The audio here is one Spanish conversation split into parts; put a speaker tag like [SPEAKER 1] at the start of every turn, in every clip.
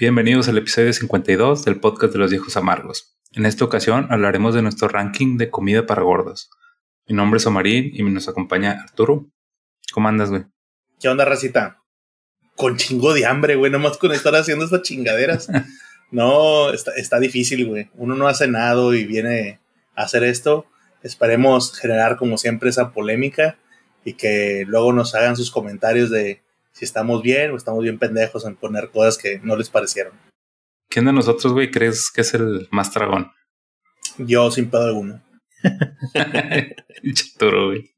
[SPEAKER 1] Bienvenidos al episodio 52 del podcast de los viejos amargos. En esta ocasión hablaremos de nuestro ranking de comida para gordos. Mi nombre es Omarín y nos acompaña Arturo. ¿Cómo andas, güey?
[SPEAKER 2] ¿Qué onda, racita? Con chingo de hambre, güey, nomás con estar haciendo estas chingaderas. no, está, está difícil, güey. Uno no ha cenado y viene a hacer esto. Esperemos generar, como siempre, esa polémica y que luego nos hagan sus comentarios de si estamos bien o estamos bien pendejos en poner cosas que no les parecieron.
[SPEAKER 1] ¿Quién de nosotros, güey, crees que es el más dragón?
[SPEAKER 2] Yo, sin pedo alguno.
[SPEAKER 1] Chaturo, güey.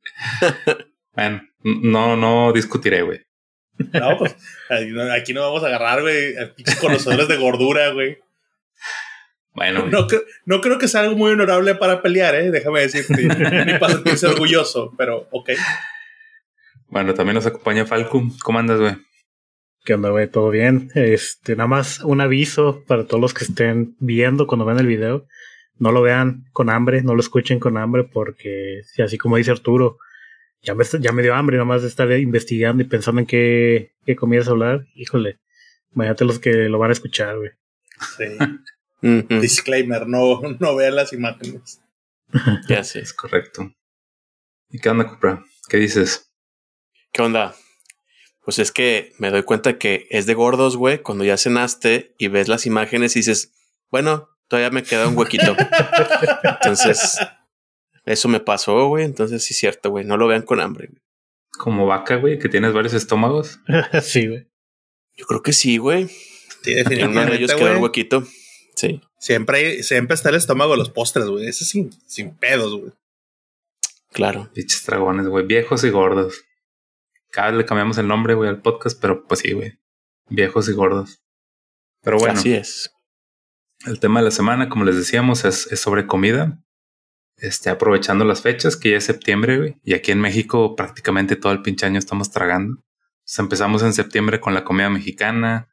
[SPEAKER 1] bueno, no, no discutiré, güey.
[SPEAKER 2] No, pues aquí no vamos a agarrar, güey, conocedores de gordura, güey. Bueno, no, no, creo que sea algo muy honorable para pelear, ¿eh? Déjame decirte. Ni para sentirse orgulloso, pero ok.
[SPEAKER 1] Bueno, también nos acompaña Falco. ¿Cómo andas, güey?
[SPEAKER 3] ¿Qué onda, güey? ¿Todo bien? Este, nada más un aviso para todos los que estén viendo cuando vean el video. No lo vean con hambre, no lo escuchen con hambre, porque si así como dice Arturo, ya me, ya me dio hambre nada más de estar investigando y pensando en qué, qué comidas hablar. Híjole, imagínate los que lo van a escuchar, güey.
[SPEAKER 2] Sí. Disclaimer, no, no vean las imágenes.
[SPEAKER 1] ya sí. Es correcto. ¿Y qué onda, Cupra? ¿Qué dices?
[SPEAKER 4] ¿Qué onda? Pues es que me doy cuenta que es de gordos, güey, cuando ya cenaste y ves las imágenes y dices, bueno, todavía me queda un huequito. entonces, eso me pasó, güey. Entonces, sí es cierto, güey. No lo vean con hambre, güey.
[SPEAKER 1] Como vaca, güey, que tienes varios estómagos.
[SPEAKER 3] sí, güey.
[SPEAKER 4] Yo creo que sí, güey. Sí, definitivamente. En uno de ellos quedó un huequito. Sí.
[SPEAKER 2] Siempre, siempre está el estómago de los postres, güey. Eso sin, sin pedos, güey.
[SPEAKER 4] Claro.
[SPEAKER 1] Dichos dragones, güey. Viejos y gordos. Cada vez le cambiamos el nombre, güey, al podcast, pero pues sí, güey. Viejos y gordos. Pero bueno.
[SPEAKER 4] Así es.
[SPEAKER 1] El tema de la semana, como les decíamos, es, sobre comida. Este, aprovechando las fechas, que ya es septiembre, güey. Y aquí en México prácticamente todo el pinche año estamos tragando. empezamos en septiembre con la comida mexicana.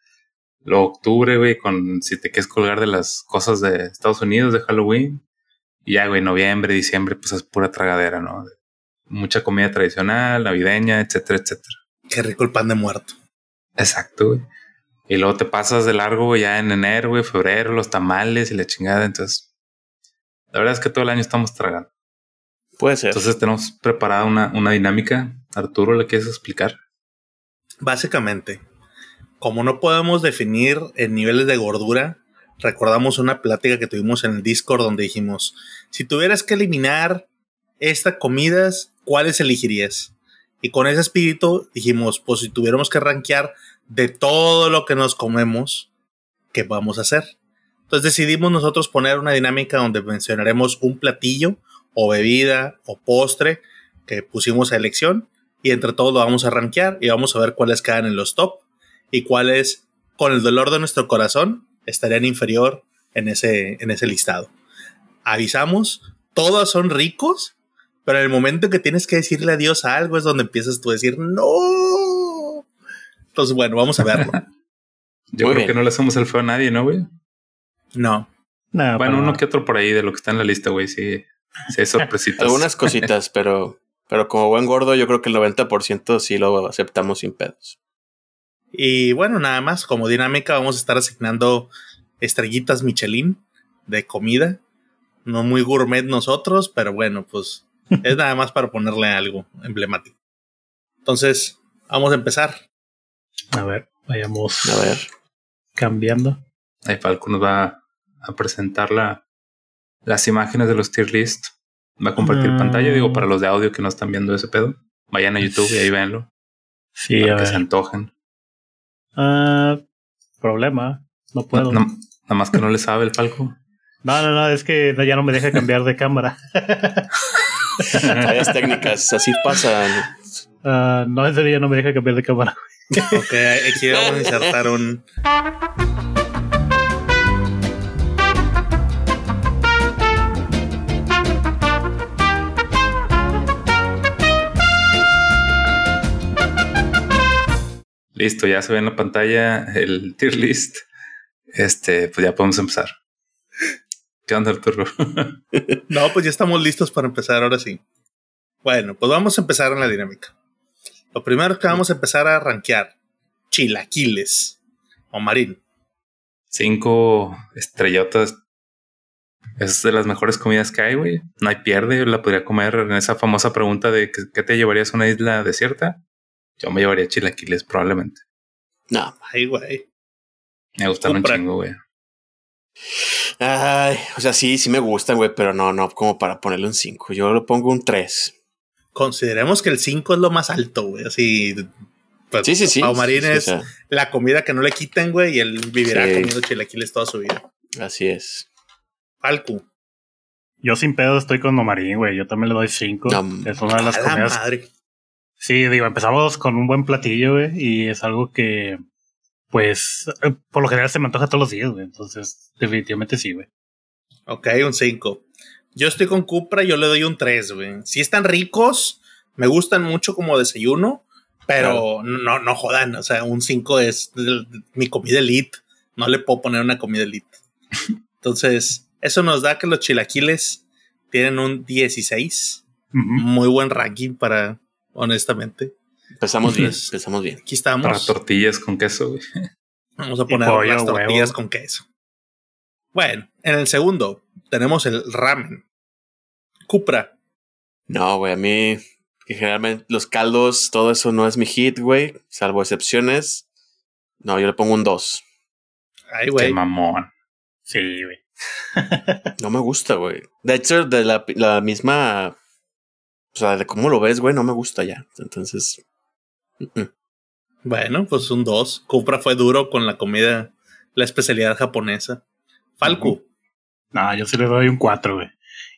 [SPEAKER 1] Luego octubre, güey, con si te quieres colgar de las cosas de Estados Unidos, de Halloween. Y ya, güey, noviembre, diciembre, pues es pura tragadera, ¿no? Mucha comida tradicional, navideña, etcétera, etcétera.
[SPEAKER 2] Qué rico el pan de muerto.
[SPEAKER 1] Exacto, güey. Y luego te pasas de largo, ya en enero, güey, febrero, los tamales y la chingada. Entonces, la verdad es que todo el año estamos tragando.
[SPEAKER 4] Puede ser.
[SPEAKER 1] Entonces tenemos preparada una, una dinámica. Arturo, ¿le quieres explicar?
[SPEAKER 2] Básicamente, como no podemos definir en niveles de gordura, recordamos una plática que tuvimos en el Discord donde dijimos, si tuvieras que eliminar estas comidas, ¿cuáles elegirías? Y con ese espíritu dijimos, pues si tuviéramos que rankear de todo lo que nos comemos, ¿qué vamos a hacer? Entonces decidimos nosotros poner una dinámica donde mencionaremos un platillo o bebida o postre que pusimos a elección y entre todos lo vamos a rankear y vamos a ver cuáles quedan en los top y cuáles con el dolor de nuestro corazón estarían inferior en ese, en ese listado. Avisamos, todos son ricos, pero en el momento que tienes que decirle adiós a algo es donde empiezas tú a decir no. Entonces, bueno, vamos a verlo.
[SPEAKER 1] Yo creo que no le hacemos el feo a nadie, ¿no, güey?
[SPEAKER 2] No.
[SPEAKER 1] bueno, uno que otro por ahí de lo que está en la lista, güey. Sí, sí sorpresitas.
[SPEAKER 4] Algunas cositas, pero, pero como buen gordo, yo creo que el 90% sí lo aceptamos sin pedos.
[SPEAKER 2] Y bueno, nada más, como dinámica, vamos a estar asignando estrellitas Michelin de comida. No muy gourmet nosotros, pero bueno, pues es nada más para ponerle algo emblemático. Entonces, vamos a empezar.
[SPEAKER 3] A ver, vayamos
[SPEAKER 4] a ver.
[SPEAKER 3] cambiando.
[SPEAKER 1] Ahí Falco nos va a presentar la, las imágenes de los tier list. Va a compartir ah. pantalla, digo, para los de audio que no están viendo ese pedo. Vayan a YouTube y ahí véanlo.
[SPEAKER 3] Sí,
[SPEAKER 1] para que se antojen.
[SPEAKER 3] Ah, problema. No puedo.
[SPEAKER 1] nada más que no le sabe el Falco.
[SPEAKER 3] No, no, no, es que ya no me deja cambiar de cámara.
[SPEAKER 4] Varias técnicas, así pasan.
[SPEAKER 3] Uh, no, en serio ya no me deja cambiar de cámara.
[SPEAKER 2] ok, aquí vamos a insertar un.
[SPEAKER 1] Listo, ya se ve en la pantalla el tier list. Este, pues ya podemos empezar. ¿Qué onda, Arturo?
[SPEAKER 2] no, pues ya estamos listos para empezar ahora sí. Bueno, pues vamos a empezar en la dinámica. Lo primero que vamos a empezar a rankear, chilaquiles o marín.
[SPEAKER 1] Cinco estrellotas. Es de las mejores comidas que hay, güey. No hay pierde. La podría comer en esa famosa pregunta de que- ¿qué te llevarías a una isla desierta? Yo me llevaría chilaquiles probablemente.
[SPEAKER 4] No.
[SPEAKER 2] Ay, güey.
[SPEAKER 1] Me gustan un chingo, güey.
[SPEAKER 4] Ay, o sea, sí, sí me gustan, güey, pero no, no, como para ponerle un 5. Yo le pongo un 3.
[SPEAKER 2] Consideremos que el 5 es lo más alto, güey. Así. pues,
[SPEAKER 4] Sí, sí, sí.
[SPEAKER 2] Pau Marín
[SPEAKER 4] Sí,
[SPEAKER 2] es la comida que no le quiten, güey, y él vivirá
[SPEAKER 4] Sí.
[SPEAKER 2] comiendo chilaquiles toda su vida.
[SPEAKER 4] así es.
[SPEAKER 2] Falcu.
[SPEAKER 3] Yo sin pedo estoy con Omarín, güey. Yo también le doy 5.
[SPEAKER 4] No,
[SPEAKER 3] es una de las comidas.
[SPEAKER 2] madre.
[SPEAKER 3] Sí, digo, empezamos con un buen platillo, güey. Y es algo que, pues, eh, por lo general se me antoja todos los días, güey. Entonces, definitivamente sí, güey.
[SPEAKER 2] Ok, un 5. Yo estoy con Cupra, yo le doy un 3, güey. Si están ricos, me gustan mucho como desayuno, pero no, no jodan. O sea, un 5 es mi comida elite. No le puedo poner una comida elite. Entonces, eso nos da que los chilaquiles tienen un 16.
[SPEAKER 3] Ujú.
[SPEAKER 2] Muy buen ranking para, honestamente.
[SPEAKER 4] Empezamos bien,
[SPEAKER 2] Pues-
[SPEAKER 4] empezamos bien.
[SPEAKER 2] Aquí
[SPEAKER 1] Para
[SPEAKER 2] estamos.
[SPEAKER 1] tortillas con queso, güey.
[SPEAKER 2] Vamos a poner
[SPEAKER 3] pollo,
[SPEAKER 2] las tortillas
[SPEAKER 3] huevo.
[SPEAKER 2] con queso. Bueno, en el segundo tenemos el ramen. Cupra.
[SPEAKER 4] No, güey, a mí, que generalmente los caldos, todo eso no es mi hit, güey, salvo excepciones. No, yo le pongo un 2.
[SPEAKER 2] Ay,
[SPEAKER 1] Qué
[SPEAKER 2] güey.
[SPEAKER 1] mamón.
[SPEAKER 3] Sí, güey.
[SPEAKER 4] No me gusta, güey. De hecho, de la, la misma. O sea, de cómo lo ves, güey, no me gusta ya. Entonces. Mm.
[SPEAKER 2] Bueno, pues un 2. Cupra fue duro con la comida, la especialidad japonesa. Falcu.
[SPEAKER 3] No, yo sí le doy un 4, güey.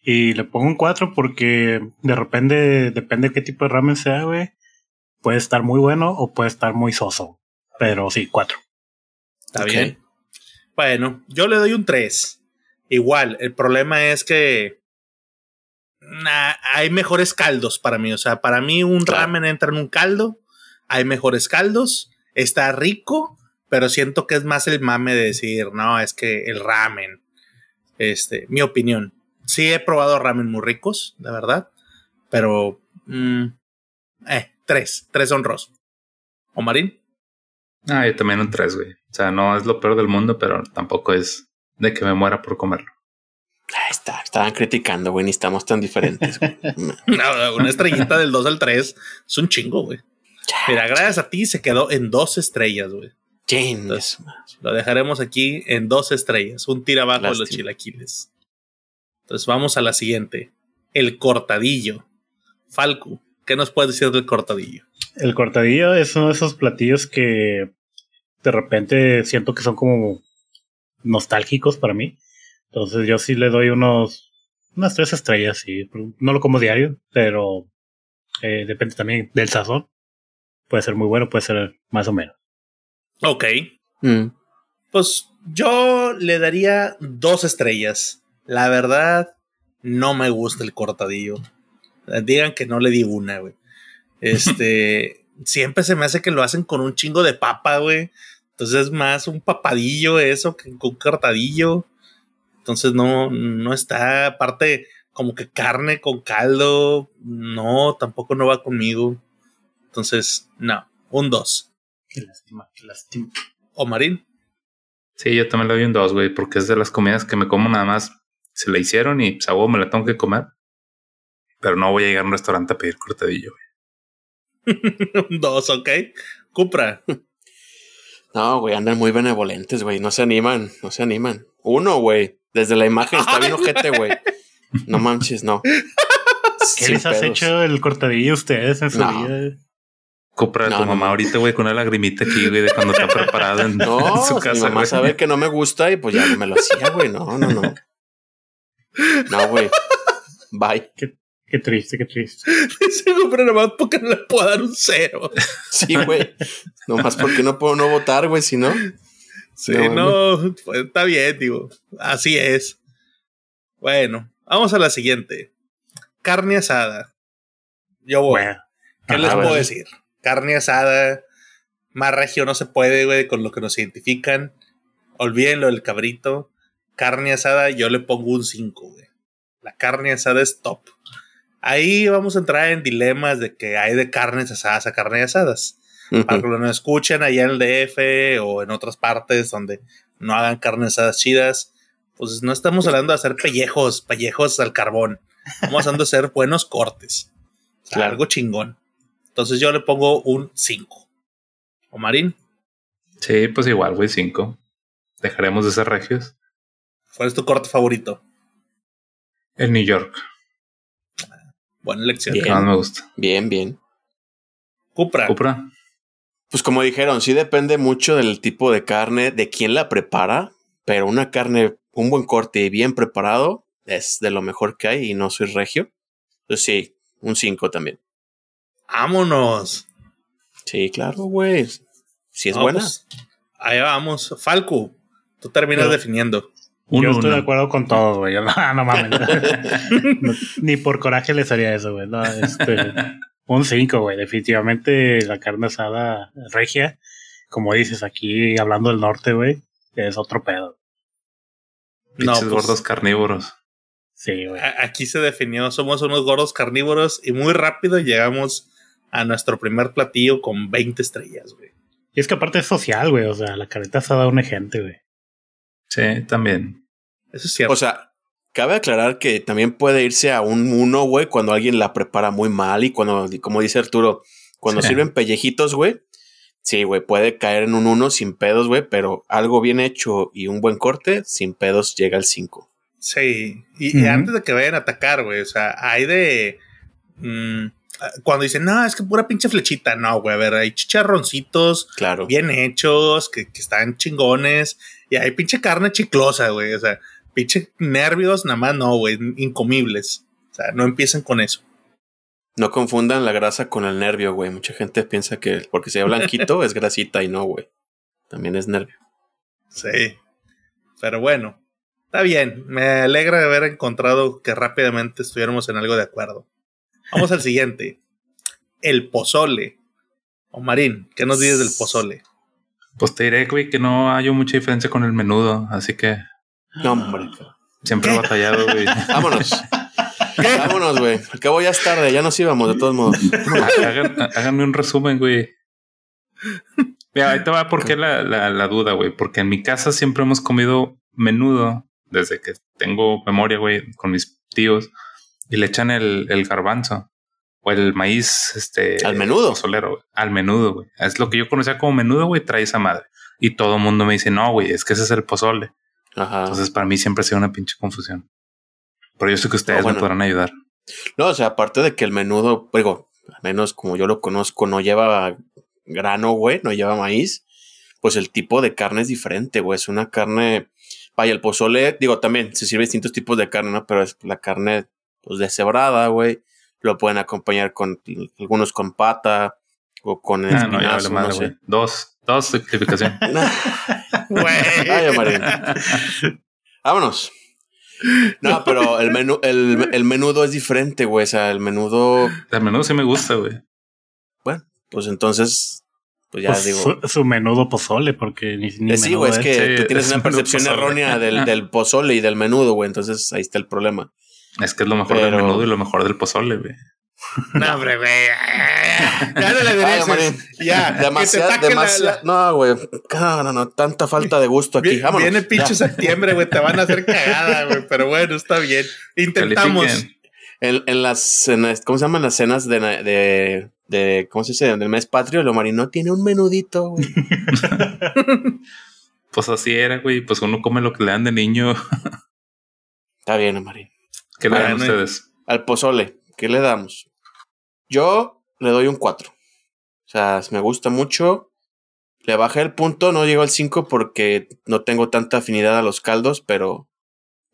[SPEAKER 3] Y le pongo un 4 porque de repente, depende de qué tipo de ramen sea, güey. Puede estar muy bueno o puede estar muy soso. Pero sí, 4.
[SPEAKER 2] Está bien. Bueno, yo le doy un 3. Igual, el problema es que nah, hay mejores caldos para mí. O sea, para mí un
[SPEAKER 4] Claro.
[SPEAKER 2] ramen entra en un caldo. Hay mejores caldos. Está rico, pero siento que es más el mame de decir, no, es que el ramen. Este, mi opinión. Sí he probado ramen muy ricos, la verdad. Pero, mm, eh, tres, tres honros. ¿Omarín?
[SPEAKER 1] Ah, yo también un 3, güey. O sea, no es lo peor del mundo, pero tampoco es de que me muera por comerlo.
[SPEAKER 4] Ahí está, estaban criticando, güey, ni estamos tan diferentes, güey.
[SPEAKER 2] No, una estrellita del 2 al 3 es un chingo, güey. Mira, gracias a ti se quedó en dos estrellas, güey. Lo dejaremos aquí en dos estrellas. Un tiro abajo de los chilaquiles. Entonces vamos a la siguiente. El cortadillo. Falcu, ¿qué nos puedes decir del cortadillo?
[SPEAKER 3] El cortadillo es uno de esos platillos que de repente siento que son como nostálgicos para mí. Entonces yo sí le doy unos unas tres estrellas, sí. No lo como diario, pero eh, depende también del sazón. Puede ser muy bueno, puede ser más o menos.
[SPEAKER 2] Ok.
[SPEAKER 4] Mm.
[SPEAKER 2] Pues yo le daría dos estrellas. La verdad, no me gusta el cortadillo. Digan que no le di una, güey. Este, siempre se me hace que lo hacen con un chingo de papa, güey. Entonces es más un papadillo eso que un cortadillo. Entonces no, no está, aparte, como que carne con caldo. No, tampoco no va conmigo. Entonces, no, un dos.
[SPEAKER 3] Qué lástima, qué lástima.
[SPEAKER 2] ¿O Marín?
[SPEAKER 1] Sí, yo también le doy un 2, güey, porque es de las comidas que me como nada más. Se la hicieron y pues a me la tengo que comer. Pero no voy a llegar a un restaurante a pedir cortadillo, güey.
[SPEAKER 2] un dos, ok. Cupra.
[SPEAKER 4] No, güey, andan muy benevolentes, güey. No se animan, no se animan. Uno, güey. Desde la imagen está bien ojete, güey. No manches, no.
[SPEAKER 3] ¿Qué
[SPEAKER 4] Sin
[SPEAKER 3] les has
[SPEAKER 4] pedos.
[SPEAKER 3] hecho el cortadillo a ustedes en su
[SPEAKER 4] No.
[SPEAKER 3] vida?
[SPEAKER 1] Compra
[SPEAKER 4] No,
[SPEAKER 1] tu
[SPEAKER 4] no,
[SPEAKER 1] mamá
[SPEAKER 4] no.
[SPEAKER 1] ahorita, güey, con una lagrimita aquí, güey, de cuando está preparada en,
[SPEAKER 4] No,
[SPEAKER 1] en su
[SPEAKER 4] mi
[SPEAKER 1] casa,
[SPEAKER 4] mamá
[SPEAKER 1] güey.
[SPEAKER 4] sabe que no me gusta y pues ya me lo hacía, güey. No, no, no. No, güey. Bye.
[SPEAKER 3] Qué triste, qué triste.
[SPEAKER 2] Dice Cupra nomás porque no le puedo dar un cero.
[SPEAKER 4] Sí, güey. Nomás porque no puedo no votar, güey, si no.
[SPEAKER 2] Sí,
[SPEAKER 4] No,
[SPEAKER 2] no, pues, está bien, digo. Así es. Bueno, vamos a la siguiente. Carne asada. Yo voy.
[SPEAKER 3] Bueno,
[SPEAKER 2] ¿Qué
[SPEAKER 3] ajá,
[SPEAKER 2] les puedo decir? Carne asada. Más regio no se puede, güey, con lo que nos identifican. Olvídenlo del cabrito. Carne asada, yo le pongo un 5, güey. La carne asada es top. Ahí vamos a entrar en dilemas de que hay de carnes asadas a carne asadas. Para que lo no escuchen allá en el DF o en otras partes donde no hagan carnes asadas chidas, pues no estamos hablando de hacer pellejos, pellejos al carbón. Estamos hablando de hacer buenos cortes. O sea, Algo chingón. Entonces yo le pongo un 5. ¿O Marín?
[SPEAKER 1] Sí, pues igual, güey, 5. Dejaremos de ser regios.
[SPEAKER 2] ¿Cuál es tu corte favorito?
[SPEAKER 1] El New York.
[SPEAKER 2] Buena elección.
[SPEAKER 1] Que más me gusta.
[SPEAKER 4] Bien, bien.
[SPEAKER 2] Cupra.
[SPEAKER 1] Cupra.
[SPEAKER 4] Pues como dijeron, sí depende mucho del tipo de carne, de quién la prepara, pero una carne, un buen corte y bien preparado es de lo mejor que hay y no soy regio. Entonces sí, un 5 también.
[SPEAKER 2] Vámonos.
[SPEAKER 4] Sí, claro, güey. Si es buena.
[SPEAKER 2] Pues, ahí vamos. Falco, tú terminas definiendo.
[SPEAKER 3] Yo estoy
[SPEAKER 1] uno.
[SPEAKER 3] de acuerdo con todo, güey. No, no mames. No, ni por coraje les haría eso, güey. No, este, un 5, güey. Definitivamente la carne asada regia, como dices aquí, hablando del norte, güey, es otro pedo.
[SPEAKER 2] No, pues-
[SPEAKER 1] gordos carnívoros.
[SPEAKER 3] Sí, güey.
[SPEAKER 2] Aquí se definió, somos unos gordos carnívoros y muy rápido llegamos a nuestro primer platillo con 20 estrellas, güey.
[SPEAKER 3] Y es que aparte es social, güey. O sea, la carnita asada une gente, güey.
[SPEAKER 1] Sí, también.
[SPEAKER 2] Eso es cierto.
[SPEAKER 4] O sea, cabe aclarar que también puede irse a un 1, güey, cuando alguien la prepara muy mal y cuando, como dice Arturo, cuando
[SPEAKER 1] Sí.
[SPEAKER 4] sirven pellejitos, güey. Sí, güey, puede caer en un 1 sin pedos, güey, pero algo bien hecho y un buen corte, sin pedos llega al 5.
[SPEAKER 2] sí, y, antes de que vayan a atacar, güey, o sea, hay de... mm, cuando dicen, no, es que pura pinche flechita, no, güey, a ver, hay chicharroncitos
[SPEAKER 4] Claro.
[SPEAKER 2] bien hechos, que, que están chingones, y hay pinche carne chiclosa, güey, o sea, pinche nervios, nada más no, güey, incomibles. O sea, no empiecen con eso.
[SPEAKER 4] No confundan la grasa con el nervio, güey. Mucha gente piensa que porque sea blanquito es grasita y no, güey. También es nervio.
[SPEAKER 2] Sí. Pero bueno, está bien. Me alegra haber encontrado que rápidamente estuviéramos en algo de acuerdo. Vamos al siguiente. El pozole. O Marín, ¿qué nos dices del pozole?
[SPEAKER 1] Pues te diré, güey, que no hay mucha diferencia con el menudo. Así que
[SPEAKER 4] No, hombre.
[SPEAKER 1] siempre he batallado, güey.
[SPEAKER 4] Vámonos. Vámonos, güey. Al cabo ya es tarde, ya nos íbamos, de todos modos.
[SPEAKER 1] Hagan- háganme un resumen, güey. Mira, ahí te va por qué la, la, la duda, güey. Porque en mi casa siempre hemos comido menudo desde que tengo memoria, güey, con mis tíos. Y le echan el, el garbanzo o el maíz, este.
[SPEAKER 4] ¿Al menudo?
[SPEAKER 1] pozolero, güey. Al menudo, güey. Es lo que yo conocía como menudo, güey. Trae esa madre. Y todo el mundo me dice, no, güey, es que ese es el pozole.
[SPEAKER 4] Ajá.
[SPEAKER 1] Entonces, para mí siempre ha sido una pinche confusión. Pero yo sé que ustedes
[SPEAKER 4] No, bueno.
[SPEAKER 1] me podrán ayudar.
[SPEAKER 4] No, o sea, aparte de que el menudo, digo, al menos como yo lo conozco, no lleva grano, güey, no lleva maíz, pues el tipo de carne es diferente, güey. Es una carne. Vaya, el pozole, digo, también se sirve distintos tipos de carne, ¿no? Pero es la carne, pues, deshebrada, güey. Lo pueden acompañar con algunos con pata o con
[SPEAKER 1] Ah, no, ya
[SPEAKER 4] espinazo,
[SPEAKER 1] vale madre,
[SPEAKER 4] no sé.
[SPEAKER 1] güey. Dos, dos.
[SPEAKER 4] Ay, Marín. Vámonos. No, pero el menú, el, el menudo es diferente, güey. O sea, el menudo,
[SPEAKER 1] El menudo sí me gusta, güey.
[SPEAKER 4] bueno, pues entonces, pues ya
[SPEAKER 3] Pues
[SPEAKER 4] digo.
[SPEAKER 3] su, su menudo pozole, porque ni, ni
[SPEAKER 4] Eh, sí, güey, es que
[SPEAKER 1] Sí,
[SPEAKER 4] tú tienes
[SPEAKER 1] es
[SPEAKER 4] una percepción
[SPEAKER 1] pozole.
[SPEAKER 4] errónea del, del pozole y del menudo, güey. Entonces ahí está el problema.
[SPEAKER 1] Es que es lo mejor
[SPEAKER 4] Pero-
[SPEAKER 1] del menudo y lo mejor del pozole, güey.
[SPEAKER 2] No, hombre, güey. Ya no le.
[SPEAKER 4] Marín.
[SPEAKER 2] Ya,
[SPEAKER 4] Demasiado,
[SPEAKER 2] que te
[SPEAKER 4] demasiado. No, güey. No, no, no. Tanta falta de gusto aquí.
[SPEAKER 2] Viene,
[SPEAKER 4] Vámonos.
[SPEAKER 2] viene pinche septiembre, güey. Te van a hacer cagada, güey. Pero bueno, está bien. Intentamos.
[SPEAKER 1] Califiquen.
[SPEAKER 4] En, en las, en las- ¿cómo se llaman las cenas de, de, de ¿cómo se dice? Del mes patrio, lo marino tiene un menudito, güey.
[SPEAKER 1] Pues así era, güey. Pues uno come lo que le dan de niño.
[SPEAKER 4] Está bien, Marín.
[SPEAKER 1] ¿Qué le dan ustedes?
[SPEAKER 4] Al pozole, ¿qué le damos? Yo le doy un 4. O sea, me gusta mucho. Le bajé el punto, no llego al 5 porque no tengo tanta afinidad a los caldos, pero,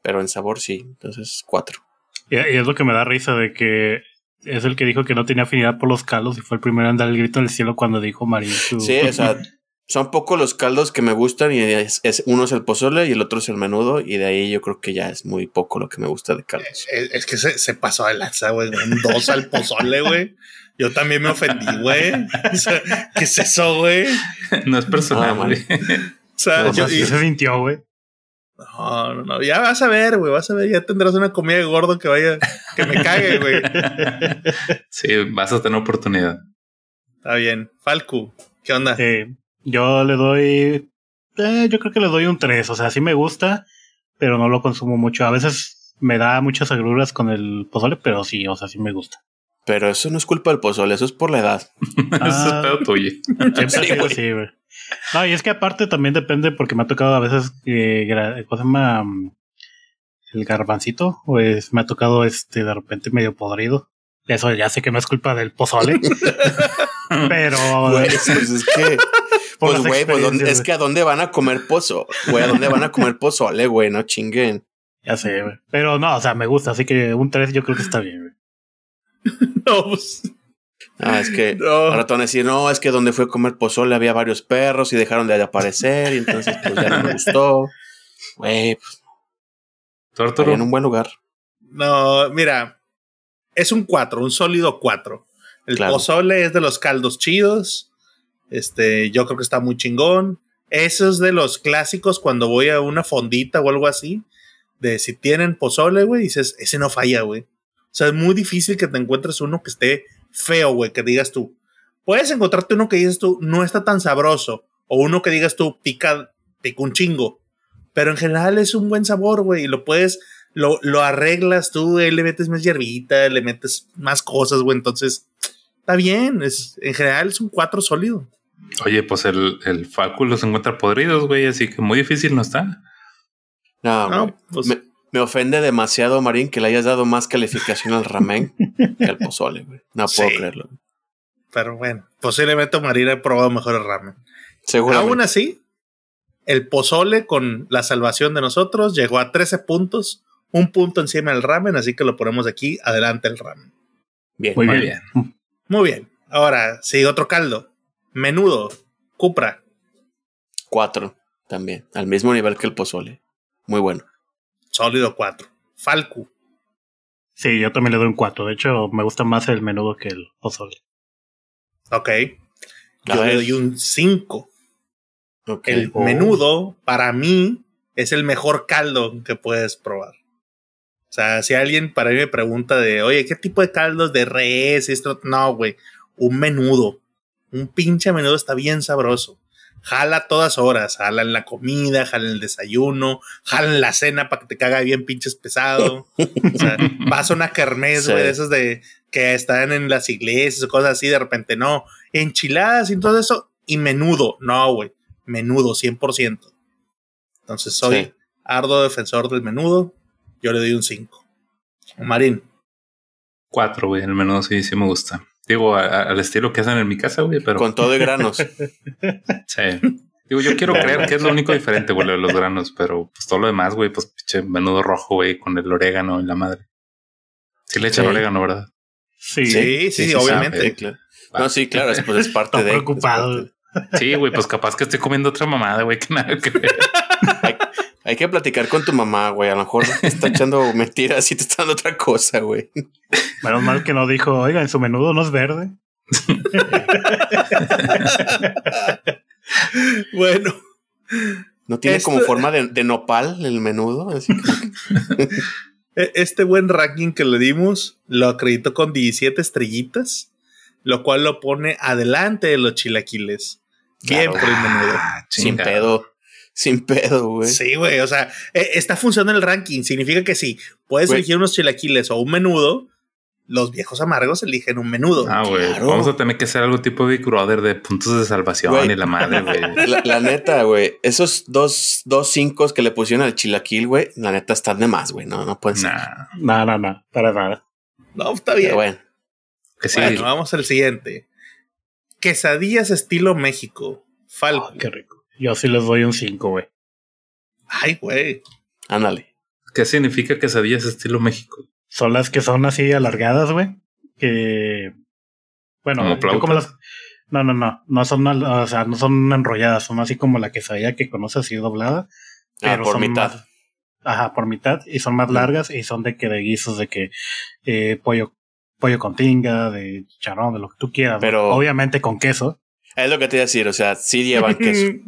[SPEAKER 4] pero en sabor sí. Entonces, 4.
[SPEAKER 3] Y, es lo que me da risa de que es el que dijo que no tenía afinidad por los caldos y fue el primero en dar el grito en el cielo cuando dijo Marín.
[SPEAKER 4] Sí, o sea, son pocos los caldos que me gustan y es, es- uno es el pozole y el otro es el menudo y de ahí yo creo que ya es muy poco lo que me gusta de caldos.
[SPEAKER 2] Es, es que se, se pasó de lanza, güey. Dos al pozole, güey. Yo también me ofendí, güey. O sea, ¿qué es eso, güey?
[SPEAKER 1] no es personal,
[SPEAKER 4] Ah,
[SPEAKER 1] güey.
[SPEAKER 2] O sea, yo,
[SPEAKER 3] sea,
[SPEAKER 2] y-
[SPEAKER 3] sí se sintió, güey.
[SPEAKER 2] no, no, no. Ya vas a ver, güey. Vas a ver. Ya tendrás una comida de gordo que vaya, que me cague, güey.
[SPEAKER 1] sí, vas a tener oportunidad.
[SPEAKER 2] Está bien. Falcu, ¿qué onda?
[SPEAKER 3] Eh, yo le doy. eh, yo creo que le doy un 3. O sea, sí me gusta, pero no lo consumo mucho. A veces me da muchas agruras con el pozole, pero sí, o sea, sí me gusta.
[SPEAKER 4] Pero eso no es culpa del pozole, eso es por la edad.
[SPEAKER 1] Eso es
[SPEAKER 3] Ah.
[SPEAKER 1] pedo tuyo.
[SPEAKER 3] Siempre
[SPEAKER 4] Sí, güey.
[SPEAKER 3] güey. No, y es que aparte también depende porque me ha tocado a veces eh, ¿cómo se llama? El garbancito, pues me ha tocado este de repente medio podrido. Eso ya sé que no es culpa del pozole, pero
[SPEAKER 4] Güey, pues es que.
[SPEAKER 3] Por
[SPEAKER 4] Pues, güey, pues, ¿dónde-
[SPEAKER 3] experiencias,
[SPEAKER 4] es que a dónde van a comer pozo, güey, a dónde van a comer pozole, güey, no chinguen.
[SPEAKER 3] Ya sé, güey. Pero no, o sea, me gusta, así que un 3 yo creo que está bien, güey.
[SPEAKER 2] No, pues,
[SPEAKER 4] Ah, es que
[SPEAKER 2] no.
[SPEAKER 4] ahora te van a decir, no, es que donde fue a comer pozole había varios perros y dejaron de aparecer y entonces pues ya no me gustó. Güey, pues
[SPEAKER 1] ¿Tú,
[SPEAKER 4] estaría
[SPEAKER 1] Arturo?
[SPEAKER 4] en un buen lugar.
[SPEAKER 2] No, mira, es un 4, un sólido 4. El
[SPEAKER 4] Claro.
[SPEAKER 2] pozole es de los caldos chidos. Este, yo creo que está muy chingón. Eso es de los clásicos cuando voy a una fondita o algo así. De si tienen pozole, güey, dices, ese no falla, güey. O sea, es muy difícil que te encuentres uno que esté feo, güey, que digas tú. Puedes encontrarte uno que dices tú, no está tan sabroso. O uno que digas tú, pica, pica un chingo. Pero en general es un buen sabor, güey. Y lo puedes lo, lo arreglas tú, le metes más hierbita, le metes más cosas, güey. Entonces, está bien. Es, en general es un 4 sólido.
[SPEAKER 1] Oye, pues el, el los encuentra podridos, güey, así que muy difícil no está.
[SPEAKER 4] No,
[SPEAKER 2] No,
[SPEAKER 4] güey.
[SPEAKER 2] pues-
[SPEAKER 4] me, me ofende demasiado, Marín, que le hayas dado más calificación al ramen que al pozole, güey. No puedo
[SPEAKER 2] Sí.
[SPEAKER 4] creerlo.
[SPEAKER 2] Pero bueno, posiblemente Marina ha probado mejor el ramen.
[SPEAKER 4] Seguramente.
[SPEAKER 2] Aún así, el pozole con la salvación de nosotros llegó a 13 puntos, un punto encima del ramen, así que lo ponemos aquí, adelante el ramen.
[SPEAKER 4] bien.
[SPEAKER 3] Muy
[SPEAKER 1] Muy
[SPEAKER 3] bien.
[SPEAKER 2] Muy bien. Ahora, sigue otro caldo. Menudo. Cupra.
[SPEAKER 4] Cuatro también. Al mismo nivel que el pozole. Muy bueno.
[SPEAKER 2] Sólido 4. Falcu.
[SPEAKER 3] Sí, yo también le doy un 4. De hecho, me gusta más el menudo que el pozole.
[SPEAKER 2] Ok. Yo le doy un 5.
[SPEAKER 4] Ok.
[SPEAKER 2] El
[SPEAKER 3] Oh.
[SPEAKER 2] menudo, para mí, es el mejor caldo que puedes probar. O sea, si alguien para mí me pregunta de, oye, ¿qué tipo de caldos de res? Esto? No, güey. Un menudo. Un pinche menudo está bien sabroso. Jala a todas horas. Jala en la comida, jala en el desayuno, jala en la cena para que te caga bien pinches pesado. o sea, vas a una kermés,
[SPEAKER 4] Sí.
[SPEAKER 2] güey, de esas de que están en las iglesias o cosas así, de repente no. Enchiladas y todo eso. Y menudo. No, güey. Menudo, 100%. Entonces soy
[SPEAKER 4] Sí.
[SPEAKER 2] ardo defensor del menudo. Yo le doy un 5. Marín.
[SPEAKER 1] Cuatro, güey, el menudo sí, sí me gusta. Digo, a- a- al estilo que hacen en mi casa, güey, pero
[SPEAKER 4] Con todo y granos.
[SPEAKER 1] sí. Digo, yo quiero creer que es lo único diferente, güey, de los granos, pero pues todo lo demás, güey, pues pinche menudo rojo, güey, con el orégano y la madre. Sí le echan
[SPEAKER 4] Sí.
[SPEAKER 1] orégano, ¿verdad?
[SPEAKER 3] Sí.
[SPEAKER 2] Sí, sí,
[SPEAKER 1] sí, sí,
[SPEAKER 2] obviamente.
[SPEAKER 1] sabe.
[SPEAKER 4] Claro. No, sí, claro, es, pues es parte
[SPEAKER 3] Está
[SPEAKER 4] de.
[SPEAKER 3] preocupado.
[SPEAKER 4] es parte
[SPEAKER 1] Sí, güey, pues capaz que estoy comiendo otra mamada, güey, que nada que ver.
[SPEAKER 4] Hay, que platicar con tu mamá, güey. A lo mejor te está echando mentiras y te está dando otra cosa, güey.
[SPEAKER 3] Menos mal que no dijo, oiga, en su menudo no es verde.
[SPEAKER 2] Bueno,
[SPEAKER 4] No tiene
[SPEAKER 2] Esto-
[SPEAKER 4] como forma de, de nopal el menudo. Así que,
[SPEAKER 2] e- este buen ranking que le dimos lo acreditó con 17 estrellitas, lo cual lo pone adelante de los chilaquiles. Bien
[SPEAKER 4] Claro.
[SPEAKER 2] por el menudo.
[SPEAKER 1] Ah,
[SPEAKER 4] sin pedo. Sin pedo, güey.
[SPEAKER 2] Sí, güey, o sea, eh, está funcionando el ranking. Significa que si puedes elegir unos chilaquiles o un menudo, los viejos amargos eligen un menudo.
[SPEAKER 1] Ah, güey.
[SPEAKER 4] Claro.
[SPEAKER 1] Vamos a tener que hacer algo tipo Big Brother de puntos de salvación y la madre, güey.
[SPEAKER 4] La, la neta, güey. Esos dos, dos cinco que le pusieron al chilaquil, güey. La neta están de más, güey. No, no pueden ser.
[SPEAKER 1] Nah,
[SPEAKER 3] No, no, no, para nada.
[SPEAKER 2] No, está bien.
[SPEAKER 4] Pero bueno.
[SPEAKER 1] que sí.
[SPEAKER 2] Bueno, vamos al siguiente. Quesadillas estilo México. Falco.
[SPEAKER 3] Oh, qué rico. Yo sí les doy un 5, güey.
[SPEAKER 2] Ay, güey.
[SPEAKER 4] Ándale.
[SPEAKER 1] ¿Qué significa quesadillas estilo México?
[SPEAKER 3] Son las que son así alargadas, güey. Que. Bueno,
[SPEAKER 1] ¿Como
[SPEAKER 3] yo como las. No, no, no. No son, al- o sea, no son enrolladas. Son así como la quesadilla que conoces así doblada.
[SPEAKER 4] Ah,
[SPEAKER 3] Pero
[SPEAKER 4] por
[SPEAKER 3] son
[SPEAKER 4] mitad.
[SPEAKER 3] más- ajá, por mitad. Y son más largas y son de que de guisos de que eh, pollo, pollo con tinga, de charrón, de lo que tú quieras. ¿no?
[SPEAKER 4] Pero-
[SPEAKER 3] Obviamente con queso.
[SPEAKER 4] Es lo que te iba a decir. O sea, sí llevan queso.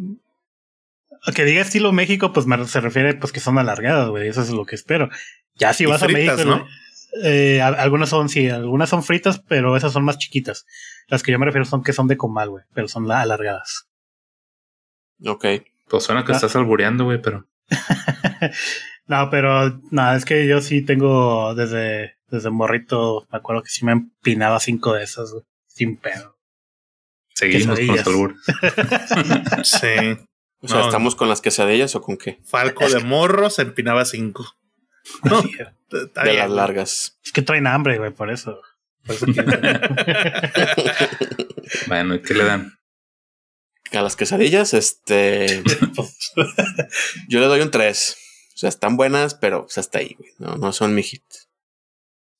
[SPEAKER 3] Que diga estilo México, pues me, se refiere pues que son alargadas, güey. Eso es lo que espero. Ya si
[SPEAKER 2] Y
[SPEAKER 3] vas
[SPEAKER 2] fritas,
[SPEAKER 3] a México.
[SPEAKER 2] ¿no?
[SPEAKER 3] Eh, a- algunas son, sí, algunas son fritas, pero esas son más chiquitas. Las que yo me refiero son que son de comal, güey, pero son la- alargadas.
[SPEAKER 4] Ok.
[SPEAKER 1] Pues suena que
[SPEAKER 3] Ah.
[SPEAKER 1] estás albureando, güey, pero
[SPEAKER 3] No, pero nada, es que yo sí tengo desde, desde morrito, me acuerdo que sí me empinaba cinco de esas, güey, sin pedo.
[SPEAKER 1] Seguimos con albures.
[SPEAKER 2] Sí.
[SPEAKER 4] O sea,
[SPEAKER 2] No.
[SPEAKER 4] ¿estamos con las quesadillas o con qué?
[SPEAKER 2] Falco de morro se empinaba cinco. No,
[SPEAKER 4] De las largas.
[SPEAKER 3] es que traen hambre, güey, por eso. Por eso
[SPEAKER 1] Bueno, ¿y qué le dan?
[SPEAKER 4] A las quesadillas, este. yo le doy un 3. O sea, están buenas, pero pues hasta ahí, güey. No, no son mi hit.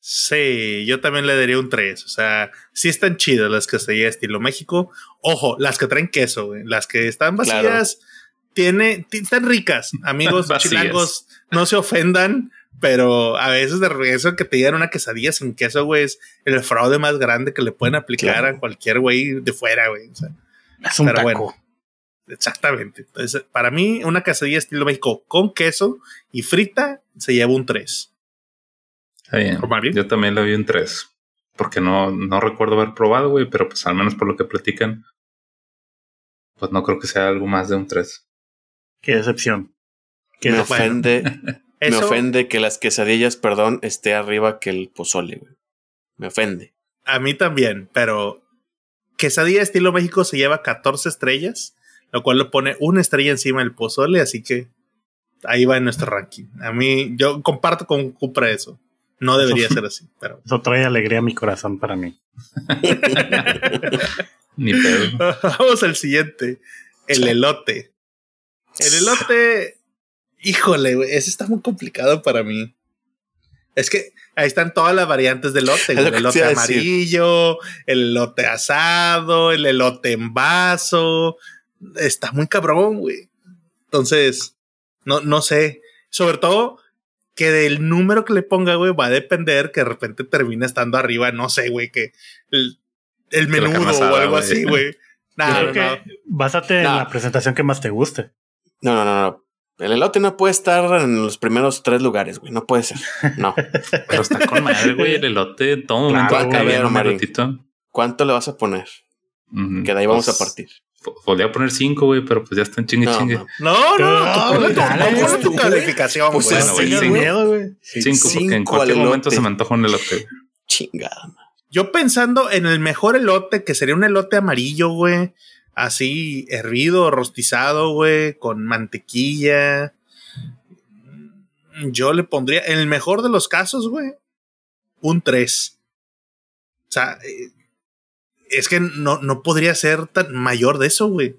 [SPEAKER 2] Sí, yo también le daría un 3. O sea, sí están chidas las quesadillas estilo México. Ojo, las que traen queso, güey. Las que están vacías, tiene, ti- están ricas. Amigos chilangos, no se ofendan, pero a veces de regreso que te digan una quesadilla sin queso, güey, es el fraude más grande que le pueden aplicar
[SPEAKER 4] Claro.
[SPEAKER 2] a cualquier güey de fuera, güey. O sea,
[SPEAKER 3] es un
[SPEAKER 2] Pero
[SPEAKER 3] taco.
[SPEAKER 2] bueno. exactamente. Entonces, para mí, una quesadilla estilo México con queso y frita se lleva un 3.
[SPEAKER 1] Está bien.
[SPEAKER 2] Mario?
[SPEAKER 1] Yo también le doy un 3. Porque no, no recuerdo haber probado, güey, pero pues al menos por lo que platican, pues no creo que sea algo más de un 3.
[SPEAKER 3] Qué decepción. Qué
[SPEAKER 4] Me ofende, me ofende que las quesadillas, perdón, esté arriba que el pozole, güey. Me ofende.
[SPEAKER 2] A mí también, pero quesadilla estilo México se lleva 14 estrellas, lo cual lo pone una estrella encima del pozole, así que ahí va en nuestro ranking. A mí, yo comparto con Cupra eso. No debería ser así, pero
[SPEAKER 3] Eso trae alegría a mi corazón para mí.
[SPEAKER 1] Ni pedo.
[SPEAKER 2] vamos al siguiente. El elote. El elote, híjole, güey, ese está muy complicado para mí. Es que ahí están todas las variantes de elote. El
[SPEAKER 4] te
[SPEAKER 2] elote amarillo, el elote asado, el elote en vaso. Está muy cabrón, güey. Entonces, no, no sé. Sobre todo que del número que le ponga, güey, va a depender que de repente termine estando arriba, no sé, güey, que el, el menudo o algo así, güey. Nah,
[SPEAKER 3] creo
[SPEAKER 2] no,
[SPEAKER 3] que
[SPEAKER 2] no.
[SPEAKER 3] básate en la presentación que más te guste.
[SPEAKER 4] No, no, no, no. El elote no puede estar en los primeros tres lugares, güey. No puede ser. No.
[SPEAKER 1] Pero está con madre, güey, el elote. En todo momento
[SPEAKER 3] Claro,
[SPEAKER 1] va a caber
[SPEAKER 4] güey,
[SPEAKER 1] un
[SPEAKER 4] Marín.
[SPEAKER 1] elotito.
[SPEAKER 4] ¿Cuánto le vas a poner? Que de ahí vamos
[SPEAKER 1] Pues,
[SPEAKER 4] a partir.
[SPEAKER 1] Po- Podría poner 5, güey, pero pues ya están chingue
[SPEAKER 4] No,
[SPEAKER 1] chingue.
[SPEAKER 4] no.
[SPEAKER 2] No, no,
[SPEAKER 3] No,
[SPEAKER 2] tu, calificación,
[SPEAKER 4] Pues.
[SPEAKER 1] Bueno,
[SPEAKER 3] Tengas
[SPEAKER 1] cinco.
[SPEAKER 3] miedo, güey.
[SPEAKER 1] 5, porque en cualquier
[SPEAKER 4] al
[SPEAKER 1] momento
[SPEAKER 4] elote.
[SPEAKER 1] se me antoja un elote.
[SPEAKER 4] Chingada. man.
[SPEAKER 2] Yo pensando en el mejor elote, que sería un elote amarillo, güey. Así, hervido, rostizado, güey, con mantequilla. Yo le pondría, en el mejor de los casos, güey, un 3. O sea, eh, es que no, no podría ser tan mayor de eso, güey.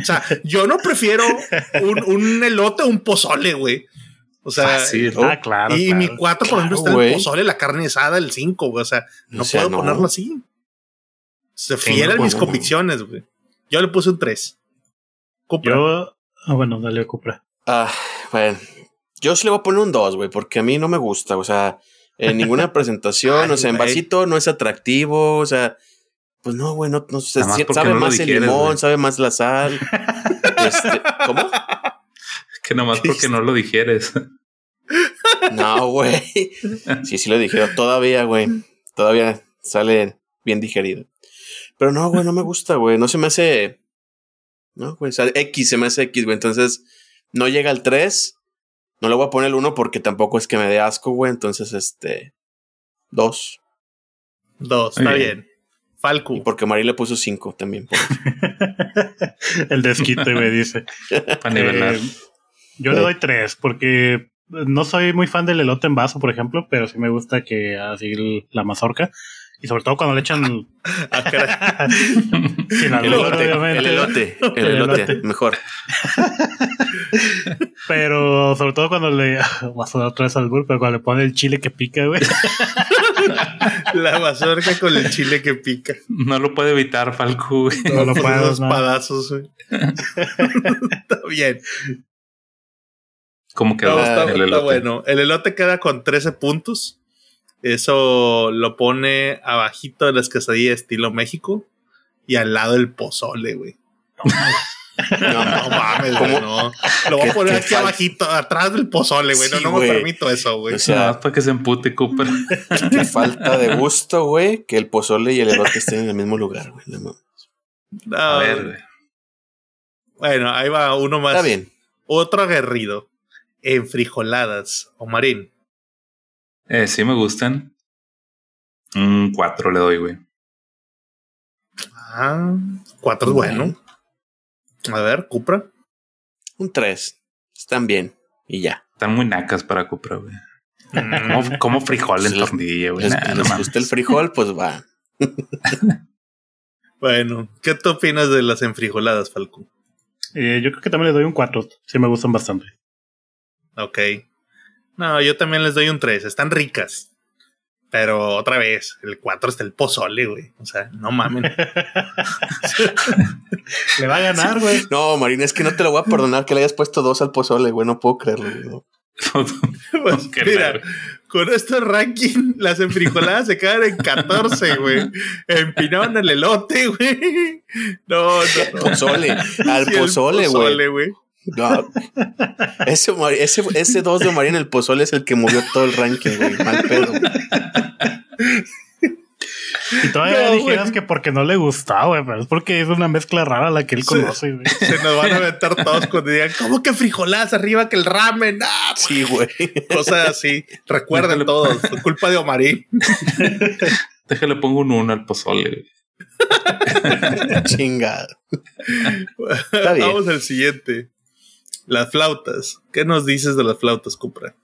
[SPEAKER 2] O sea, yo no prefiero un, un elote o un pozole, güey. O sea,
[SPEAKER 1] Fácil.
[SPEAKER 3] Ah, claro.
[SPEAKER 2] y
[SPEAKER 3] claro.
[SPEAKER 2] mi 4, por ejemplo,
[SPEAKER 4] Claro,
[SPEAKER 2] está el
[SPEAKER 4] güey.
[SPEAKER 2] pozole, la carne asada, el 5, güey. O sea, no
[SPEAKER 4] O sea,
[SPEAKER 2] puedo
[SPEAKER 4] no.
[SPEAKER 2] ponerlo así. Se fiel
[SPEAKER 1] no,
[SPEAKER 2] a mis convicciones, güey. Yo le puse un 3.
[SPEAKER 3] Yo. Ah, bueno, dale, Cupra.
[SPEAKER 4] Ah, bueno. Yo sí le voy a poner un 2, güey, porque a mí no me gusta. O sea, en ninguna presentación,
[SPEAKER 2] Ay,
[SPEAKER 4] o sea, en vasito no es atractivo. O sea, pues no, güey, no, sabe
[SPEAKER 1] no lo
[SPEAKER 4] más el limón, sabe más la sal. Este, ¿Cómo?
[SPEAKER 1] Que nomás porque no lo digieres.
[SPEAKER 4] No, güey. Sí, sí lo dijeron. Todavía, güey. Todavía sale bien digerido. Pero no, güey, no me gusta, güey. No se me hace. No, güey. O sea, X se me hace X, güey. Entonces, no llega al 3. No le voy a poner el 1 porque tampoco es que me dé asco, güey. Entonces, este. 2.
[SPEAKER 2] 2,
[SPEAKER 1] Muy
[SPEAKER 2] está
[SPEAKER 1] bien.
[SPEAKER 2] bien. Falcu.
[SPEAKER 4] Y porque Mari le puso 5 también. por
[SPEAKER 3] el desquite, me dice.
[SPEAKER 1] Para nivelar.
[SPEAKER 3] Eh, yo le doy tres, porque no soy muy fan del elote en vaso, por ejemplo, pero sí me gusta que así el- la mazorca. Y sobre todo cuando le echan
[SPEAKER 2] Ah, caray.
[SPEAKER 3] sin
[SPEAKER 4] El elote,
[SPEAKER 3] obviamente.
[SPEAKER 4] el elote, el
[SPEAKER 3] El
[SPEAKER 4] elote,
[SPEAKER 3] elote.
[SPEAKER 4] mejor.
[SPEAKER 3] Pero sobre todo cuando le. Va a sonar otra vez albur, pero cuando le pone el chile que pica, güey.
[SPEAKER 2] La mazorca con el chile que pica.
[SPEAKER 1] No lo puede evitar, Falco. güey.
[SPEAKER 3] No lo
[SPEAKER 2] unos
[SPEAKER 3] no.
[SPEAKER 2] padazos, güey. está bien.
[SPEAKER 1] ¿Cómo quedó
[SPEAKER 2] No, está,
[SPEAKER 1] el
[SPEAKER 2] está
[SPEAKER 1] elote?
[SPEAKER 2] bueno. El elote queda con 13 puntos. Eso lo pone abajito de las quesadillas estilo México y al lado el pozole, güey. No, no mames, güey, no. Lo voy a
[SPEAKER 4] ¿Qué-
[SPEAKER 2] poner aquí abajito, atrás del pozole, güey.
[SPEAKER 4] Sí,
[SPEAKER 2] no, no me permito eso, güey.
[SPEAKER 4] O sea,
[SPEAKER 1] No, para que se empute Cooper.
[SPEAKER 4] Qué falta de gusto, güey, que el pozole y el elote estén en el mismo lugar, güey. No
[SPEAKER 1] A ver, güey.
[SPEAKER 2] Bueno, ahí va uno más.
[SPEAKER 4] Está bien.
[SPEAKER 2] Otro aguerrido. En frijoladas. O marín.
[SPEAKER 1] Eh, sí me gustan. Un 4 le doy, güey.
[SPEAKER 2] Ah, cuatro es bueno. A ver, Cupra.
[SPEAKER 4] Un 3. Están bien. Y ya.
[SPEAKER 1] Están muy nacas para Cooper, güey.
[SPEAKER 2] Mm,
[SPEAKER 1] Como, como frijol en tortilla, güey.
[SPEAKER 4] Les,
[SPEAKER 1] Nah,
[SPEAKER 4] les gusta el frijol, pues va.
[SPEAKER 2] bueno, ¿qué te opinas de las enfrijoladas, Falco?
[SPEAKER 3] Eh, yo creo que también le doy un 4. Sí me gustan bastante.
[SPEAKER 2] Ok. No, yo también les doy un 3. Están ricas. Pero otra vez, el 4 está el pozole, güey. O sea, no mamen.
[SPEAKER 3] Le va a ganar, güey.
[SPEAKER 4] No, Marina, es que no te lo voy a perdonar que le hayas puesto dos al pozole, güey. No puedo creerlo, güey. no.
[SPEAKER 2] Pues, mira, con este ranking, las enfrijoladas se quedan en 14, güey. Empinaron el elote, güey. No, no, no.
[SPEAKER 4] Pozole. Al
[SPEAKER 2] Sí,
[SPEAKER 4] pozole, güey. No. Ese, ese, ese dos de Marina el pozole es el que movió todo el ranking, güey. Mal pedo.
[SPEAKER 3] Y todavía
[SPEAKER 2] No,
[SPEAKER 3] dijeras que porque no le gustaba, güey, pero es porque es una mezcla rara la que él conoce, güey.
[SPEAKER 2] Se nos van a aventar todos cuando digan, ¿cómo que frijoladas arriba que el ramen? Ah,
[SPEAKER 4] Sí, güey.
[SPEAKER 2] cosas así. Recuerden todos. Fue culpa de Omarín.
[SPEAKER 1] Déjale pongo un 1 al pozole, güey.
[SPEAKER 4] Está bien.
[SPEAKER 2] Vamos al siguiente. Las flautas. ¿Qué nos dices de las flautas, Cupra?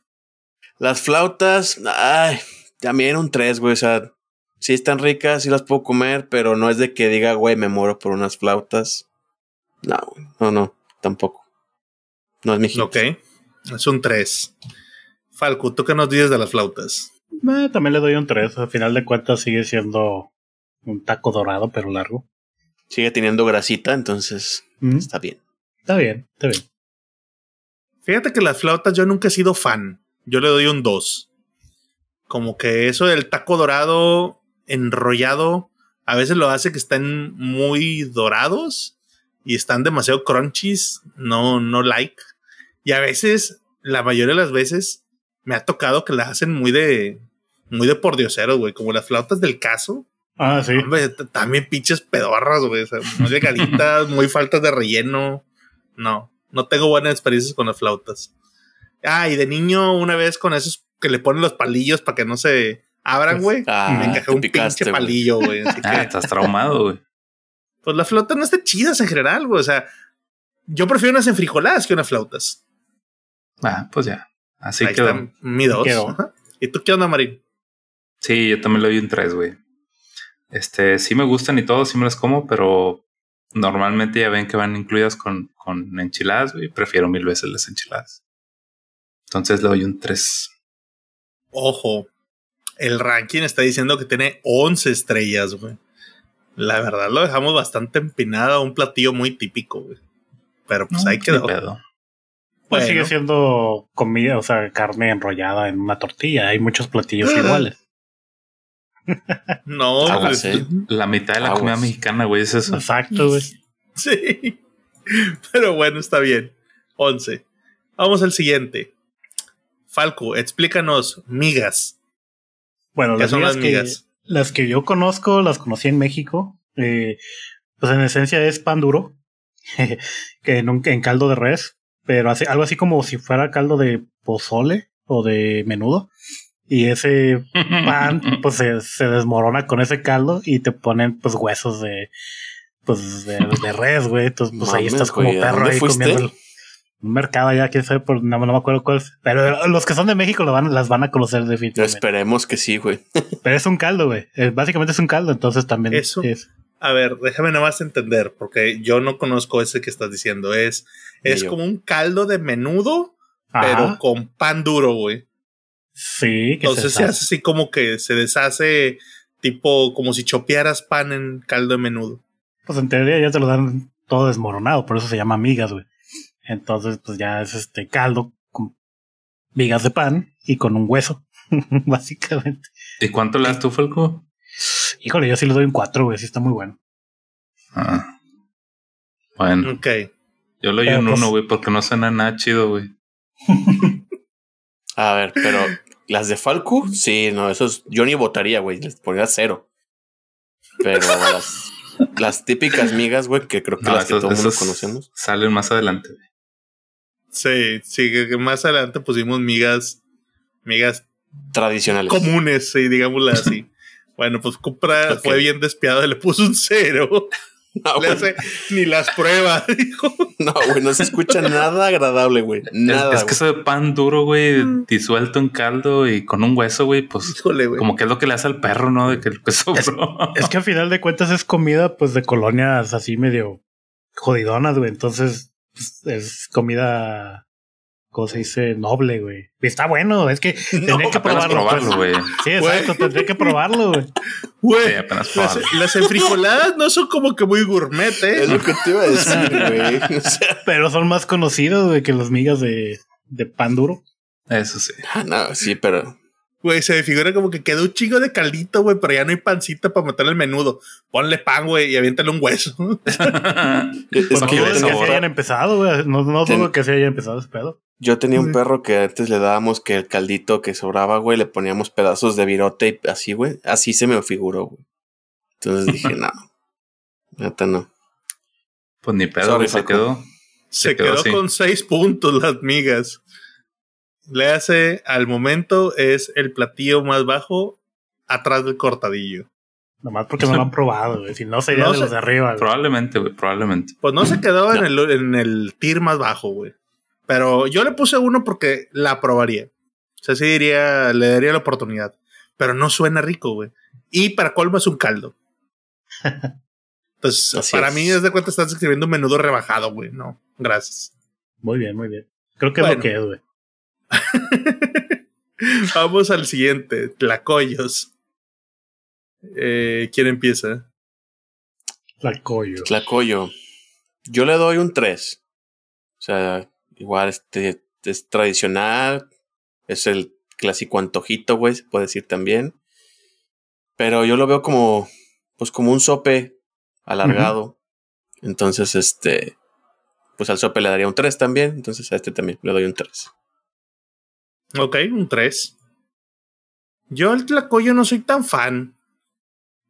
[SPEAKER 4] Las flautas, ay, también un 3, güey. O sea, sí están ricas, sí las puedo comer, pero no es de que diga, güey, me muero por unas flautas. No, güey. No, no, tampoco. No es mi hit.
[SPEAKER 2] Ok. Es un 3. Falco, ¿tú qué nos dices de las flautas?
[SPEAKER 3] Eh, también le doy un 3. Al final de cuentas sigue siendo un taco dorado, pero largo.
[SPEAKER 4] Sigue teniendo grasita, entonces
[SPEAKER 3] Mm,
[SPEAKER 4] está bien.
[SPEAKER 3] Está bien, está bien.
[SPEAKER 2] Fíjate que las flautas yo nunca he sido fan. Yo le doy un 2. Como que eso del taco dorado enrollado a veces lo hace que estén muy dorados y están demasiado crunchies. No, no like. Y a veces, la mayoría de las veces, me ha tocado que las hacen muy de, muy de por dioseros, güey. Como las flautas del caso.
[SPEAKER 3] Ah, sí.
[SPEAKER 2] Hombre, también pinches pedorras, güey. O sea, muy delgaditas, muy faltas de relleno. No, no tengo buenas experiencias con las flautas. Ah, y de niño, una vez con esos que le ponen los palillos para que no se abran, güey.
[SPEAKER 4] Ah,
[SPEAKER 2] me encajé un
[SPEAKER 4] picaste,
[SPEAKER 2] pinche palillo, güey.
[SPEAKER 1] Ah,
[SPEAKER 2] que,
[SPEAKER 1] estás traumado, güey.
[SPEAKER 2] pues las flautas no están chidas en general, güey. O sea, yo prefiero unas enfrijoladas que unas flautas.
[SPEAKER 1] Ah, pues ya. Así
[SPEAKER 2] Ahí
[SPEAKER 1] quedó.
[SPEAKER 2] está mi dos.
[SPEAKER 3] quedó.
[SPEAKER 2] ¿Y tú qué onda, Marín?
[SPEAKER 1] Sí, yo también le doy un 3, güey. Este, sí me gustan y todo, sí me las como, pero normalmente ya ven que van incluidas con, con enchiladas, güey. Prefiero mil veces las enchiladas. Entonces le doy un 3.
[SPEAKER 2] Ojo, el ranking está diciendo que tiene 11 estrellas, güey. La verdad lo dejamos bastante empinado, un platillo muy típico, güey. Pero pues ahí quedó.
[SPEAKER 3] Pues
[SPEAKER 2] Bueno.
[SPEAKER 3] sigue siendo comida, o sea, carne enrollada en una tortilla. Hay muchos platillos iguales.
[SPEAKER 2] No, pues,
[SPEAKER 4] eh.
[SPEAKER 1] La mitad de la
[SPEAKER 4] Aguas.
[SPEAKER 1] comida mexicana, güey, es eso.
[SPEAKER 3] Exacto, güey.
[SPEAKER 2] sí. Pero bueno, está bien. 11. Vamos al siguiente. Falco, explícanos migas.
[SPEAKER 3] Bueno,
[SPEAKER 2] ¿Qué
[SPEAKER 3] las
[SPEAKER 2] son
[SPEAKER 3] migas,
[SPEAKER 2] las
[SPEAKER 3] que,
[SPEAKER 2] migas?
[SPEAKER 3] las que yo conozco, las conocí en México. Eh, pues en esencia es pan duro, que en, un- en caldo de res, pero así, algo así como si fuera caldo de pozole o de menudo. Y ese pan, pues se, se desmorona con ese caldo y te ponen pues huesos de, pues de, de res, güey. Entonces, pues ahí estás como
[SPEAKER 4] güey, ¿a
[SPEAKER 3] perro ahí
[SPEAKER 4] fuiste?
[SPEAKER 3] comiendo. Un mercado allá, quién sabe, por, no, no me acuerdo cuál. es. Pero los que son de México lo van, las van a conocer definitivamente.
[SPEAKER 4] Esperemos que sí, güey.
[SPEAKER 3] Pero es un caldo, güey. Eh, Básicamente es un caldo, entonces también
[SPEAKER 2] Eso.
[SPEAKER 3] es.
[SPEAKER 2] A ver, déjame nada más entender, porque yo no conozco ese que estás diciendo. Es, es como un caldo de menudo,
[SPEAKER 3] Ajá.
[SPEAKER 2] pero con pan duro, güey.
[SPEAKER 3] Sí, que
[SPEAKER 2] Entonces se
[SPEAKER 3] se
[SPEAKER 2] hace así como que se deshace, tipo como si chopearas pan en caldo de menudo.
[SPEAKER 3] Pues en teoría ya te lo dan todo desmoronado, por eso se llama migas, güey. Entonces, pues ya es este caldo con migas de pan y con un hueso, básicamente.
[SPEAKER 1] ¿Y cuánto le das tú, Falco?
[SPEAKER 3] Híjole, yo sí le doy un 4, güey, sí está muy bueno.
[SPEAKER 1] Ah. Bueno,
[SPEAKER 2] Ok.
[SPEAKER 1] Yo le doy
[SPEAKER 3] Pero
[SPEAKER 1] un
[SPEAKER 3] pues-
[SPEAKER 1] 1, güey, porque no suena nada chido, güey.
[SPEAKER 4] A ver, pero las de Falco, sí, no, esos yo ni votaría, güey. Les ponía cero. Pero las, las típicas migas, güey, que creo que
[SPEAKER 1] No,
[SPEAKER 4] las que
[SPEAKER 1] esos,
[SPEAKER 4] todo el mundo conocemos.
[SPEAKER 1] salen más adelante. güey.
[SPEAKER 2] Sí, sí, que que más adelante pusimos migas, migas
[SPEAKER 4] Tradicionales.
[SPEAKER 2] comunes, sí, digámoslo así. bueno, pues Cupra
[SPEAKER 4] Ok.
[SPEAKER 2] fue bien despiado, le puso un cero.
[SPEAKER 4] No,
[SPEAKER 2] Le hace ni las pruebas, dijo.
[SPEAKER 4] no, güey, no se escucha nada agradable, güey. Nada.
[SPEAKER 1] es, es que eso de pan duro, güey, disuelto en caldo y con un hueso, güey, pues
[SPEAKER 2] Híjole, güey.
[SPEAKER 1] como que es lo que le hace al perro, ¿no? De que el que sobró.
[SPEAKER 3] Es que al final de cuentas es comida, pues, de colonias así medio jodidonas, güey. Entonces, pues, es comida, ¿cómo se dice? Noble, güey. Está bueno, es que tendría que
[SPEAKER 1] apenas
[SPEAKER 3] probarlo.
[SPEAKER 1] probarlo,
[SPEAKER 3] pues.
[SPEAKER 1] güey.
[SPEAKER 3] Sí, exacto, tendría que probarlo, güey.
[SPEAKER 2] Güey,
[SPEAKER 1] Sí, apenas
[SPEAKER 2] las,
[SPEAKER 1] probarlo.
[SPEAKER 2] las enfrijoladas no son como que muy gourmet, ¿eh?
[SPEAKER 4] Es lo que te iba a decir, güey. O sea,
[SPEAKER 3] Pero son más conocidos, güey, que las migas de, de pan duro.
[SPEAKER 1] Eso sí.
[SPEAKER 4] ah, no, sí, pero
[SPEAKER 2] Güey, se me figura como que quedó un chingo de caldito, güey, pero ya no hay pancita para meterle el menudo. Ponle pan, güey, y aviéntale un hueso.
[SPEAKER 4] es que
[SPEAKER 3] no dudo que
[SPEAKER 4] tenía,
[SPEAKER 3] se hayan empezado, güey. No, no dudo que se haya empezado ese pedo.
[SPEAKER 4] Yo tenía un perro que antes le dábamos que el caldito que sobraba, güey, le poníamos pedazos de virote y así, güey. Así se me figuró, güey. Entonces dije, no, neta no.
[SPEAKER 1] Pues ni pedo,
[SPEAKER 4] Sorry,
[SPEAKER 1] güey, se quedó.
[SPEAKER 2] Se
[SPEAKER 1] quedó
[SPEAKER 2] con seis puntos las migas. Le hace al momento es el platillo más bajo atrás del cortadillo.
[SPEAKER 3] Nomás porque no lo han probado, güey. Si no, sería
[SPEAKER 2] No
[SPEAKER 3] de los de arriba, güey.
[SPEAKER 1] Probablemente, güey, probablemente.
[SPEAKER 2] Pues no se quedó en, el, en el tier más bajo, güey. Pero yo le puse uno porque la probaría. O sea, sí diría, le daría la oportunidad. Pero no suena rico, güey. Y para colmo es un caldo. Entonces,
[SPEAKER 4] Así
[SPEAKER 2] para
[SPEAKER 4] es.
[SPEAKER 2] mí, es de cuenta, estás escribiendo un menudo rebajado, güey. No, gracias.
[SPEAKER 3] Muy bien, muy bien. Creo que es
[SPEAKER 2] Bueno.
[SPEAKER 3] lo que es, güey.
[SPEAKER 2] Vamos al siguiente, Tlacoyos. Eh, ¿Quién empieza?
[SPEAKER 3] La collo.
[SPEAKER 4] Tlacoyo. Yo le doy un 3. O sea, igual este es tradicional. Es el clásico antojito, güey, se puede decir también. Pero yo lo veo como, pues como un sope alargado. Entonces, este, pues al sope le daría un 3 también. Entonces a este también le doy un 3.
[SPEAKER 2] Ok, un 3. Yo el tlacoyo no soy tan fan.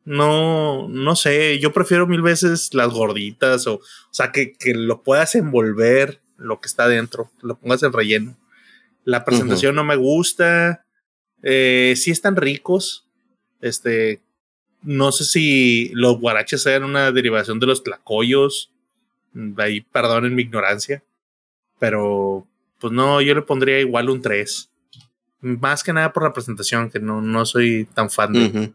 [SPEAKER 2] No, no sé, yo prefiero mil veces las gorditas o, o sea, que, que lo puedas envolver lo que está dentro, lo pongas en relleno. La presentación no me gusta. Eh, sí están ricos. Este, no sé si los guaraches sean una derivación de los tlacoyos. Ahí perdonen mi ignorancia. Pero, pues no, yo le pondría igual un 3. Más que nada por la presentación, que no, no soy tan fan de.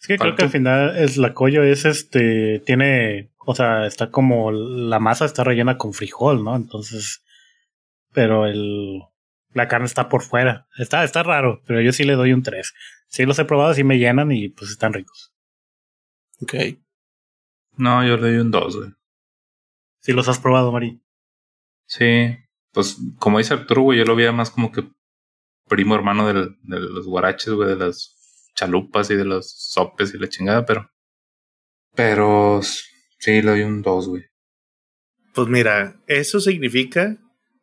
[SPEAKER 3] Es que creo que al final es la collo es este, tiene, o sea, está como la masa está rellena con frijol, ¿no? Entonces, pero el, la carne está por fuera. Está, está raro, pero yo sí le doy un 3. Sí los he probado, sí me llenan y pues están ricos.
[SPEAKER 4] Ok.
[SPEAKER 1] No, yo le doy un 2, güey.
[SPEAKER 3] Sí los has probado, Mari.
[SPEAKER 1] Sí, pues como dice Arturo, güey, yo lo veía más como que primo hermano del- de los guaraches, güey, de las chalupas y de los sopes y la chingada, pero. Pero sí, le doy un 2, güey.
[SPEAKER 2] Pues mira, eso significa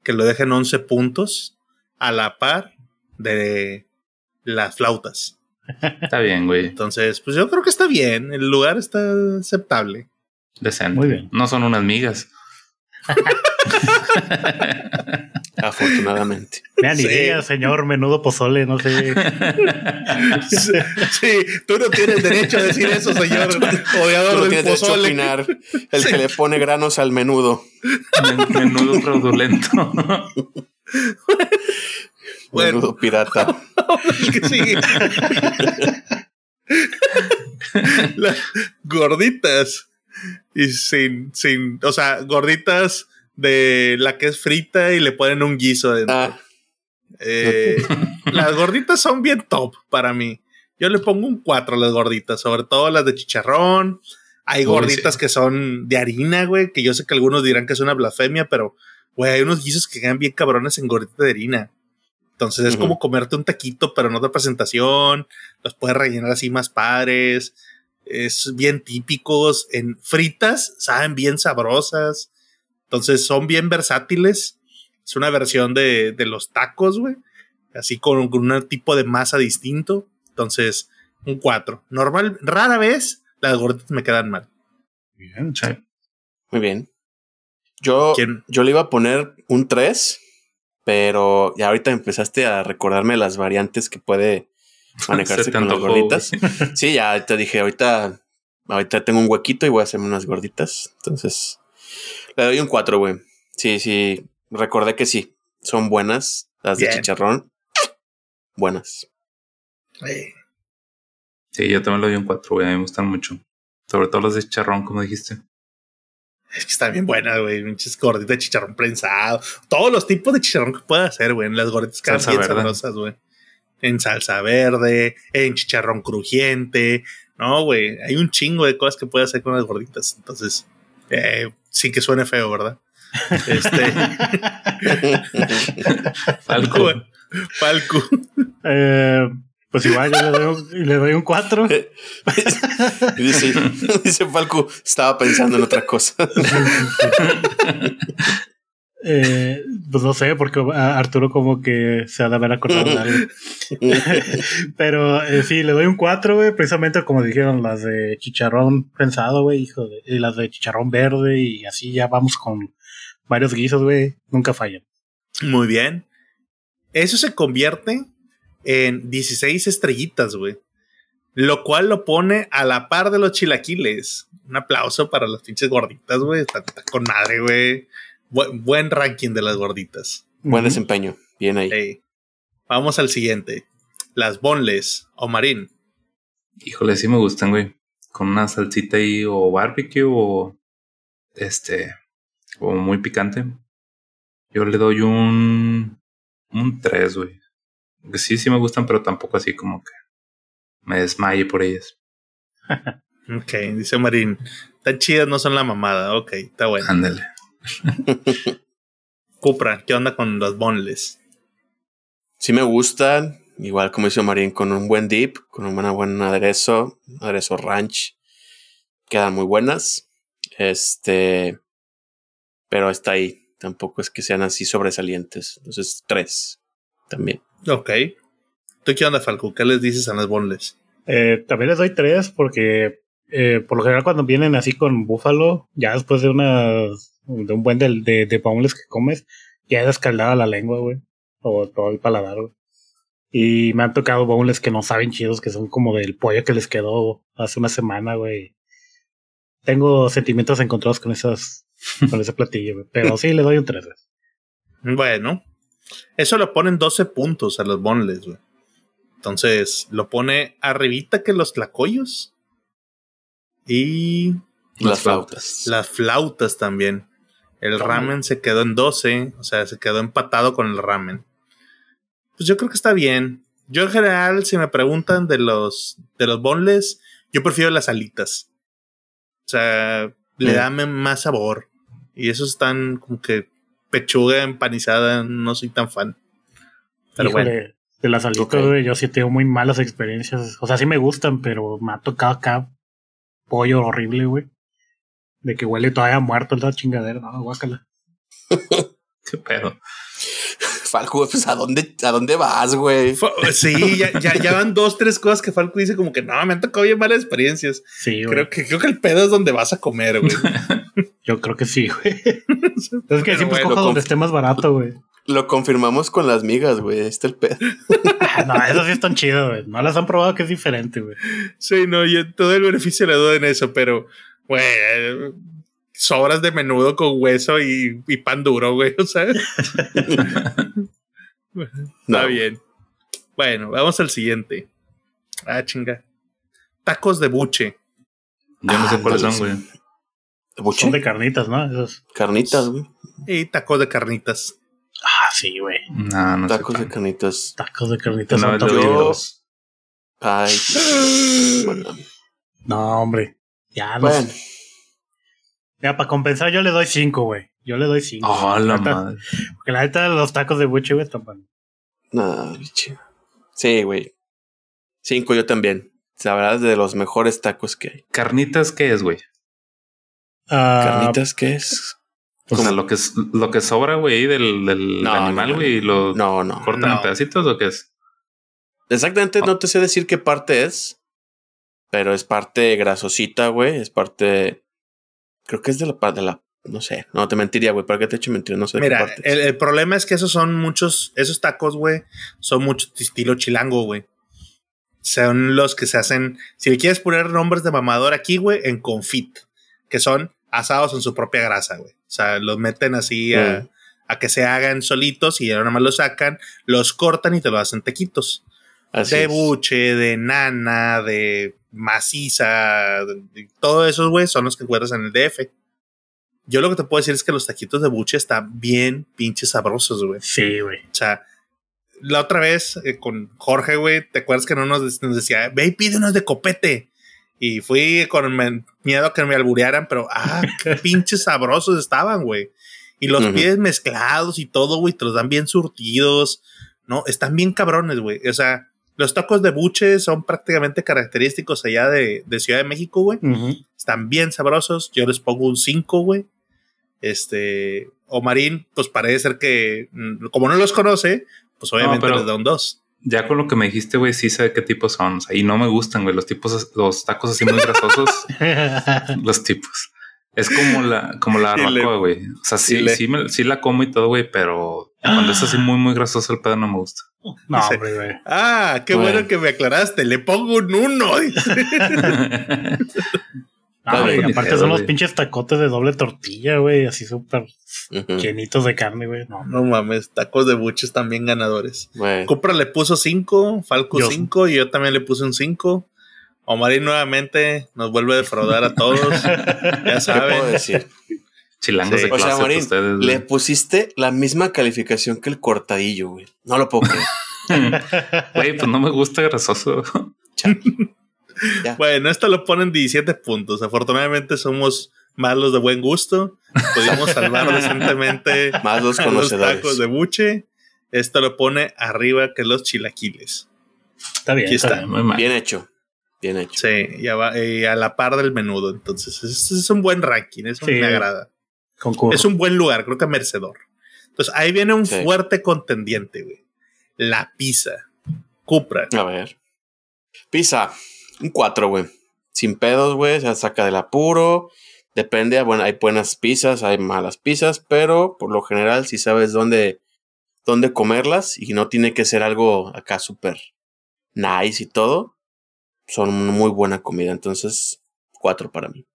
[SPEAKER 2] que lo dejan 11 puntos a la par de las flautas.
[SPEAKER 1] Está bien, güey.
[SPEAKER 2] Entonces, pues yo creo que está bien. El lugar está aceptable.
[SPEAKER 1] Decente.
[SPEAKER 3] Muy bien.
[SPEAKER 1] No son unas migas.
[SPEAKER 4] Afortunadamente.
[SPEAKER 3] Vean, ni
[SPEAKER 2] Sí.
[SPEAKER 3] diga, señor, menudo pozole, no sé.
[SPEAKER 2] Sí, sí, tú no tienes derecho a decir eso, señor
[SPEAKER 4] Tú
[SPEAKER 2] odiador
[SPEAKER 4] no
[SPEAKER 2] del
[SPEAKER 4] tienes derecho a
[SPEAKER 2] pozole.
[SPEAKER 4] opinar. El que le pone granos al menudo.
[SPEAKER 1] Men- Menudo fraudulento.
[SPEAKER 2] Bueno.
[SPEAKER 4] Menudo pirata.
[SPEAKER 2] Las gorditas. Y sin, sin, o sea, gorditas de la que es frita y le ponen un guiso adentro.
[SPEAKER 4] Ah,
[SPEAKER 2] Eh, las gorditas son bien top para mí. Yo le pongo un 4 a las gorditas, sobre todo las de chicharrón. Hay
[SPEAKER 1] Uy,
[SPEAKER 2] gorditas
[SPEAKER 1] sí.
[SPEAKER 2] que son de harina, güey, que yo sé que algunos dirán que es una blasfemia, pero, güey, hay unos guisos que quedan bien cabrones en gordita de harina. Entonces es como comerte un taquito, pero en otra presentación. Los puedes rellenar así más padres. Es bien típicos. En fritas, saben bien sabrosas. Entonces son bien versátiles. Es una versión de, de los tacos, güey. Así con, con un tipo de masa distinto. Entonces, un 4. Normal, rara vez las gorditas me quedan mal.
[SPEAKER 3] Bien.
[SPEAKER 4] Muy bien. Yo,
[SPEAKER 2] ¿Quién?
[SPEAKER 4] yo le iba a poner un 3, pero ya ahorita empezaste a recordarme las variantes que puede manejarse con las gorditas. Sí, ya te dije, ahorita, ahorita tengo un huequito y voy a hacerme unas gorditas. Entonces, le doy un 4, güey. Sí, sí, recordé que sí, son buenas las de chicharrón. Buenas.
[SPEAKER 1] Sí, yo también le doy un 4, güey. A mí me gustan mucho. Sobre todo los de chicharrón, como dijiste.
[SPEAKER 2] Es que están bien buenas, güey. Pinches gorditas de chicharrón prensado. Todos los tipos de chicharrón que pueda hacer, güey. Las gorditas quedan
[SPEAKER 1] Salsa
[SPEAKER 2] bien sabrosas, güey. En salsa verde, en chicharrón crujiente. No, güey. Hay un chingo de cosas que puede hacer con las gorditas. Entonces, eh, sin que suene feo, ¿verdad? Este.
[SPEAKER 1] Falco.
[SPEAKER 2] Falco.
[SPEAKER 3] Eh, pues igual yo le doy un, le doy un 4.
[SPEAKER 4] Y dice, dice Falco, estaba pensando en otra cosa.
[SPEAKER 3] Eh, pues no sé, porque Arturo como que se ha de haber acordado de algo. Pero eh, sí, le doy un 4, güey. Precisamente como dijeron, las de chicharrón prensado, güey, hijo de. Y las de chicharrón verde y así ya vamos con varios guisos, güey. Nunca fallan.
[SPEAKER 2] Muy bien. Eso se convierte en 16 estrellitas, güey. Lo cual lo pone a la par de los chilaquiles. Un aplauso para las pinches gorditas, güey. Está, está con madre, güey. Buen, buen ranking de las gorditas.
[SPEAKER 4] Buen desempeño. Bien ahí.
[SPEAKER 2] Vamos al siguiente. Las bonles o marín.
[SPEAKER 1] Híjole, sí me gustan, güey. Con una salsita ahí o barbecue o este o muy picante. Yo le doy un un 3, güey. Que Sí, sí me gustan, pero tampoco así como que me desmaye por ellas.
[SPEAKER 2] Ok, dice Marín. Tan chidas no son la mamada. Ok, está bueno.
[SPEAKER 1] Ándale.
[SPEAKER 2] Cupra, ¿qué onda con las bonles?
[SPEAKER 4] Sí me gustan, igual como dice Marín, con un buen dip, con un buen, buen aderezo, aderezo ranch, quedan muy buenas. Este, pero está ahí, tampoco es que sean así sobresalientes. Entonces, tres también.
[SPEAKER 2] Ok. ¿Tú qué onda, Falco? ¿Qué les dices a las bonles?
[SPEAKER 3] Eh, también les doy 3 porque eh, por lo general cuando vienen así con búfalo, ya después de una de un buen de, de, que comes, ya es escaldada la lengua, güey. O todo el paladar, güey. Y me han tocado boneless que no saben chidos, que son como del pollo que les quedó hace una semana, güey. Tengo sentimientos encontrados con esas, con ese platillo, güey. Pero sí, le doy un 3, güey.
[SPEAKER 2] Bueno, eso lo ponen 12 puntos a los bonles, güey. Entonces, lo pone arribita que los tlacoyos. Y
[SPEAKER 4] Las flautas.
[SPEAKER 2] las flautas también. El ramen se quedó en 12, o sea, se quedó empatado con el ramen. Pues yo creo que está bien. Yo en general, si me preguntan de los de los bonles, yo prefiero las alitas. O sea, le
[SPEAKER 4] Mm.
[SPEAKER 2] dan más sabor. Y esos están como que pechuga empanizada, no soy tan fan. Pero
[SPEAKER 3] Híjole,
[SPEAKER 2] bueno,
[SPEAKER 3] De las alitas, yo sí tengo muy malas experiencias. O sea, sí me gustan, pero me ha tocado acá pollo horrible, güey. De que huele todavía muerto la chingadera. No, guácala.
[SPEAKER 1] Qué pedo.
[SPEAKER 4] Falco, pues ¿a dónde, a dónde vas, güey?
[SPEAKER 2] Sí, ya, ya, ya van dos, tres cosas que Falco dice como que no, me han tocado bien malas experiencias.
[SPEAKER 3] Sí, güey.
[SPEAKER 2] Creo que, creo que el pedo es donde vas a comer, güey.
[SPEAKER 3] Yo creo que sí, güey. es que siempre
[SPEAKER 2] bueno,
[SPEAKER 3] cojo
[SPEAKER 4] con-
[SPEAKER 3] donde esté más barato, güey.
[SPEAKER 4] Lo confirmamos con las migas, güey. Ahí Está el pedo.
[SPEAKER 3] No, esas sí están chidas, güey. No las han probado que es diferente, güey.
[SPEAKER 2] Sí, no, yo todo el beneficio le doy en eso, pero, güey, eh, sobras de menudo con hueso y, y pan duro, güey, o sea. Está
[SPEAKER 4] No.
[SPEAKER 2] bien. Bueno, vamos al siguiente. Ah, chinga. Tacos de buche.
[SPEAKER 1] Yo no sé
[SPEAKER 4] Ah,
[SPEAKER 1] cuáles son, güey.
[SPEAKER 4] Buche.
[SPEAKER 3] Son de carnitas, ¿no? Esos.
[SPEAKER 4] Carnitas, güey.
[SPEAKER 2] Y tacos de carnitas.
[SPEAKER 3] Sí, güey.
[SPEAKER 1] No, no
[SPEAKER 4] Tacos
[SPEAKER 1] sé.
[SPEAKER 4] de carnitas.
[SPEAKER 3] Tacos de carnitas tier.
[SPEAKER 4] yo-. Ay. bueno.
[SPEAKER 3] No, hombre. Ya, no
[SPEAKER 4] Bueno.
[SPEAKER 3] Ya, para compensar, yo le doy 5, güey. Yo le doy 5.
[SPEAKER 1] Oh, la madre.
[SPEAKER 3] Porque la neta, los tacos de buche, güey, están buenos.
[SPEAKER 4] No, biche. Sí, güey. Cinco yo también. La verdad es de los mejores tacos que hay.
[SPEAKER 1] ¿Carnitas qué es, güey?
[SPEAKER 3] Ah,
[SPEAKER 4] ¿Carnitas qué es?
[SPEAKER 1] O sea, lo que es lo que sobra, güey, del, del
[SPEAKER 4] No,
[SPEAKER 1] animal,
[SPEAKER 4] no, no,
[SPEAKER 1] güey, lo
[SPEAKER 4] No, no.
[SPEAKER 1] cortan
[SPEAKER 2] no.
[SPEAKER 1] en pedacitos o qué es?
[SPEAKER 4] Exactamente, no te sé decir qué parte es, pero es parte grasosita, güey. Es parte. Creo que es de la parte de la. No sé, no te mentiría, güey. ¿Para qué te he hecho mentir? No sé de qué
[SPEAKER 2] Mira,
[SPEAKER 4] parte. es.
[SPEAKER 2] el, el problema es que esos son muchos, esos tacos, güey, son mucho estilo chilango, güey. Son los que se hacen, si le quieres poner nombres de mamador aquí, güey, en confit, que son asados en su propia grasa, güey. O sea, los meten así a,
[SPEAKER 4] Mm.
[SPEAKER 2] a que se hagan solitos y ya nada más los sacan, los cortan y te lo hacen tequitos.
[SPEAKER 4] Así
[SPEAKER 2] de
[SPEAKER 4] es.
[SPEAKER 2] buche, de nana, de maciza, de, de- todos esos, güey, son los que encuentras en el DF. Yo lo que te puedo decir es que los taquitos de buche están bien pinches sabrosos, güey.
[SPEAKER 3] Sí, güey.
[SPEAKER 2] O sea, la otra vez eh, con Jorge, güey, ¿te acuerdas que no nos, nos decía, ve y pide unos de copete? Y fui con miedo a que me alburearan, pero ah, qué pinches sabrosos estaban, güey. Y los
[SPEAKER 4] Ujú.
[SPEAKER 2] pides mezclados y todo, güey, te los dan bien surtidos. No, están bien cabrones, güey. O sea, los tacos de buche son prácticamente característicos allá de, de Ciudad de México, güey. Están bien sabrosos. Yo les pongo un 5, güey. Este, Omarín, pues parece ser que, mm, como no los conoce, pues obviamente
[SPEAKER 1] pero-
[SPEAKER 2] les da un 2.
[SPEAKER 1] Ya con lo que me dijiste, güey, sí sé qué tipos son. O sea, y no me gustan, güey, los tipos, los tacos así muy grasosos, los tipos. Es como la, como la barbacoa, güey. O sea, sí,
[SPEAKER 2] sí le-
[SPEAKER 1] sí, me- sí la como y todo, güey, pero cuando es así muy, muy grasoso el pedo no me gusta.
[SPEAKER 3] no,
[SPEAKER 2] Dice-
[SPEAKER 3] hombre, güey.
[SPEAKER 2] Ah, qué
[SPEAKER 4] Bueno.
[SPEAKER 2] bueno que me aclaraste. Le pongo un 1.
[SPEAKER 3] Ah, aparte son los pinches tacotes de doble tortilla, güey, así súper llenitos de carne, güey. No,
[SPEAKER 2] No mames, tacos de buches también ganadores. Cupra le puso 5, Falco
[SPEAKER 3] Yo-
[SPEAKER 2] 5 y yo también le puse un 5. Omarín nuevamente nos vuelve a defraudar a todos. ya
[SPEAKER 4] ¿qué puedo
[SPEAKER 2] saben.
[SPEAKER 4] decir?
[SPEAKER 1] Chilangos
[SPEAKER 2] Sí.
[SPEAKER 1] de
[SPEAKER 4] O sea,
[SPEAKER 1] clase
[SPEAKER 4] Marín,
[SPEAKER 1] ustedes.
[SPEAKER 4] le pusiste la misma calificación que el cortadillo, güey. No lo puedo creer.
[SPEAKER 1] Güey, pues no me gusta grasoso.
[SPEAKER 4] Ya.
[SPEAKER 2] Bueno, esto lo ponen 17 puntos. Afortunadamente somos malos de buen gusto. Pudimos salvar decentemente
[SPEAKER 4] Más los
[SPEAKER 2] a los tacos de buche. Esto lo pone arriba que los chilaquiles.
[SPEAKER 3] está bien,
[SPEAKER 2] Aquí
[SPEAKER 3] está
[SPEAKER 2] está.
[SPEAKER 3] bien.
[SPEAKER 1] Muy mal.
[SPEAKER 4] Bien hecho. Bien hecho.
[SPEAKER 2] Sí, ya va, eh, a la par del menudo. Entonces, es, es un buen ranking. Eso
[SPEAKER 3] Sí.
[SPEAKER 2] me agrada.
[SPEAKER 3] Concurso.
[SPEAKER 2] Es un buen lugar, creo que merecedor. Entonces, ahí viene un
[SPEAKER 4] Sí.
[SPEAKER 2] fuerte contendiente, güey. La pizza. Cupra.
[SPEAKER 4] A ver. Pizza. Un 4, güey. Sin pedos, güey. Se saca del apuro. Depende. Bueno, hay buenas pizzas, hay malas pizzas, pero por lo general, si sabes dónde, dónde comerlas y no tiene que ser algo acá súper nice y todo, son muy buena comida. Entonces, 4 para mí.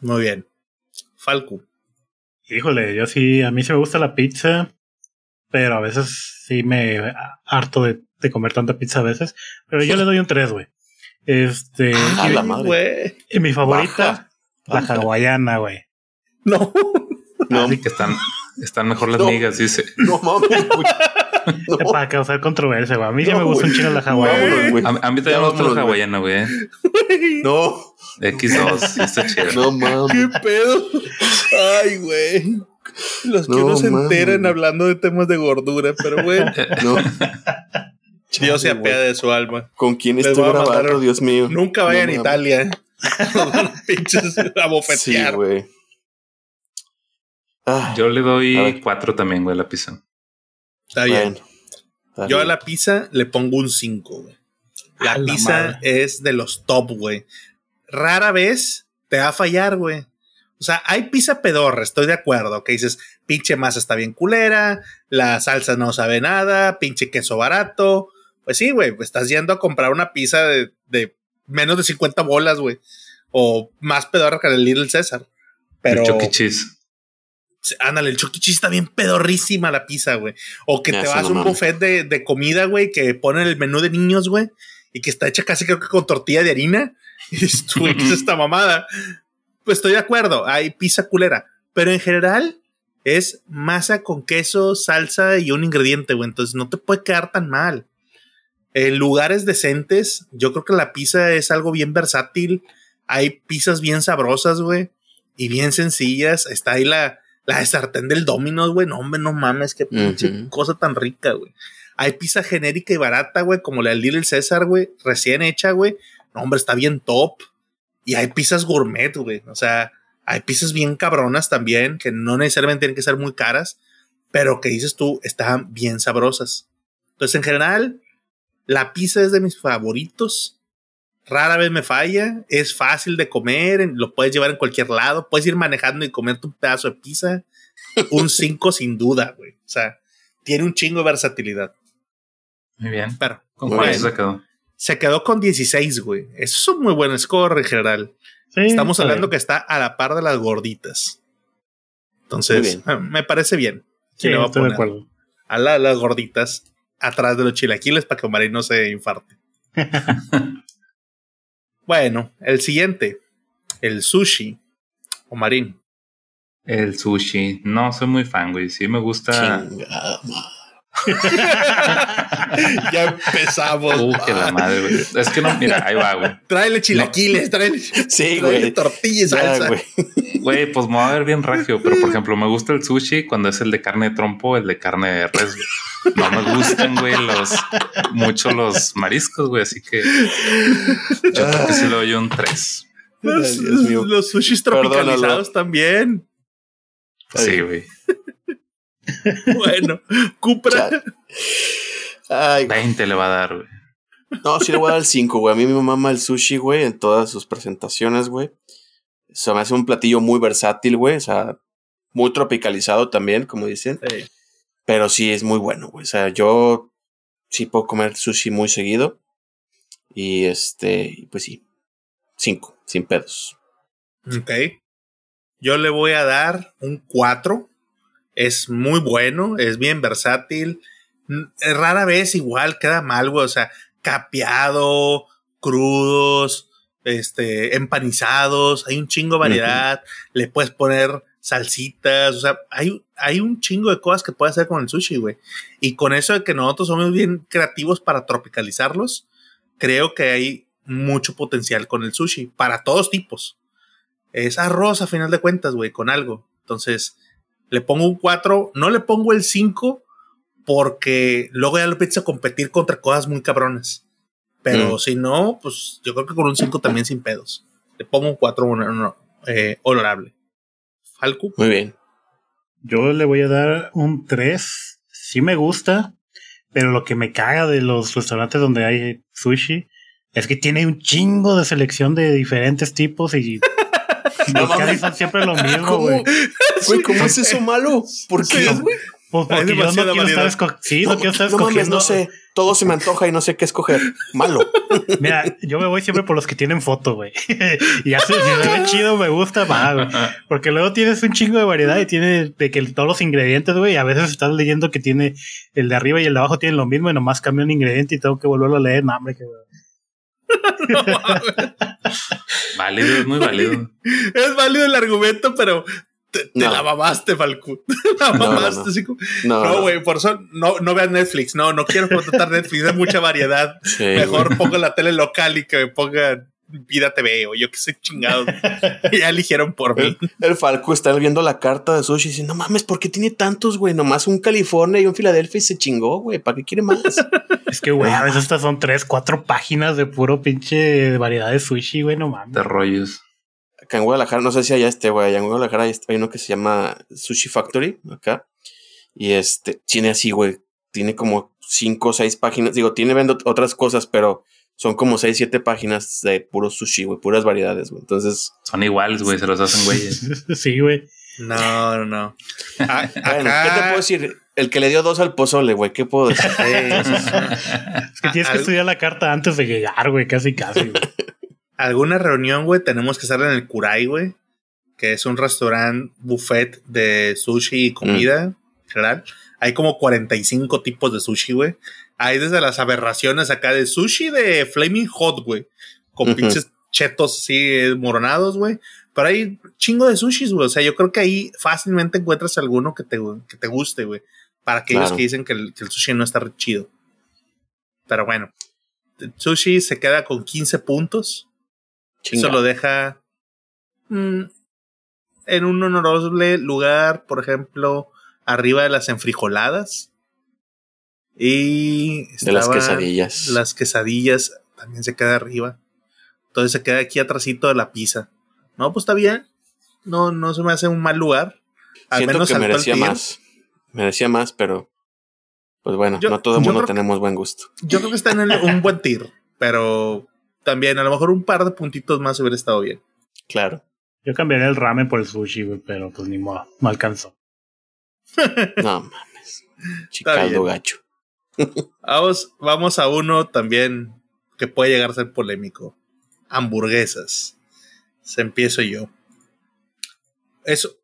[SPEAKER 2] Muy bien. Falco.
[SPEAKER 3] Híjole, yo sí, a mí sí me gusta la pizza, pero a veces sí me harto de, de comer tanta pizza a veces. Pero yo le doy un 3, güey. Este,
[SPEAKER 4] Ah,
[SPEAKER 3] y-
[SPEAKER 4] la madre.
[SPEAKER 2] Güey.
[SPEAKER 3] y mi favorita,
[SPEAKER 4] Baja.
[SPEAKER 3] la hawaiana, güey.
[SPEAKER 2] No.
[SPEAKER 4] No,
[SPEAKER 1] Así que están, están mejor las
[SPEAKER 4] No.
[SPEAKER 1] migas, dice.
[SPEAKER 4] no mames. No.
[SPEAKER 3] Para causar controversia, güey. A mí
[SPEAKER 4] No,
[SPEAKER 3] me gusta un
[SPEAKER 4] güey.
[SPEAKER 3] chingo la hawaiana.
[SPEAKER 4] Güey.
[SPEAKER 1] A, a mí
[SPEAKER 4] Ya
[SPEAKER 1] también me gusta la hawaiana, güey.
[SPEAKER 4] No,
[SPEAKER 1] X2, sí está chido.
[SPEAKER 4] no mames.
[SPEAKER 2] ¿Qué pedo? Ay, güey. Los que
[SPEAKER 4] No
[SPEAKER 2] no se enteran hablando de temas de gordura, pero bueno,
[SPEAKER 4] No.
[SPEAKER 2] Dios se apea de su alma.
[SPEAKER 4] ¿Con quién
[SPEAKER 2] Les
[SPEAKER 4] estoy
[SPEAKER 2] voy a mandar-
[SPEAKER 4] grabando, Dios mío?
[SPEAKER 2] Nunca vayan
[SPEAKER 4] No
[SPEAKER 2] a. Italia. A pinches a
[SPEAKER 4] Sí,
[SPEAKER 2] bofetear.
[SPEAKER 4] güey. Ah,
[SPEAKER 1] Yo le doy cuatro también, güey, a la pizza.
[SPEAKER 2] Está bien.
[SPEAKER 4] bueno. Está
[SPEAKER 2] Yo a la pizza le pongo un 5, güey. La
[SPEAKER 3] A
[SPEAKER 2] pizza es de los top, güey. Rara vez te va a fallar, güey. O sea, hay pizza pedorra, estoy de acuerdo. Que dices, pinche masa está bien culera, la salsa no sabe nada, pinche queso barato. Pues sí, güey, estás yendo a comprar una pizza de, de menos de 50 bolas, güey. O más pedorra que el Little César. Pero,
[SPEAKER 1] El Chuck E. Cheese.
[SPEAKER 2] ándale, el Chucky Cheese está bien pedorrísima la pizza, güey. O que te vas a un
[SPEAKER 4] mames.
[SPEAKER 2] buffet de, de comida, güey, que ponen el menú de niños, güey, y que está hecha casi creo que con tortilla de harina. Y dices, güey, ¿qué es esta mamada? Pues estoy de acuerdo, hay pizza culera, pero en general es masa con queso, salsa y un ingrediente, güey. Entonces no te puede quedar tan mal. En lugares decentes, yo creo que la pizza es algo bien versátil. Hay pizzas bien sabrosas, güey, y bien sencillas. Está ahí la, la de sartén del Domino's, güey. No, hombre, no mames, qué pinche cosa tan rica, güey. Hay pizza genérica y barata, güey, como la del Little César, güey, recién hecha, güey. No, hombre, está bien top. Y hay pizzas gourmet, güey. O sea, Hay pizzas bien cabronas también, que no necesariamente tienen que ser muy caras, pero que dices tú, están bien sabrosas. Entonces, en general, la pizza es de mis favoritos. Rara vez me falla, es fácil de comer, lo puedes llevar en cualquier lado, puedes ir manejando y comerte un pedazo de pizza. Un 5 sin duda, güey. O sea, tiene un chingo de versatilidad.
[SPEAKER 1] Muy bien.
[SPEAKER 2] Pero,
[SPEAKER 1] ¿Con
[SPEAKER 2] bueno,
[SPEAKER 1] cuánto se quedó?
[SPEAKER 2] se quedó con 16, güey. Eso es un muy buen score en general.
[SPEAKER 3] Sí,
[SPEAKER 2] Estamos hablando
[SPEAKER 3] bien.
[SPEAKER 2] que está a la par de las gorditas.
[SPEAKER 4] Muy
[SPEAKER 2] Entonces,
[SPEAKER 4] bien.
[SPEAKER 2] eh, me parece bien.
[SPEAKER 3] Sí,
[SPEAKER 2] le a
[SPEAKER 3] de acuerdo.
[SPEAKER 2] a la- las gorditas atrás de los chilaquiles para que Marín no se infarte. bueno, el siguiente, el sushi. O Marín.
[SPEAKER 1] El sushi. No, soy muy fan, güey. Sí me gusta.
[SPEAKER 4] Chingada.
[SPEAKER 2] ya empezamos.
[SPEAKER 1] Uh, que la madre, güey. Es que no, mira, ahí va, güey.
[SPEAKER 2] Tráele chilaquiles, tráele,
[SPEAKER 4] Sí,
[SPEAKER 2] tráele
[SPEAKER 4] güey.
[SPEAKER 2] tortilla y
[SPEAKER 4] Ya,
[SPEAKER 2] salsa.
[SPEAKER 4] güey.
[SPEAKER 1] Güey, pues me va a ver bien regio, pero por ejemplo, me gusta el sushi cuando es el de carne de trompo, el de carne de res. güey. No me gustan, güey, los mucho los mariscos, güey, así que yo creo que sí le doy un 3.
[SPEAKER 2] Los, sushis
[SPEAKER 4] Perdónalo.
[SPEAKER 2] tropicalizados también.
[SPEAKER 1] Sí, güey.
[SPEAKER 2] Bueno, Cupra.
[SPEAKER 4] Ay, güey.
[SPEAKER 1] 20 le va a dar, güey.
[SPEAKER 4] No, sí le voy a dar el 5, güey. A mí me mama el sushi, güey, en todas sus presentaciones, güey. Se me hace un platillo muy versátil, güey. O sea, muy tropicalizado también, como dicen.
[SPEAKER 2] Sí.
[SPEAKER 4] Pero sí es muy bueno, güey. O sea, yo sí puedo comer sushi muy seguido. Y este, pues sí. 5, sin pedos.
[SPEAKER 2] Ok. Yo le voy a dar un 4. Es muy bueno, es bien versátil. Mm, Rara vez igual queda mal, güey. O sea, capeado, crudos, este, empanizados. Hay un chingo de variedad. Le puedes poner salsitas. O sea, hay, hay un chingo de cosas que puedes hacer con el sushi, güey. Y con eso de que nosotros somos bien creativos para tropicalizarlos, creo que hay mucho potencial con el sushi para todos tipos es arroz a final de cuentas, güey, con algo. Entonces, le pongo un 4, no le pongo el 5 porque luego ya lo empieza a competir contra cosas muy cabronas. Pero
[SPEAKER 4] Mm.
[SPEAKER 2] si no, pues yo creo que con un 5 también sin pedos. Le pongo un 4 bueno, no, eh, honorable. Falco.
[SPEAKER 4] Muy bien.
[SPEAKER 3] Yo le voy a dar un 3. Sí me gusta, pero lo que me caga de los restaurantes donde hay sushi es que tiene un chingo de selección de diferentes tipos y
[SPEAKER 4] No
[SPEAKER 3] los casi
[SPEAKER 4] mames.
[SPEAKER 3] son siempre lo mismo, güey.
[SPEAKER 4] Güey, ¿cómo es eso malo? ¿Por qué,
[SPEAKER 2] Sí.
[SPEAKER 4] güey?
[SPEAKER 3] Pues
[SPEAKER 2] Hay
[SPEAKER 3] porque yo no quiero estar,
[SPEAKER 2] variedad.
[SPEAKER 3] esco- sí, no, quiero estar
[SPEAKER 4] no mames,
[SPEAKER 3] escogiendo.
[SPEAKER 4] no sé. Todo se me antoja y no sé qué escoger. Malo.
[SPEAKER 3] Mira, yo me voy siempre por los que tienen foto, güey. y ya se, si se ve chido, me gusta, va, güey. Porque luego tienes un chingo de variedad y tiene de que todos los ingredientes, güey. y A veces estás leyendo que tiene el de arriba y el de abajo tienen lo mismo y nomás cambia un ingrediente y tengo que volverlo a leer. No, hombre, que
[SPEAKER 1] Válido, es muy válido.
[SPEAKER 2] es válido el argumento, pero te, te
[SPEAKER 4] No.
[SPEAKER 2] la mamaste, Falco. Te la
[SPEAKER 4] No, no,
[SPEAKER 2] mamaste.
[SPEAKER 4] no.
[SPEAKER 2] así como-
[SPEAKER 4] No,
[SPEAKER 2] No, güey, por eso no, no veas Netflix. No, no quiero contratar Netflix. Hay mucha variedad.
[SPEAKER 4] Sí,
[SPEAKER 2] Mejor pongo la tele local y que me pongan Vida TV o yo que sé chingado. ya eligieron por mí.
[SPEAKER 4] El, el Falco está viendo la carta de sushi y dice, no mames, ¿por qué tiene tantos, güey? Nomás un California y un Filadelfia y se chingó, güey. ¿Para qué quiere más?
[SPEAKER 3] Es que, güey, a veces estas son tres, cuatro páginas de puro pinche variedad de sushi, güey, no mames.
[SPEAKER 1] De rollos.
[SPEAKER 4] Acá en Guadalajara, no sé si allá esté, güey. Allá en Guadalajara hay uno que se llama Sushi Factory, acá. Y este, tiene así, güey. Tiene como cinco o seis páginas. Digo, tiene vendo otras cosas, pero son como seis, siete páginas de puro sushi, güey. Puras variedades, güey. Entonces,
[SPEAKER 1] Son iguales, güey, se los hacen güeyes.
[SPEAKER 3] sí, güey.
[SPEAKER 2] No, no, no. A-
[SPEAKER 4] bueno,
[SPEAKER 2] acá-
[SPEAKER 4] ¿qué te puedo decir? El que le dio dos al pozole, güey. ¿Qué puedo decir?
[SPEAKER 3] Es que tienes que estudiar la carta antes de llegar, güey, casi, casi, güey.
[SPEAKER 2] Alguna reunión, güey, tenemos que estar en el Kurai, güey, que es un restaurante buffet de sushi y comida en general. Hay como 45 tipos de sushi, güey. Hay desde las aberraciones acá de sushi de Flaming Hot, güey, con pinches chetos así eh, moronados, güey. Pero hay chingo de sushis, güey. O sea, yo creo que ahí fácilmente encuentras alguno que te, que te guste, güey. Para aquellos
[SPEAKER 4] Claro.
[SPEAKER 2] que dicen que el, que el sushi no está chido. Pero bueno, el sushi se queda con 15 puntos.
[SPEAKER 4] Chinga.
[SPEAKER 2] Eso lo deja mm, en un honorable lugar, por ejemplo, arriba de las enfrijoladas. Y
[SPEAKER 4] de las quesadillas.
[SPEAKER 2] Las quesadillas también se queda arriba. Entonces se queda aquí atrásito de la pizza. No, pues está bien. No, no se me hace un mal lugar. Al
[SPEAKER 4] Siento
[SPEAKER 2] menos
[SPEAKER 4] que merecía más. Merecía más, pero pues bueno,
[SPEAKER 2] Yo-
[SPEAKER 4] no todo el mundo tenemos buen gusto.
[SPEAKER 2] Yo creo que está en el- un buen tier, pero también a lo mejor un par de puntitos más hubiera estado bien.
[SPEAKER 4] Claro.
[SPEAKER 3] Yo cambiaría el ramen por el sushi, güey, pero pues ni modo, no alcanzó.
[SPEAKER 4] No mames. Chicaldo gacho.
[SPEAKER 2] Vamos, vamos a uno también que puede llegar a ser polémico. Hamburguesas. Se empiezo yo. Es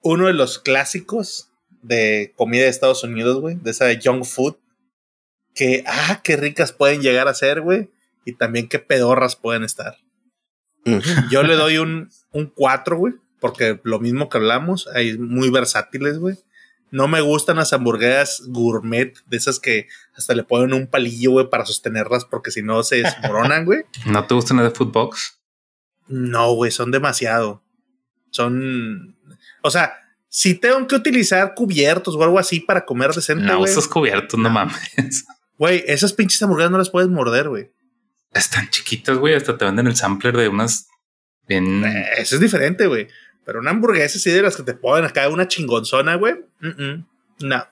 [SPEAKER 2] uno de los clásicos de comida de Estados Unidos, güey. De esa de junk food. Que, ah, qué ricas pueden llegar a ser, güey. Y también qué pedorras pueden estar.
[SPEAKER 4] Mm.
[SPEAKER 2] Yo le doy un, un 4, güey. Porque lo mismo que hablamos, hay muy versátiles, güey. No me gustan las hamburguesas gourmet, de esas que hasta le ponen un palillo, güey, para sostenerlas, porque si no se desmoronan, güey.
[SPEAKER 1] ¿No te gustan las de Foodbox?
[SPEAKER 2] No, güey, son demasiado. Son. O sea, si tengo que utilizar cubiertos o algo así para comer decente,
[SPEAKER 1] No,
[SPEAKER 2] güey.
[SPEAKER 1] esos cubiertos, no mames.
[SPEAKER 2] Güey, esas pinches hamburguesas no las puedes morder, güey.
[SPEAKER 1] Están chiquitas, güey. Hasta te venden el sampler de unas bien.
[SPEAKER 2] Eh, Eso es diferente, güey. Pero una hamburguesa así de las que te ponen acá una chingonzona, güey. mm, mm, no.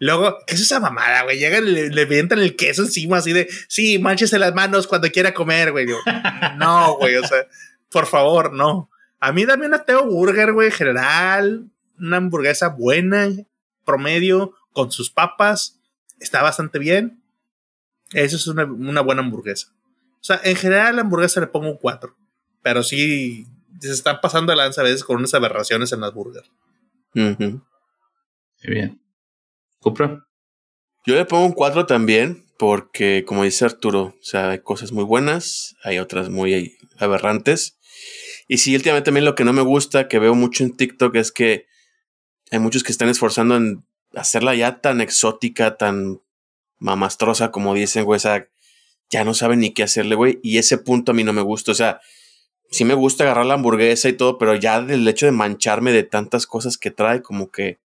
[SPEAKER 2] Luego, ¿qué es esa mamada, güey? Llegan y le, le avientan el queso encima así de, sí, manchese las manos cuando quiera comer, güey. No, güey, o sea, por favor, no. A mí dame una Teo Burger, güey, general, una hamburguesa buena, promedio, con sus papas, está bastante bien. Eso es una, una buena hamburguesa. O sea, en general la hamburguesa le pongo un 4. Pero sí, se están pasando de lanza a veces con unas aberraciones en las burgers.
[SPEAKER 4] Ujú.
[SPEAKER 1] Muy bien. Cupra.
[SPEAKER 4] Yo le pongo un 4 también, porque como dice Arturo, o sea, hay cosas muy buenas, hay otras muy aberrantes. Y sí, últimamente también lo que no me gusta, que veo mucho en TikTok, es que hay muchos que están esforzando en hacerla ya tan exótica, tan mamastrosa, como dicen, güey, o sea, ya no saben ni qué hacerle, güey. Y ese punto a mí no me gusta, o sea, sí me gusta agarrar la hamburguesa y todo, pero ya del hecho de mancharme de tantas cosas que trae, como que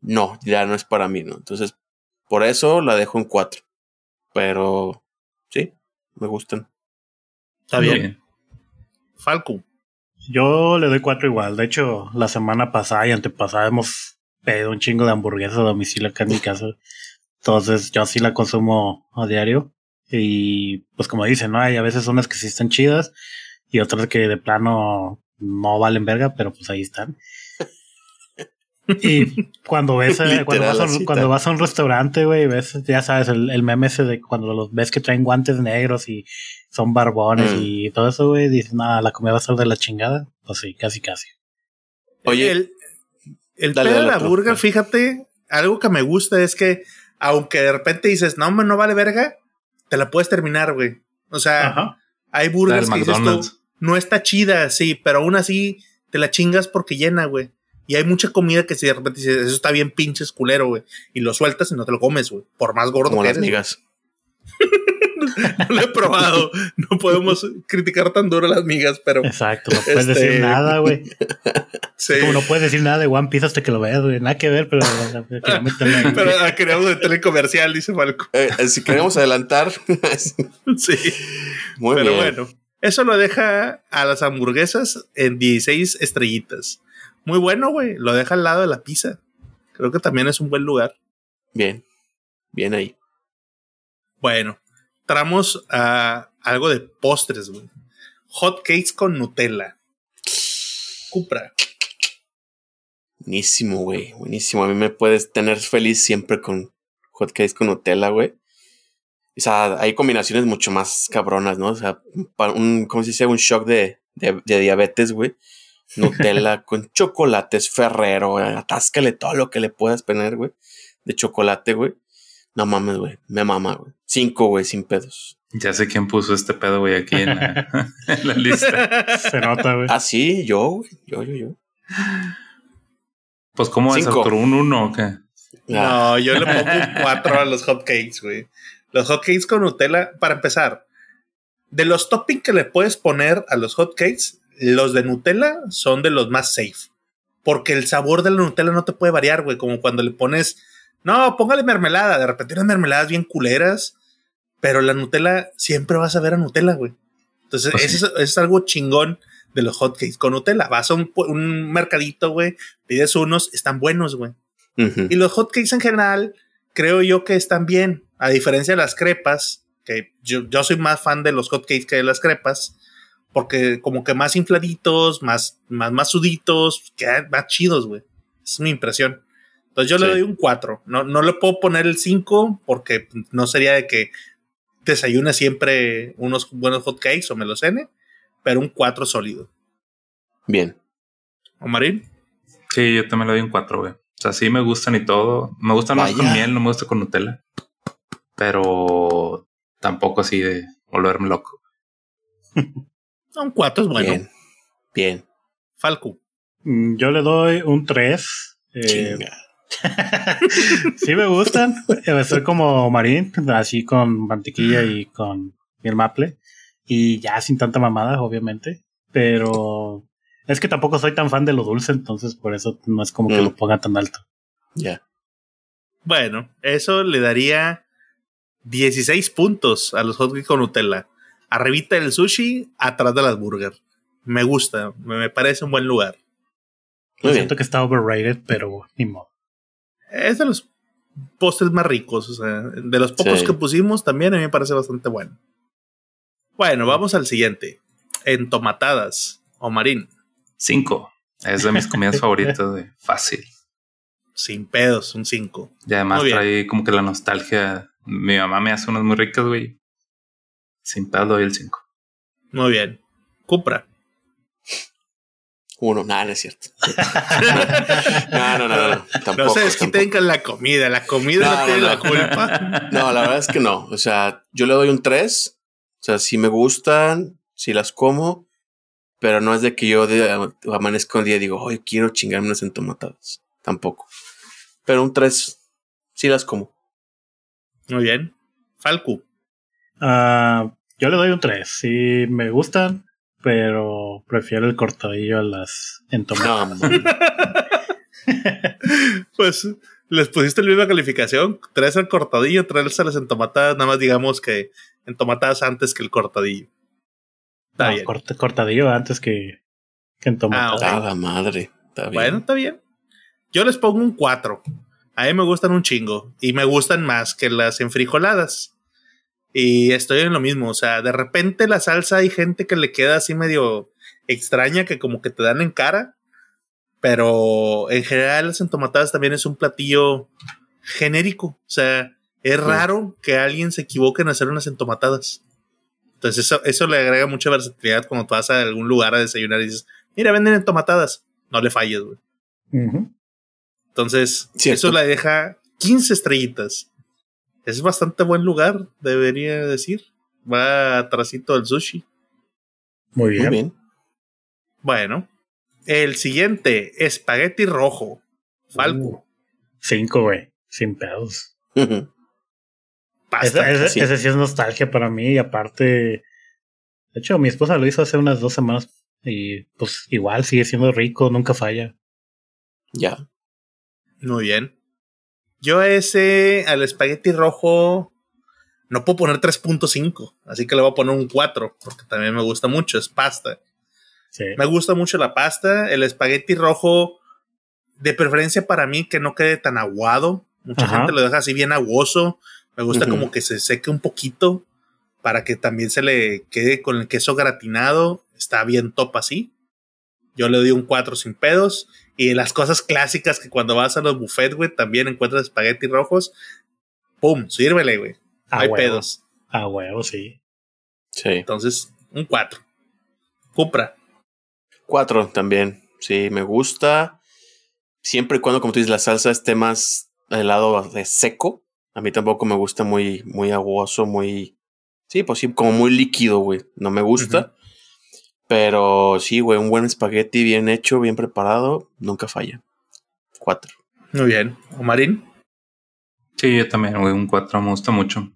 [SPEAKER 4] no, ya no es para mí, ¿no? Entonces, por eso la dejo en 4. Pero sí, me gustan.
[SPEAKER 2] Está bien. Falco.
[SPEAKER 3] Yo le doy cuatro igual. De hecho, la semana pasada y antepasada hemos pedido un chingo de hamburguesas a domicilio acá en mi casa. Entonces, yo sí la consumo a diario. Y pues como dicen, ¿no? Hay a veces unas que sí están chidas y otras que de plano no valen verga, pero pues ahí están. Y cuando ves, cuando,
[SPEAKER 4] Literal,
[SPEAKER 3] vas a,
[SPEAKER 4] así
[SPEAKER 3] un- cuando vas a un restaurante, güey, ves, ya sabes, el, el meme ese de cuando los ves que traen guantes negros y son barbones
[SPEAKER 4] Mm.
[SPEAKER 3] y todo eso, güey, dices, nada, la comida va a ser de la chingada. Pues sí, casi, casi.
[SPEAKER 4] Oye,
[SPEAKER 2] el, el
[SPEAKER 4] dale,
[SPEAKER 2] pedo de
[SPEAKER 4] dale,
[SPEAKER 2] la
[SPEAKER 4] otro.
[SPEAKER 2] burger, fíjate, algo que me gusta es que, aunque de repente dices, no, hombre, no vale verga, te la puedes terminar, güey. O sea,
[SPEAKER 3] Ajá.
[SPEAKER 2] hay burgers que dices tú, no está chida, sí, pero aún así te la chingas porque llena, güey. Y hay mucha comida que si de repente dices, eso está bien pinches culero, güey. Y lo sueltas y no te lo comes, güey. Por más gordo
[SPEAKER 4] como
[SPEAKER 2] que
[SPEAKER 4] las
[SPEAKER 2] eres.
[SPEAKER 4] migas.
[SPEAKER 2] No lo he probado. No podemos criticar tan duro a las migas, pero
[SPEAKER 3] Exacto, no puedes
[SPEAKER 2] Este-
[SPEAKER 3] decir nada, güey.
[SPEAKER 2] sí.
[SPEAKER 3] Como no puedes decir nada de One Piece hasta que lo veas, güey. Nada que ver, pero.
[SPEAKER 2] Pero ah, queríamos meterle comercial, dice Falco.
[SPEAKER 4] Eh, eh, si queremos adelantar,
[SPEAKER 2] Sí.
[SPEAKER 4] muy
[SPEAKER 2] pero
[SPEAKER 4] bien.
[SPEAKER 2] bueno, eso lo deja a las hamburguesas en 16 estrellitas. Muy bueno, güey. Lo deja al lado de la pizza. Creo que también es un buen lugar.
[SPEAKER 4] Bien, bien ahí.
[SPEAKER 2] Bueno, entramos a algo de postres, güey. Hot cakes con Nutella. Cupra.
[SPEAKER 4] Buenísimo, güey. Buenísimo. A mí me puedes tener feliz siempre con hotcakes con Nutella, güey. O sea, hay combinaciones mucho más cabronas, ¿no? O sea, para un, ¿cómo se dice? Un shock de, de, de diabetes, güey. Nutella con chocolates Ferrero. Atáscale todo lo que le puedas poner, güey. De chocolate, güey. No mames, güey. Me mama, güey. Cinco, güey, sin pedos.
[SPEAKER 1] Ya sé quién puso este pedo, güey, aquí en la, en la lista.
[SPEAKER 3] Se nota, güey.
[SPEAKER 4] Ah, sí, yo, güey. Yo, yo, yo.
[SPEAKER 1] Pues, ¿cómo es,
[SPEAKER 4] Cinco.
[SPEAKER 1] Arturo? ¿Un uno o qué?
[SPEAKER 4] Ah,
[SPEAKER 2] No, yo le pongo un 4 a los hotcakes, güey. Los hotcakes con Nutella, para empezar, de los toppings que le puedes poner a los hotcakes, los de Nutella son de los más safe. Porque el sabor de la Nutella no te puede variar, güey. Como cuando le pones, no, póngale mermelada. De repente unas mermeladas bien culeras, pero la Nutella siempre vas a ver a Nutella, güey. Entonces,
[SPEAKER 1] Pues
[SPEAKER 2] eso, es, algo chingón de los hotcakes con Nutella. Vas a un, un mercadito, güey, pides unos, están buenos, güey. Y los hotcakes en general, creo yo que están bien. A diferencia de las crepas, que yo, yo soy más fan de los hotcakes que de las crepas, porque como que más infladitos, más, más, más suditos, quedan más chidos, güey. Es mi impresión. Entonces yo le doy un 4. No, no le puedo poner el 5 porque no sería de que desayune siempre unos buenos hotcakes o me los cene, pero un 4 sólido.
[SPEAKER 4] Bien.
[SPEAKER 2] ¿Omarín?
[SPEAKER 1] Sí, yo también le doy un 4, güey. O sea, sí me gustan y todo. Me gustan más con miel, no me gusta con Nutella. Pero tampoco así de volverme loco.
[SPEAKER 2] un 4 es bueno.
[SPEAKER 4] Bien. Bien.
[SPEAKER 2] Falco.
[SPEAKER 3] Mm, yo le doy un 3. Eh, sí me gustan. Soy como Marín, así con mantequilla y con miel maple. Y ya sin tanta mamada, obviamente. Pero es que tampoco soy tan fan de lo dulce, entonces por eso no es como que
[SPEAKER 4] Mm.
[SPEAKER 3] lo ponga tan alto.
[SPEAKER 4] Ya.
[SPEAKER 2] Bueno, eso le daría 16 puntos a los hotcakes con Nutella. Arribita del sushi, atrás de las burger. Me gusta, me, me parece un buen lugar.
[SPEAKER 4] Muy bien.
[SPEAKER 3] Siento que está overrated, pero ni modo.
[SPEAKER 2] Es de los postres más ricos, o sea, de los pocos
[SPEAKER 4] Sí.
[SPEAKER 2] que pusimos también a mí me parece bastante bueno. Bueno, vamos al siguiente. Entomatadas o marín,
[SPEAKER 1] 5. Es de mis comidas favoritas, güey. Fácil.
[SPEAKER 2] sin pedos, un 5.
[SPEAKER 1] Y además trae como que la nostalgia. Mi mamá me hace unas muy ricas, güey. Sin pedo doy el 5.
[SPEAKER 2] Muy bien. Cupra.
[SPEAKER 4] Uno. Nada, no es cierto. no, no, no, no. no. Tampoco.
[SPEAKER 2] No se desquiten con la comida, la comida no, tiene
[SPEAKER 4] no.
[SPEAKER 2] la culpa.
[SPEAKER 4] No, la verdad es que no. O sea, yo le doy un 3. O sea, si me gustan, si las como, pero no es de que yo de, amanezca un día y digo, hoy quiero chingarme unas entomatadas. Tampoco. Pero un 3, sí las como.
[SPEAKER 2] Muy bien. Falcu.
[SPEAKER 3] Ah, yo le doy un 3. Sí, me gustan, pero prefiero el cortadillo a las entomadas.
[SPEAKER 4] No.
[SPEAKER 2] Pues les pusiste la misma calificación. Tres al cortadillo, tres a las entomatadas. Nada más digamos que entomatadas antes que el cortadillo. Está
[SPEAKER 3] No,
[SPEAKER 2] bien.
[SPEAKER 3] corta- cortadillo antes que, que entomadas.
[SPEAKER 2] Ah,
[SPEAKER 4] madre. Está bien.
[SPEAKER 2] Bueno, está bien. Yo les pongo un 4. A mí me gustan un chingo. Y me gustan más que las enfrijoladas. Y estoy en lo mismo. O sea, de repente la salsa hay gente que le queda así medio extraña, que como que te dan en cara. Pero en general las entomatadas también es un platillo genérico. O sea, es raro que alguien se equivoque en hacer unas entomatadas. Entonces eso, eso le agrega mucha versatilidad cuando tú vas a algún lugar a desayunar y dices, mira, venden entomatadas. No le falles, güey.
[SPEAKER 3] Ujú.
[SPEAKER 2] Entonces,
[SPEAKER 4] Cierto.
[SPEAKER 2] eso la deja 15 estrellitas. Es bastante buen lugar, debería decir. Va atrasito del sushi.
[SPEAKER 3] Muy bien.
[SPEAKER 4] Muy bien.
[SPEAKER 2] Bueno, el siguiente, espagueti rojo. Falco.
[SPEAKER 3] Cinco, güey. Sin pedos.
[SPEAKER 4] Ujú.
[SPEAKER 2] Pasta.
[SPEAKER 3] Ese, ese-
[SPEAKER 4] sí.
[SPEAKER 3] ese sí es nostalgia para mí. Y aparte, de hecho, mi esposa lo hizo hace unas dos semanas. Y pues igual sigue siendo rico, nunca falla.
[SPEAKER 4] Ya.
[SPEAKER 2] Muy bien. Yo a ese, al espagueti rojo, no puedo poner 3.5. Así que le voy a poner un 4, porque también me gusta mucho. Es pasta.
[SPEAKER 3] Sí.
[SPEAKER 2] Me gusta mucho la pasta. El espagueti rojo, de preferencia para mí, que no quede tan aguado. Mucha
[SPEAKER 3] Ajá.
[SPEAKER 2] gente lo deja así bien aguoso. Me gusta como que se seque un poquito para que también se le quede con el queso gratinado. Está bien top así. Yo le doy un 4 sin pedos. Y las cosas clásicas que cuando vas a los buffets, güey, también encuentras espagueti rojos. ¡Pum! Sírvele, güey. No hay
[SPEAKER 3] huevo.
[SPEAKER 2] pedos.
[SPEAKER 3] A huevo, sí.
[SPEAKER 4] Sí.
[SPEAKER 2] Entonces, un 4. Cupra.
[SPEAKER 4] Cuatro también. Sí, me gusta. Siempre y cuando, como tú dices, la salsa esté más del lado de seco. A mí tampoco me gusta muy, muy aguoso, muy. Sí, pues sí, como muy líquido, güey. No me gusta. Pero sí, güey, un buen espagueti bien hecho, bien preparado, nunca falla. Cuatro.
[SPEAKER 2] Muy bien. Omarín.
[SPEAKER 1] Sí, yo también, güey. Un 4 me gusta mucho.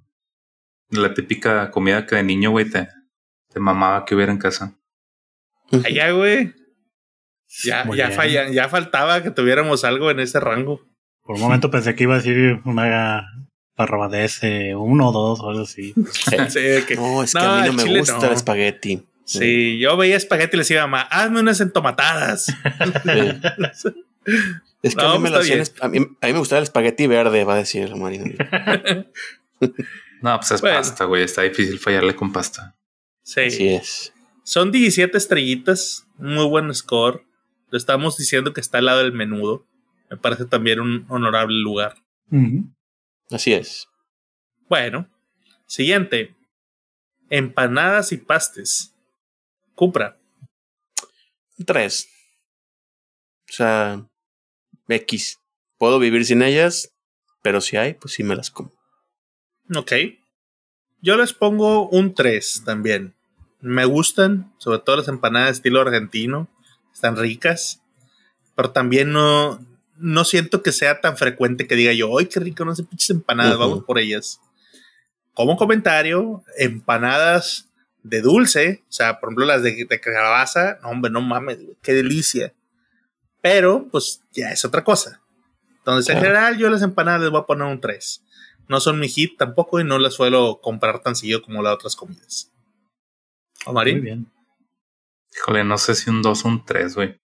[SPEAKER 1] La típica comida que de niño, güey, te, te mamaba que hubiera en casa.
[SPEAKER 2] Allá, güey. Ya,
[SPEAKER 3] Muy
[SPEAKER 2] ya,
[SPEAKER 3] bien.
[SPEAKER 2] falla, ya faltaba que tuviéramos algo en ese rango.
[SPEAKER 3] Por un momento pensé que iba a decir una parrabadez, uno o dos o algo así.
[SPEAKER 2] Sí, que-
[SPEAKER 4] No, es que
[SPEAKER 2] No,
[SPEAKER 4] a mí no me
[SPEAKER 2] chile
[SPEAKER 4] gusta
[SPEAKER 2] no.
[SPEAKER 4] el espagueti.
[SPEAKER 2] Sí, yo veía espagueti y le decía, mamá, hazme unas entomatadas.
[SPEAKER 4] es que a, mí me lo hacían, a, mí, a, mí me gustaba el espagueti verde, va a decir Marina.
[SPEAKER 1] no, pues es bueno. pasta, güey. Está difícil fallarle con pasta.
[SPEAKER 2] Sí.
[SPEAKER 4] Así es.
[SPEAKER 2] Son 17 estrellitas. Muy buen score. Lo estamos diciendo que está al lado del menudo. Me parece también un honorable lugar.
[SPEAKER 3] Uh -huh.
[SPEAKER 4] Así es.
[SPEAKER 2] Bueno, siguiente. Empanadas y pastes. Cupra.
[SPEAKER 4] Tres. O sea, X. Puedo vivir sin ellas, pero si hay, pues sí me las como.
[SPEAKER 2] Ok. Yo les pongo un 3 también. Me gustan, sobre todo las empanadas estilo argentino. Están ricas. Pero también no, no siento que sea tan frecuente que diga yo, ¡ay, qué rico! No sé, pinches empanadas, uh -huh. vamos por ellas. Como comentario, empanadas de dulce, o sea, por ejemplo, las de, de calabaza, no, hombre, no mames, qué delicia. Pero, pues, ya es otra cosa. Entonces, en general, yo las empanadas les voy a poner un 3. No son mi hit tampoco y no las suelo comprar tan seguido como las otras comidas. ¿O Marín?
[SPEAKER 3] Muy bien.
[SPEAKER 1] Híjole, no sé si un 2 o un 3, güey.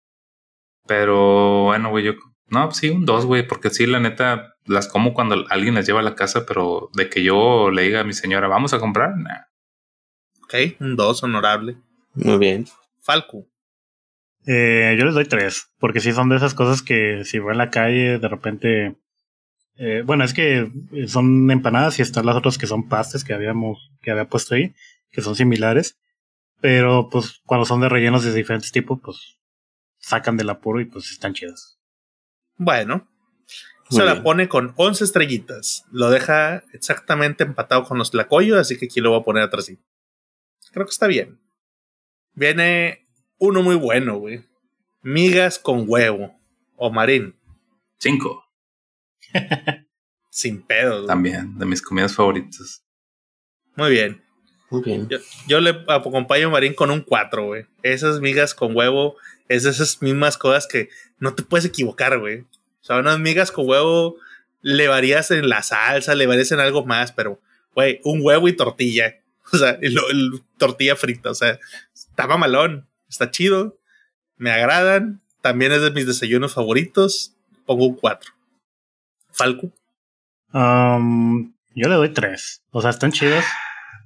[SPEAKER 1] Pero bueno, güey, yo. No, sí, un 2, güey, porque sí, la neta, las como cuando alguien las lleva a la casa, pero de que yo le diga a mi señora, vamos a comprar, nah.
[SPEAKER 2] Ok, un 2, honorable.
[SPEAKER 4] Muy bien.
[SPEAKER 2] Falco.
[SPEAKER 3] Eh, yo les doy 3, porque sí son de esas cosas que si voy en la calle, de repente. Eh, bueno, es que son empanadas y están las otras que son pastes que habíamos, que había puesto ahí, que son similares. Pero pues cuando son de rellenos de diferentes tipos, pues sacan del apuro y pues están chidas.
[SPEAKER 2] Bueno, Muy se bien. la pone con 11 estrellitas. Lo deja exactamente empatado con los tlacoyos, así que aquí lo voy a poner atrás. Creo que está bien. Viene uno muy bueno, güey. Migas con huevo. O marín.
[SPEAKER 1] Cinco.
[SPEAKER 2] Sin pedo. Güey.
[SPEAKER 1] También, de mis comidas favoritas.
[SPEAKER 2] Muy bien.
[SPEAKER 4] Muy bien.
[SPEAKER 2] Yo, yo le acompaño a Marín con un 4, güey. Esas migas con huevo es de esas mismas cosas que no te puedes equivocar, güey. O sea, unas migas con huevo le varías en la salsa, le varías en algo más, pero, güey, un huevo y tortilla. O sea, el, el, tortilla frita. O sea, está malón. Está chido. Me agradan. También es de mis desayunos favoritos. Pongo un 4. Falco.
[SPEAKER 3] Um, yo le doy 3. O sea, están chidos.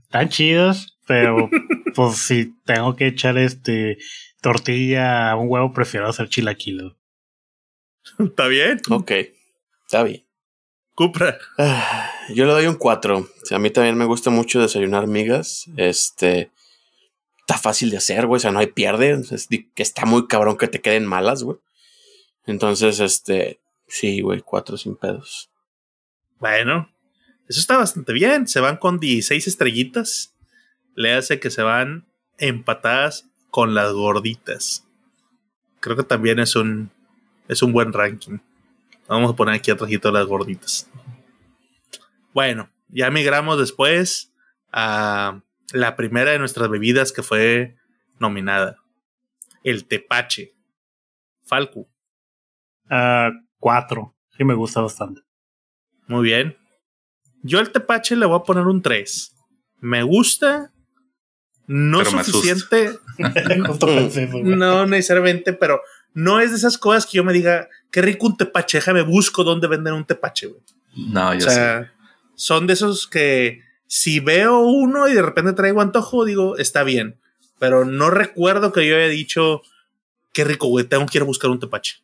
[SPEAKER 3] Están chidos, pero pues si tengo que echar este tortilla a un huevo, prefiero hacer chilaquiles.
[SPEAKER 2] ¿Está bien?
[SPEAKER 4] Ok, está bien.
[SPEAKER 2] Cupra.
[SPEAKER 4] Ah, yo le doy un 4. O sea, a mí también me gusta mucho desayunar migas. Este. Está fácil de hacer, güey. O sea, no hay pierde. Está muy cabrón que te queden malas, güey. Entonces, este. Sí, güey, 4 sin pedos.
[SPEAKER 2] Bueno, eso está bastante bien. Se van con 16 estrellitas. Le hace que se van empatadas con las gorditas. Creo que también es un, es un buen ranking. Vamos a poner aquí atrásito las gorditas. Bueno, ya migramos después a la primera de nuestras bebidas que fue nominada. El tepache. Falco.
[SPEAKER 3] Uh, cuatro. Sí me gusta bastante.
[SPEAKER 2] Muy bien. Yo al tepache le voy a poner un 3. Me gusta. No pero suficiente. no necesariamente, pero no es de esas cosas que yo me diga, qué rico un tepache, déjame busco dónde venden un tepache, güey.
[SPEAKER 1] No, yo
[SPEAKER 2] o sea, sé. son de esos que si veo uno y de repente traigo antojo, digo, está bien. Pero no recuerdo que yo haya dicho, qué rico, güey, tengo que ir a buscar un tepache.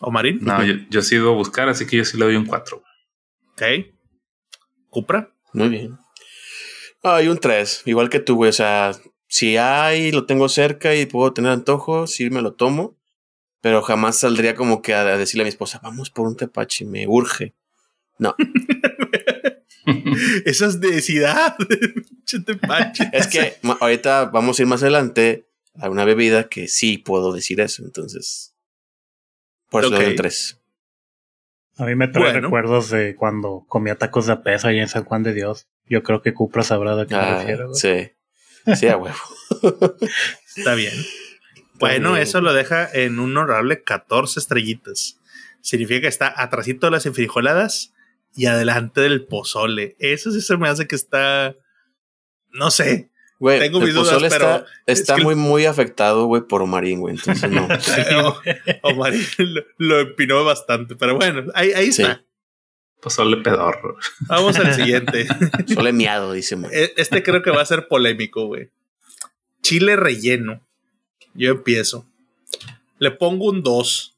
[SPEAKER 2] ¿O Marín?
[SPEAKER 1] No, yo, yo sí iba a buscar, así que yo sí le doy un 4.
[SPEAKER 2] Ok. ¿Cupra?
[SPEAKER 4] Muy bien. Hay un 3, igual que tú, güey. O sea, si hay, lo tengo cerca y puedo tener antojo, sí me lo tomo. Pero jamás saldría como que a decirle a mi esposa, vamos por un tepache, me urge. No.
[SPEAKER 2] Esa es necesidad.
[SPEAKER 4] es que ahorita vamos a ir más adelante a una bebida que sí puedo decir eso. Entonces, por eso okay. doy un 3.
[SPEAKER 3] A mí me trae bueno. recuerdos de cuando comía tacos de peso ahí en San Juan de Dios. Yo creo que Cupra sabrá de qué ah, me refiero. ¿no?
[SPEAKER 4] Sí. Sí, a huevo.
[SPEAKER 2] Está bien. Bueno, eso lo deja en un honorable 14 estrellitas. Significa que está atrasito de las enfrijoladas y adelante del pozole. Eso sí se me hace que está. No sé.
[SPEAKER 4] Güey,
[SPEAKER 2] Tengo mis dudas,
[SPEAKER 4] pozole
[SPEAKER 2] pero
[SPEAKER 4] está, está
[SPEAKER 2] es que-
[SPEAKER 4] muy, muy afectado, güey, por Omarín, güey. Entonces no.
[SPEAKER 2] Omar lo, lo empinó bastante, pero bueno, ahí, ahí
[SPEAKER 4] Sí.
[SPEAKER 2] está.
[SPEAKER 1] Pozole pedorro.
[SPEAKER 2] Vamos al siguiente.
[SPEAKER 4] Solo miado, dice.
[SPEAKER 2] E- Este creo que va a ser polémico, güey. Chile relleno. Yo empiezo. Le pongo un 2.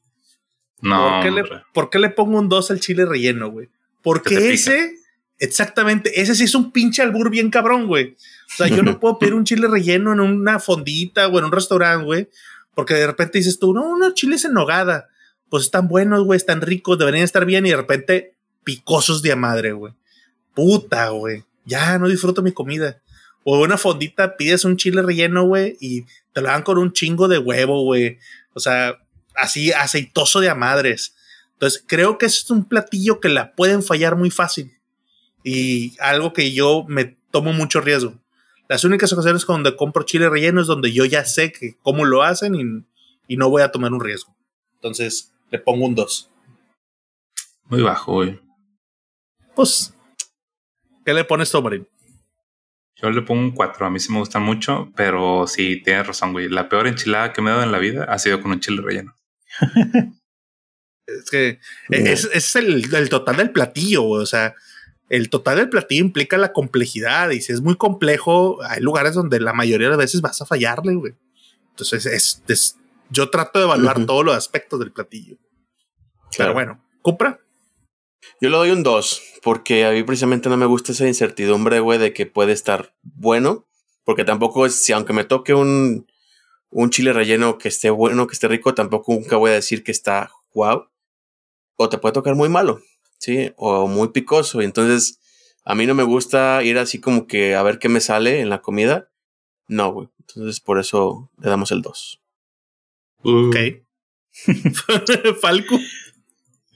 [SPEAKER 1] No,
[SPEAKER 2] ¿Por, qué le, por qué le pongo un 2 al chile relleno, güey? Porque
[SPEAKER 1] pica.
[SPEAKER 2] ese, exactamente, ese sí es un pinche albur bien cabrón, güey. O sea, yo no puedo pedir un chile relleno en una fondita o en un restaurante, güey. Porque de repente dices tú, no, unos chiles en nogada. Pues están buenos, güey, están ricos, deberían estar bien. Y de repente, picosos de madre, güey. Puta, güey. Ya no disfruto mi comida. O una fondita, pides un chile relleno, güey, y te lo dan con un chingo de huevo, güey. O sea, así aceitoso de a madres. Entonces, creo que es un platillo que la pueden fallar muy fácil. Y algo que yo me tomo mucho riesgo. Las únicas ocasiones donde compro chile relleno es donde yo ya sé que cómo lo hacen y, y no voy a tomar un riesgo. Entonces, le pongo un 2.
[SPEAKER 1] Muy bajo, güey.
[SPEAKER 2] Pues, ¿qué le pones tú, Marín?
[SPEAKER 1] Yo le pongo un 4. A mí sí me gustan mucho, pero sí, tienes razón, güey. La peor enchilada que me he dado en la vida ha sido con un chile relleno.
[SPEAKER 2] Es que es, es el, el total del platillo, güey. O sea, el total del platillo implica la complejidad. Y si es muy complejo, hay lugares donde la mayoría de las veces vas a fallarle, güey. Entonces, es, es- yo trato de evaluar todos los aspectos del platillo. Pero bueno, Cupra.
[SPEAKER 4] Yo le doy un 2, porque a mí precisamente no me gusta esa incertidumbre, güey, de que puede estar bueno, porque tampoco es, si aunque me toque un, un chile relleno que esté bueno, que esté rico, tampoco nunca voy a decir que está wow, o te puede tocar muy malo, ¿sí? O muy picoso, y entonces a mí no me gusta ir así como que a ver qué me sale en la comida, no, güey, entonces por eso le damos el 2.
[SPEAKER 2] Ok. Falco.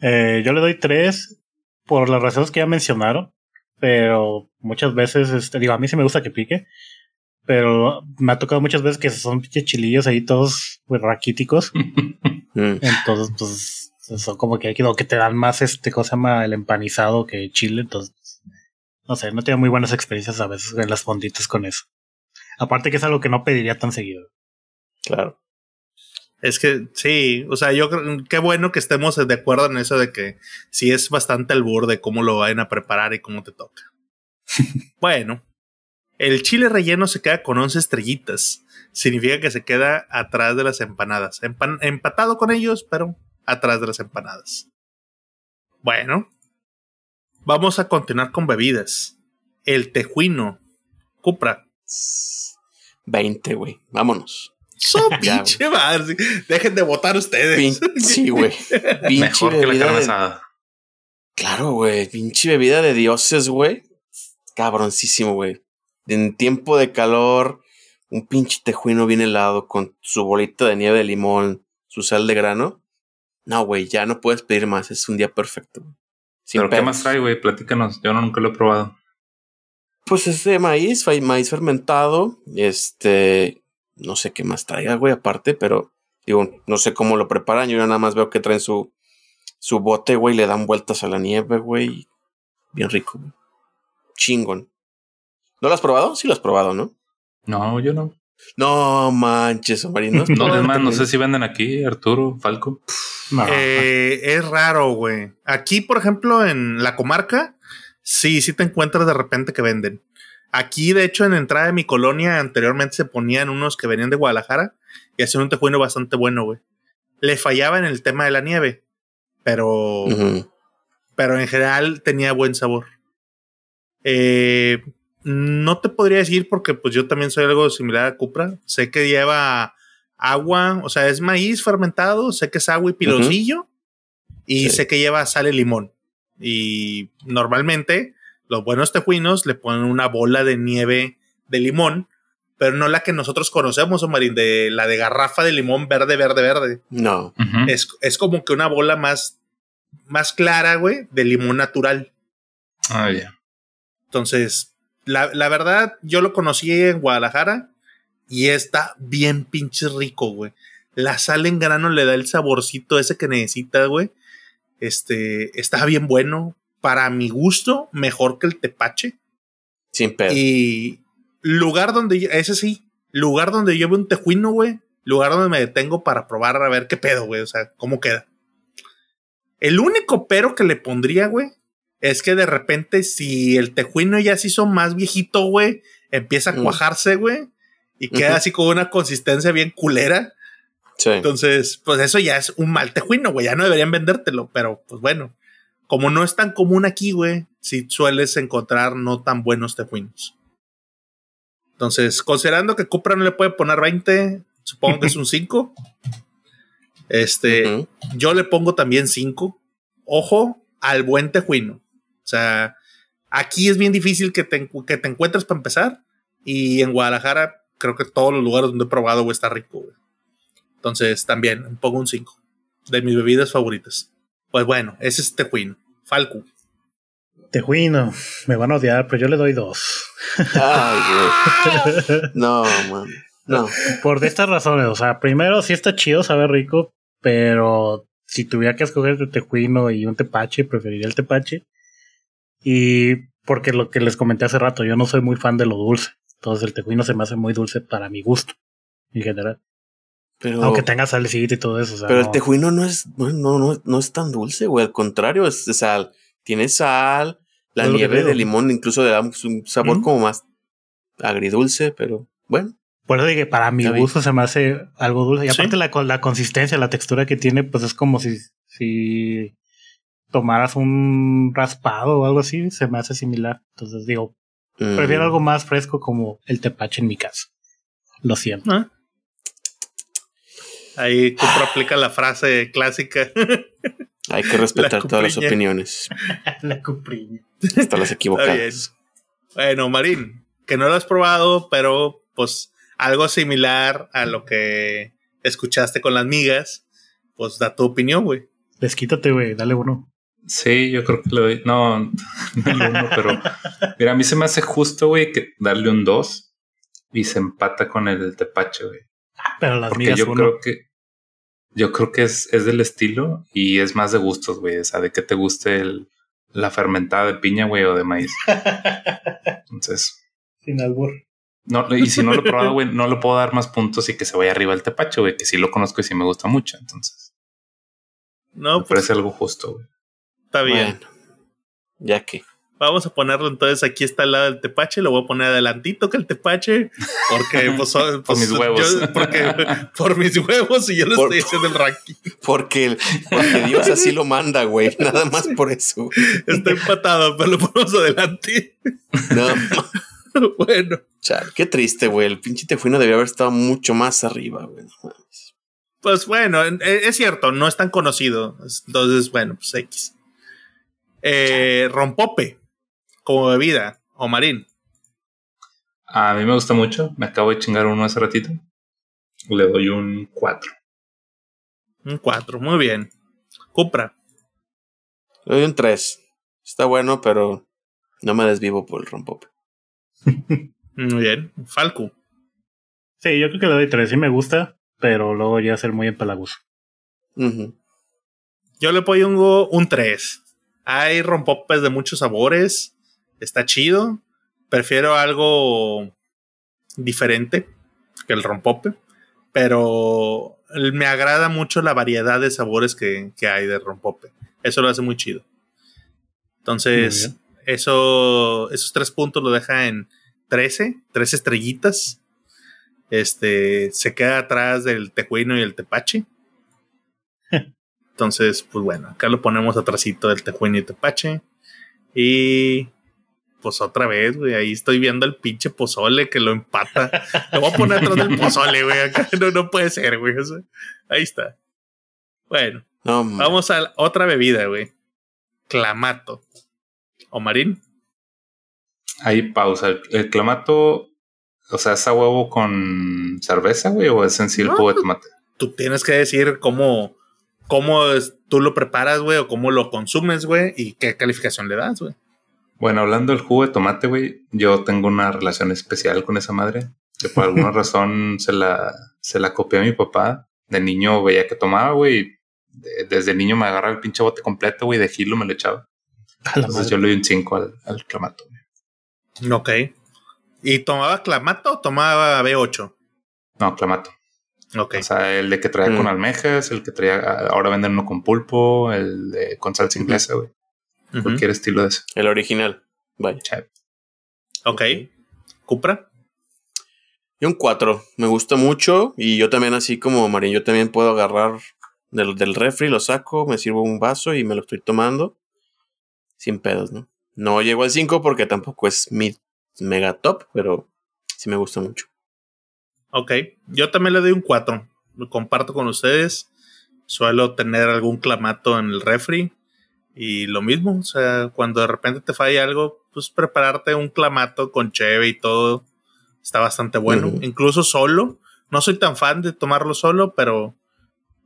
[SPEAKER 3] Eh, yo le doy tres por las razones que ya mencionaron, pero muchas veces, este, digo, a mí sí me gusta que pique, pero me ha tocado muchas veces que son chilillos ahí todos pues, raquíticos,
[SPEAKER 4] Mm,
[SPEAKER 3] entonces pues son como que, o que te dan más este, cosa llama el empanizado que chile, entonces no sé, no tengo muy buenas experiencias a veces en las fonditas con eso. Aparte que es algo que no pediría tan seguido.
[SPEAKER 4] claro.
[SPEAKER 2] Es que sí, o sea, yo creo qué bueno que estemos de acuerdo en eso de que sí es bastante albur de cómo lo vayan a preparar y cómo te toca. bueno, el chile relleno se queda con 11 estrellitas. Significa que se queda atrás de las empanadas. Empan- empatado con ellos, pero atrás de las empanadas. Bueno, vamos a continuar con bebidas. El tejuino. Cupra.
[SPEAKER 4] 20, güey, vámonos.
[SPEAKER 2] So pinche madre. Dejen de votar ustedes.
[SPEAKER 4] Pin- sí, güey. Pinche
[SPEAKER 1] Mejor que la carne
[SPEAKER 4] de-
[SPEAKER 1] asada.
[SPEAKER 4] Claro, güey. Pinche bebida de dioses, güey. Cabroncísimo, güey. En tiempo de calor, un pinche tejuino bien helado con su bolita de nieve de limón, su sal de grano. No, güey, ya no puedes pedir más. Es un día perfecto. güey. Sin
[SPEAKER 1] ¿Pero qué más trae, güey? Platícanos. Yo no, nunca lo he probado.
[SPEAKER 4] Pues es de maíz, maíz fermentado. Este, no sé qué más traiga, güey, aparte, pero digo, no sé cómo lo preparan. Yo nada más veo que traen su, su bote, güey, le dan vueltas a la nieve, güey. Bien rico, güey. Chingón. ¿No lo has probado? Sí lo has probado, ¿no?
[SPEAKER 1] No, yo no.
[SPEAKER 4] No manches, Omarino.
[SPEAKER 1] No, es más, no sé si venden aquí, Arturo, Falco.
[SPEAKER 3] No,
[SPEAKER 2] Eh, es raro, güey. Aquí, por ejemplo, en la comarca, sí, sí te encuentras de repente que venden. Aquí, de hecho, en la entrada de mi colonia, anteriormente se ponían unos que venían de Guadalajara y hacían un tejuino bastante bueno, güey. Le fallaba en el tema de la nieve, pero, pero en general tenía buen sabor. Eh, no te podría decir porque pues yo también soy algo similar a Cupra. Sé que lleva agua, o sea, es maíz fermentado, sé que es agua y piloncillo y
[SPEAKER 4] Sí.
[SPEAKER 2] sé que lleva sal y limón. Y normalmente los buenos tejuinos le ponen una bola de nieve de limón, pero no la que nosotros conocemos, Omarín, de la de garrafa de limón verde, verde, verde.
[SPEAKER 4] No.
[SPEAKER 2] Es, es como que una bola más, más clara, güey, de limón natural.
[SPEAKER 1] Ah, ya.
[SPEAKER 2] Entonces, la, la verdad, yo lo conocí en Guadalajara y está bien pinche rico, güey. La sal en grano le da el saborcito ese que necesita, güey. Este, está bien bueno. Para mi gusto, mejor que el tepache.
[SPEAKER 4] Sin pedo.
[SPEAKER 2] Y, lugar donde yo, ese sí, lugar donde yo veo un tejuino, güey. Lugar donde me detengo para probar a ver qué pedo, güey. O sea, cómo queda. El único pero que le pondría, güey, es que de repente si el tejuino ya se hizo más viejito, güey, empieza a cuajarse, güey, y queda así con una consistencia bien culera.
[SPEAKER 4] Sí.
[SPEAKER 2] Entonces, pues eso ya es un mal tejuino, güey. Ya no deberían vendértelo, pero pues bueno. Como no es tan común aquí, güey, sí sueles encontrar no tan buenos tejuinos. Entonces, considerando que Cupra no le puede poner 20, supongo que es un 5. Este, yo le pongo también 5. Ojo al buen tejuino. O sea, aquí es bien difícil que te, que te encuentres para empezar. Y en Guadalajara, creo que todos los lugares donde he probado, güey, está rico, güey. Entonces, también pongo un 5 de mis bebidas favoritas. Pues bueno, ese es tejuino. Falco.
[SPEAKER 3] Tejuino, me van a odiar, pero yo le doy dos.
[SPEAKER 4] Ay. No, man. No.
[SPEAKER 3] Por de estas razones, o sea, primero sí está chido, sabe rico, pero si tuviera que escoger entre tejuino y un tepache, preferiría el tepache. Y porque lo que les comenté hace rato, yo no soy muy fan de lo dulce. Entonces el tejuino se me hace muy dulce para mi gusto, en general.
[SPEAKER 4] Pero,
[SPEAKER 3] Aunque tenga salecita y todo eso. o sea,
[SPEAKER 4] pero el
[SPEAKER 3] no.
[SPEAKER 4] tejuino no es, no, no, no, no es tan dulce, güey. Al contrario, es de sal. Tiene sal, la
[SPEAKER 3] Es
[SPEAKER 4] nieve de limón incluso le da un sabor como más agridulce, pero bueno.
[SPEAKER 3] Por eso dije, para mi gusto se me hace algo dulce. Y
[SPEAKER 2] Sí.
[SPEAKER 3] aparte la, co- la consistencia, la textura que tiene, pues es como si, si tomaras un raspado o algo así, se me hace similar. Entonces digo, prefiero
[SPEAKER 4] mm,
[SPEAKER 3] algo más fresco como el tepache en mi caso. Lo siento.
[SPEAKER 2] ¿no? Ahí Cupra aplica la frase clásica.
[SPEAKER 4] Hay que respetar
[SPEAKER 2] La
[SPEAKER 4] todas las opiniones,
[SPEAKER 3] la cupriña.
[SPEAKER 4] hasta las equivocadas.
[SPEAKER 2] Bueno, Marín, que no lo has probado, pero pues algo similar a lo que escuchaste con las migas, pues da tu opinión, güey.
[SPEAKER 3] Desquítate, güey, dale uno.
[SPEAKER 1] Sí, yo creo que le doy. No, no el uno, pero mira, a mí se me hace justo, güey, que darle un 2 y se empata con el tepache, güey.
[SPEAKER 3] Pero las
[SPEAKER 1] Porque
[SPEAKER 3] migas
[SPEAKER 1] yo
[SPEAKER 3] uno.
[SPEAKER 1] creo que yo creo que es, es del estilo y es más de gustos, güey. O sea, de que te guste el, la fermentada de piña, güey, o de maíz. Entonces,
[SPEAKER 3] Sin albur.
[SPEAKER 1] no, y si no lo he probado, güey, no le puedo dar más puntos y que se vaya arriba el tepache, güey, que sí lo conozco y sí me gusta mucho. Entonces,
[SPEAKER 2] No,
[SPEAKER 1] me
[SPEAKER 2] pues
[SPEAKER 1] parece algo justo, güey.
[SPEAKER 2] está bien.
[SPEAKER 4] Bueno, ya que.
[SPEAKER 2] Vamos a ponerlo entonces aquí está al lado del tepache, lo voy a poner adelantito que el tepache, porque pues,
[SPEAKER 1] Por
[SPEAKER 2] pues,
[SPEAKER 1] mis huevos.
[SPEAKER 2] yo- porque por mis huevos y yo lo
[SPEAKER 4] Por-
[SPEAKER 2] estoy haciendo el ranking.
[SPEAKER 4] Porque, porque Dios así lo manda, güey. Nada más por eso.
[SPEAKER 2] Está empatado, pero lo ponemos adelante.
[SPEAKER 4] No,
[SPEAKER 2] bueno,
[SPEAKER 4] qué triste, güey. El pinche tejuino debería haber estado mucho más arriba, güey.
[SPEAKER 2] Pues bueno, en- eh, es cierto, no es tan conocido. Entonces, bueno, pues X. Eh, rompope, como bebida, o marín.
[SPEAKER 1] A mí me gusta mucho. Me acabo de chingar uno hace ratito. Le doy un 4.
[SPEAKER 2] Un 4, muy bien. Cupra.
[SPEAKER 4] Le doy un 3. Está bueno, pero no me desvivo por el rompope.
[SPEAKER 2] Muy bien. Falco.
[SPEAKER 3] Sí, yo creo que le doy tres. Sí me gusta, pero luego ya ser muy empalagoso.
[SPEAKER 4] Ujú.
[SPEAKER 2] Yo le pongo un 3. Hay rompopes de muchos sabores. Está chido. Prefiero algo diferente que el rompope. Pero me agrada mucho la variedad de sabores que, que hay de rompope. Eso lo hace muy chido. Entonces,
[SPEAKER 3] Muy
[SPEAKER 2] eso, esos tres puntos lo deja en 13, 13 estrellitas. Este se queda atrás del tejuino y el tepache. Entonces, pues bueno, acá lo ponemos atrásito del tejuino y tepache. Y pues otra vez, güey, ahí estoy viendo el pinche pozole que lo empata. Lo voy a poner atrás del pozole, güey. Acá no, no puede ser, güey. o sea, ahí está. Bueno,
[SPEAKER 4] No,
[SPEAKER 2] vamos a la otra bebida, güey. Clamato. ¿O marín?
[SPEAKER 1] Ahí pausa. El, el clamato, o sea, ¿es a huevo con cerveza, güey? ¿O es en sí el
[SPEAKER 2] No,
[SPEAKER 1] jugo de tomate?
[SPEAKER 2] Tú tienes que decir cómo, cómo es- tú lo preparas, güey, o cómo lo consumes, güey, y qué calificación le das, güey.
[SPEAKER 1] Bueno, hablando del jugo de tomate, güey, yo tengo una relación especial con esa madre. Que por alguna razón se la, se la copié a mi papá. De niño veía que tomaba, güey. y de- desde niño me agarraba el pinche bote completo, güey, de gilo me lo echaba. Entonces
[SPEAKER 3] madre.
[SPEAKER 1] yo le doy un 5 al, al clamato. güey.
[SPEAKER 2] Ok. ¿Y tomaba clamato o tomaba B8?
[SPEAKER 1] No, clamato.
[SPEAKER 2] Ok.
[SPEAKER 1] O sea, el de que traía con
[SPEAKER 4] Mm.
[SPEAKER 1] almejas, el que traía, ahora venden uno con pulpo, el de con salsa inglesa, güey. Cualquier estilo de ese.
[SPEAKER 4] El original. Vaya.
[SPEAKER 1] Chat.
[SPEAKER 2] Ok. Cupra.
[SPEAKER 4] Y un 4. Me gusta mucho. Y yo también, así como Marín, yo también puedo agarrar del, del refri, lo saco, me sirvo un vaso y me lo estoy tomando. Sin pedos, ¿no? No llego al 5 porque tampoco es mi mega top, pero sí me gusta mucho.
[SPEAKER 2] Ok. Yo también le doy un 4. Lo comparto con ustedes. Suelo tener algún clamato en el refri. Y lo mismo. O sea, cuando de repente te falla algo, pues prepararte un clamato con cheve y todo. Está bastante bueno. Incluso solo. No soy tan fan de tomarlo solo, pero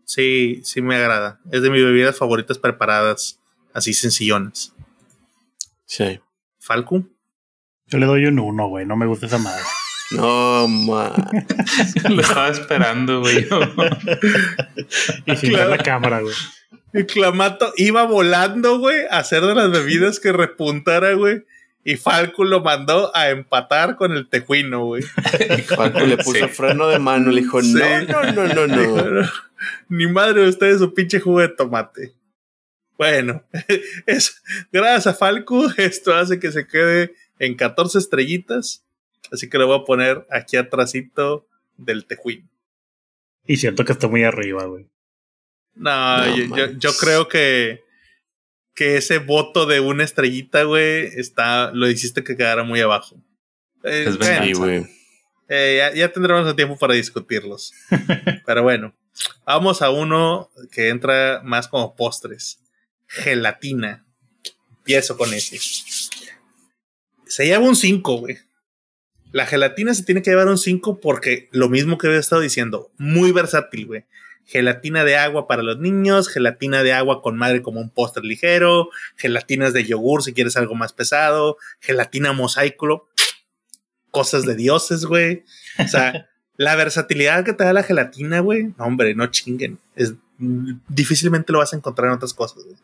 [SPEAKER 2] sí, sí me agrada. Es de mis bebidas favoritas preparadas. Así sencillonas.
[SPEAKER 4] Sí.
[SPEAKER 2] Falco.
[SPEAKER 3] Yo le doy un 1, güey. No me gusta esa madre.
[SPEAKER 4] No, man.
[SPEAKER 1] Lo estaba esperando, güey.
[SPEAKER 3] Y sin
[SPEAKER 2] Claro.
[SPEAKER 3] ver la cámara, güey.
[SPEAKER 2] El clamato iba volando, güey, a hacer de las bebidas que repuntara, güey. Y Falco lo mandó a empatar con el tejuino, güey.
[SPEAKER 4] Falco le puso
[SPEAKER 1] Sí.
[SPEAKER 4] freno de mano, le dijo,
[SPEAKER 2] Sí.
[SPEAKER 4] no, no, no, no. "No,
[SPEAKER 2] Ni madre de ustedes su pinche jugo de tomate. Bueno, es, gracias a Falco, esto hace que se quede en 14 estrellitas. Así que lo voy a poner aquí atrásito del tejuino.
[SPEAKER 3] Y siento que está muy arriba, güey.
[SPEAKER 2] No,
[SPEAKER 4] No
[SPEAKER 2] yo, yo-
[SPEAKER 4] manches.
[SPEAKER 2] yo creo que, que ese voto de una estrellita, güey, está, lo hiciste que quedara muy abajo. Eh,
[SPEAKER 1] Es.
[SPEAKER 4] Sí, güey.
[SPEAKER 2] eh, ya, ya tendremos el tiempo para discutirlos. Pero bueno, vamos a uno que entra más como postres. Gelatina. Empiezo con ese. Se lleva un 5, güey. La gelatina se tiene que llevar un 5 porque lo mismo que he estado diciendo, muy versátil, güey. Gelatina de agua para los niños, gelatina de agua con madre como un postre ligero, gelatinas de yogur si quieres algo más pesado, gelatina mosaico, cosas de dioses, güey. O sea, la versatilidad que te da la gelatina, güey, no, hombre, no chinguen. Es, difícilmente lo vas a encontrar en otras cosas, güey.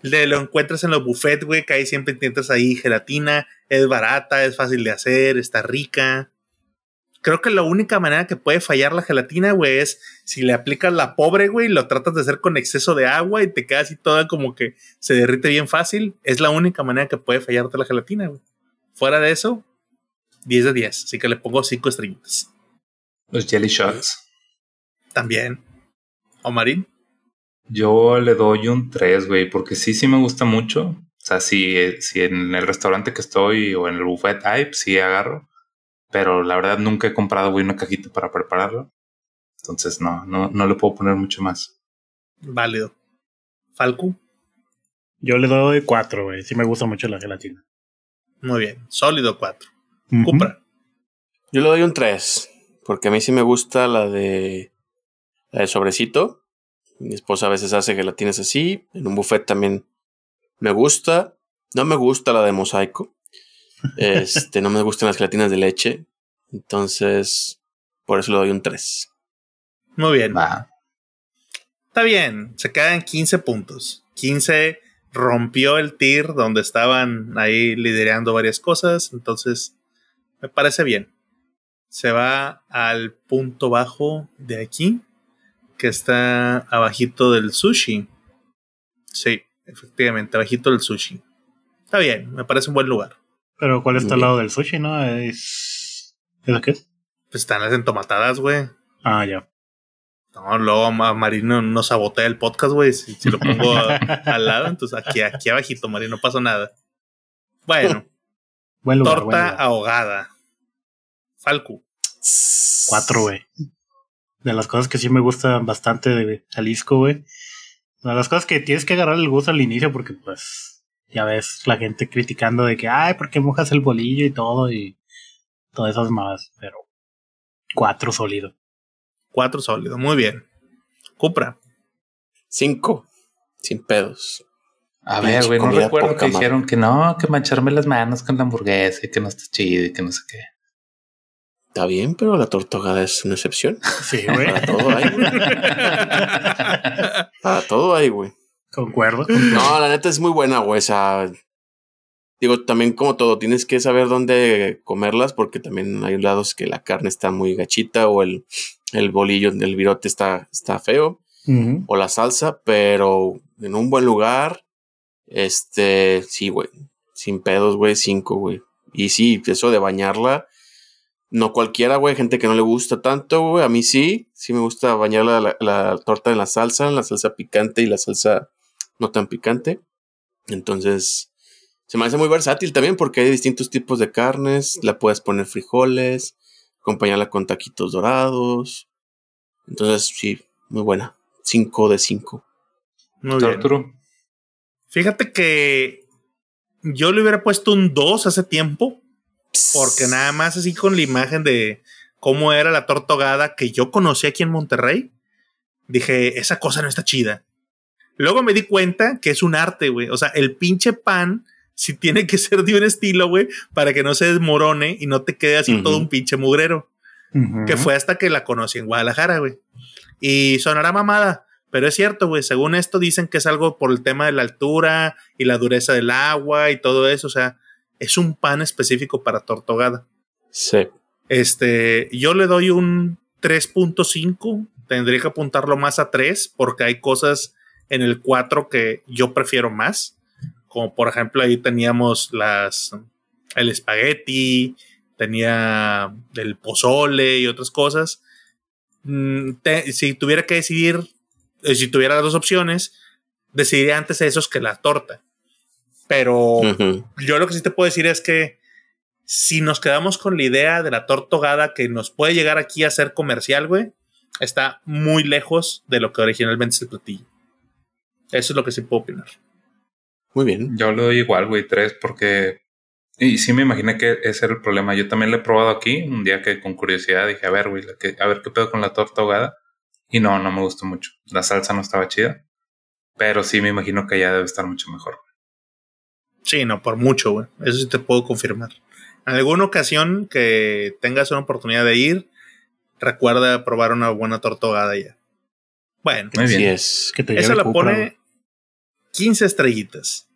[SPEAKER 2] Le, lo encuentras en los buffets, güey, que ahí siempre encuentras ahí gelatina, es barata, es fácil de hacer, está rica. Creo que la única manera que puede fallar la gelatina, güey, es si le aplicas la pobre, güey, lo tratas de hacer con exceso de agua y te queda así toda como que se derrite bien fácil. Es la única manera que puede fallarte la gelatina, güey. Fuera de eso, 10 de 10. Así que le pongo 5 estrellitas.
[SPEAKER 1] Los jelly shots.
[SPEAKER 2] También. Omarín.
[SPEAKER 1] Yo le doy un 3, güey, porque sí, sí me gusta mucho. O sea, si, eh, si en el restaurante que estoy o en el buffet hay, pues sí agarro. Pero la verdad nunca he comprado, güey, una cajita para prepararlo. Entonces no, no, no le puedo poner mucho más.
[SPEAKER 2] Válido. Falco.
[SPEAKER 3] Yo le doy 4, güey. Sí me gusta mucho la gelatina.
[SPEAKER 2] Muy bien. Sólido 4.
[SPEAKER 3] Ujú.
[SPEAKER 2] Cupra.
[SPEAKER 4] Yo le doy un 3, porque a mí sí me gusta la de, la de sobrecito. Mi esposa a veces hace gelatinas así. En un buffet también me gusta. No me gusta la de mosaico. Este, no me gustan las gelatinas de leche. Entonces, por eso le doy un 3.
[SPEAKER 2] Muy bien.
[SPEAKER 1] Va.
[SPEAKER 2] Está bien. Se quedan 15 puntos. 15 rompió el tir donde estaban ahí liderando varias cosas. Entonces, me parece bien. Se va al punto bajo de aquí, que está abajito del sushi. Sí, efectivamente, abajito del sushi. Está bien, me parece un buen lugar.
[SPEAKER 3] Pero ¿cuál está al lado del sushi, no? Es... ¿Eso qué es?
[SPEAKER 2] Pues están las entomatadas, güey.
[SPEAKER 3] Ah, ya.
[SPEAKER 2] No, luego Ma- Marino no sabotea el podcast, güey. Si, si lo pongo a- al lado, entonces aquí, aquí abajito, Marino, no pasó nada. Bueno,
[SPEAKER 3] Buen lugar, buen
[SPEAKER 2] torta
[SPEAKER 3] lugar.
[SPEAKER 2] ahogada. Falcu.
[SPEAKER 3] Cuatro, güey. De las cosas que sí me gustan bastante de Jalisco, güey. De las cosas que tienes que agarrar el gusto al inicio porque, pues, ya ves la gente criticando de que, ay, ¿por qué mojas el bolillo y todo? Y todas esas más. Pero cuatro sólido.
[SPEAKER 2] Cuatro sólido, muy bien. Cupra.
[SPEAKER 4] 5. Sin pedos.
[SPEAKER 1] A
[SPEAKER 4] Pinche
[SPEAKER 1] ver, güey, no recuerdo que
[SPEAKER 4] madre.
[SPEAKER 1] dijeron que no, que mancharme las manos con la hamburguesa y que no está chido y que no sé qué.
[SPEAKER 4] Está bien, pero la torta ahogada es una excepción.
[SPEAKER 3] Sí, güey.
[SPEAKER 4] Para todo hay, güey. Para todo hay, güey.
[SPEAKER 3] Concuerdo.
[SPEAKER 4] No, la neta es muy buena, güey. O sea, digo, también como todo, tienes que saber dónde comerlas porque también hay lados que la carne está muy gachita o el, el bolillo del virote está, está feo o la salsa, pero en un buen lugar, este, sí, güey, sin pedos, güey, cinco, güey. Y sí, eso de bañarla, no cualquiera, güey, gente que no le gusta tanto, güey, a mí sí, sí me gusta bañar la, la- la torta en la salsa, en la salsa picante y la salsa no tan picante. Entonces, se me hace muy versátil también porque hay distintos tipos de carnes, la puedes poner frijoles, acompañarla con taquitos dorados. Entonces, sí, muy buena. 5 de 5.
[SPEAKER 2] Muy bien.
[SPEAKER 1] Arturo.
[SPEAKER 2] Fíjate que yo le hubiera puesto un 2 hace tiempo, porque nada más así con la imagen de cómo era la torta ahogada que yo conocí aquí en Monterrey, dije, esa cosa no está chida. Luego me di cuenta que es un arte, güey. O sea, el pinche pan sí tiene que ser de un estilo, güey, para que no se desmorone y no te quede así todo un pinche mugrero. Que fue hasta que la conocí en Guadalajara, güey. Y sonará mamada, pero es cierto, güey. Según esto dicen que es algo por el tema de la altura y la dureza del agua y todo eso. O sea, es un pan específico para tortogada.
[SPEAKER 4] Sí.
[SPEAKER 2] Este, yo le doy un 3.5. Tendría que apuntarlo más a 3 porque hay cosas en el 4 que yo prefiero más. Como por ejemplo, ahí teníamos las el espagueti, tenía el pozole y otras cosas. Mm, te- si tuviera que decidir, eh, si tuviera las dos opciones, decidiría antes esos que la torta. Pero yo lo que sí te puedo decir es que si nos quedamos con la idea de la torta ahogada que nos puede llegar aquí a ser comercial, güey, está muy lejos de lo que originalmente es el platillo. Eso es lo que sí puedo opinar.
[SPEAKER 4] Muy bien.
[SPEAKER 1] Yo le doy igual, güey, tres, porque. Y sí me imaginé que ese era el problema. Yo también lo he probado aquí, un día que con curiosidad dije, a ver, güey, a ver qué pedo con la torta ahogada. Y no, no me gustó mucho. La salsa no estaba chida. Pero sí me imagino que ya debe estar mucho mejor.
[SPEAKER 2] Sí, no, por mucho, güey. Eso sí te puedo confirmar. En alguna ocasión que tengas una oportunidad de ir, recuerda probar una buena torta ahogada ya. Bueno,
[SPEAKER 1] Muy bien.
[SPEAKER 4] Así es.
[SPEAKER 3] Que te
[SPEAKER 2] esa
[SPEAKER 3] lleve
[SPEAKER 2] la pone. 15 estrellitas.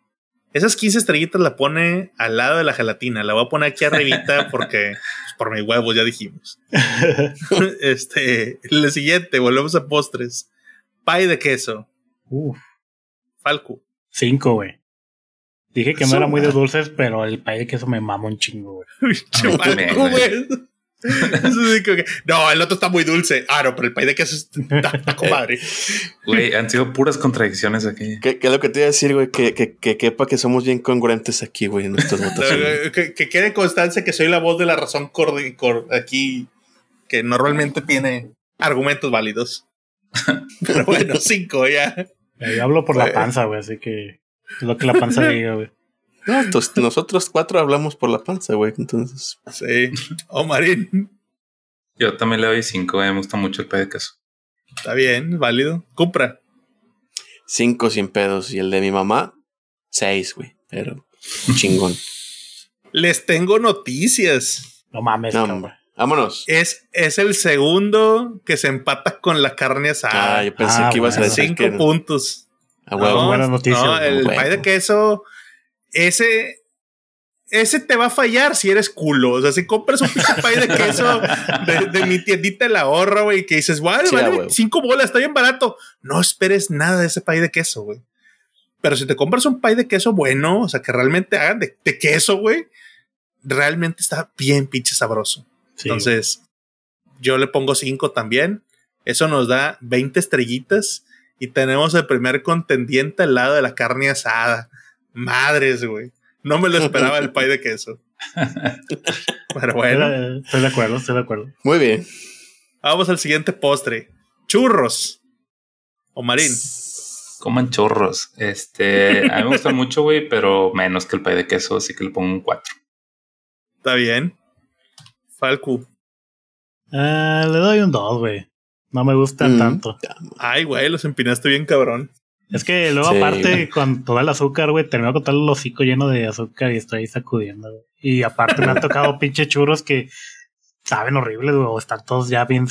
[SPEAKER 2] Esas 15 estrellitas la pone al lado de la gelatina. La voy a poner aquí arribita porque pues, por mis huevos ya dijimos. este, el siguiente, volvemos a postres. Pay de queso.
[SPEAKER 3] Uf,
[SPEAKER 2] Falco.
[SPEAKER 3] cinco, güey. Dije que no era muy de dulces, pero el pay de queso me mama un chingo, güey.
[SPEAKER 2] No, el otro está muy dulce. Ah, no, pero el pay de queso está, está comadre.
[SPEAKER 1] Güey, han sido puras contradicciones aquí.
[SPEAKER 4] ¿Qué, qué es lo que te iba a decir, güey? Que, que, que quepa que somos bien congruentes aquí, güey, en nuestras votaciones.
[SPEAKER 2] que, que quede constancia que soy la voz de la razón cor- cor- aquí, que normalmente tiene argumentos válidos. Pero bueno, cinco ya.
[SPEAKER 3] Eh, Yo hablo por la
[SPEAKER 2] Güey.
[SPEAKER 3] panza, güey, así que es lo que la panza diga, güey.
[SPEAKER 4] No, entonces, nosotros cuatro hablamos por la panza, güey. Entonces,
[SPEAKER 2] Sí. Omarín.
[SPEAKER 1] Yo también le doy cinco, güey. Me gusta mucho el pay de queso.
[SPEAKER 2] Está bien, válido. Cupra.
[SPEAKER 4] cinco sin pedos. Y el de mi mamá, seis, güey. Pero chingón.
[SPEAKER 2] Les tengo noticias.
[SPEAKER 3] No mames,
[SPEAKER 4] No,
[SPEAKER 3] cabrón.
[SPEAKER 4] hombre. Vámonos.
[SPEAKER 2] Es, es el segundo que se empata con la carne
[SPEAKER 4] Ah,
[SPEAKER 2] asada.
[SPEAKER 4] yo pensé
[SPEAKER 3] Ah,
[SPEAKER 4] que ibas a
[SPEAKER 3] bueno.
[SPEAKER 4] decir
[SPEAKER 2] Cinco
[SPEAKER 4] que.
[SPEAKER 2] puntos.
[SPEAKER 4] A huevo.
[SPEAKER 3] No. buenas noticias,
[SPEAKER 2] No, el pay de queso, ese, ese te va a fallar si eres culo. O sea, si compras un pinche pay de queso de, de mi tiendita el ahorro, güey, que dices, vale,
[SPEAKER 4] Sí,
[SPEAKER 2] vale, cinco bolas, está bien barato. No esperes nada de ese pay de queso, güey. Pero si te compras un pay de queso bueno, o sea, que realmente hagan de, de queso, güey, realmente está bien pinche sabroso.
[SPEAKER 3] Sí,
[SPEAKER 2] Entonces, yo le pongo 5 también. Eso nos da 20 estrellitas. Y tenemos el primer contendiente al lado de la carne asada. Madres, güey. No me lo esperaba el pay de queso. Pero bueno,
[SPEAKER 3] Eh, Estoy de acuerdo, estoy de acuerdo.
[SPEAKER 4] Muy bien.
[SPEAKER 2] vamos al siguiente postre. Churros. O marín.
[SPEAKER 1] Coman chorros. Este, a mí me gusta mucho, güey, pero menos que el pay de queso, así que le pongo un cuatro.
[SPEAKER 2] Está bien. Falcu.
[SPEAKER 3] Eh, le doy un 2, güey. No me gustan
[SPEAKER 4] Mm.
[SPEAKER 3] tanto.
[SPEAKER 2] Ay, güey, los empinaste bien cabrón.
[SPEAKER 3] Es que luego,
[SPEAKER 4] Sí,
[SPEAKER 3] aparte,
[SPEAKER 4] güey.
[SPEAKER 3] con todo el azúcar, güey, termino con todo el hocico lleno de azúcar y estoy ahí sacudiendo, güey. Y aparte me han tocado pinche churros que saben horribles, güey, o están todos ya bien,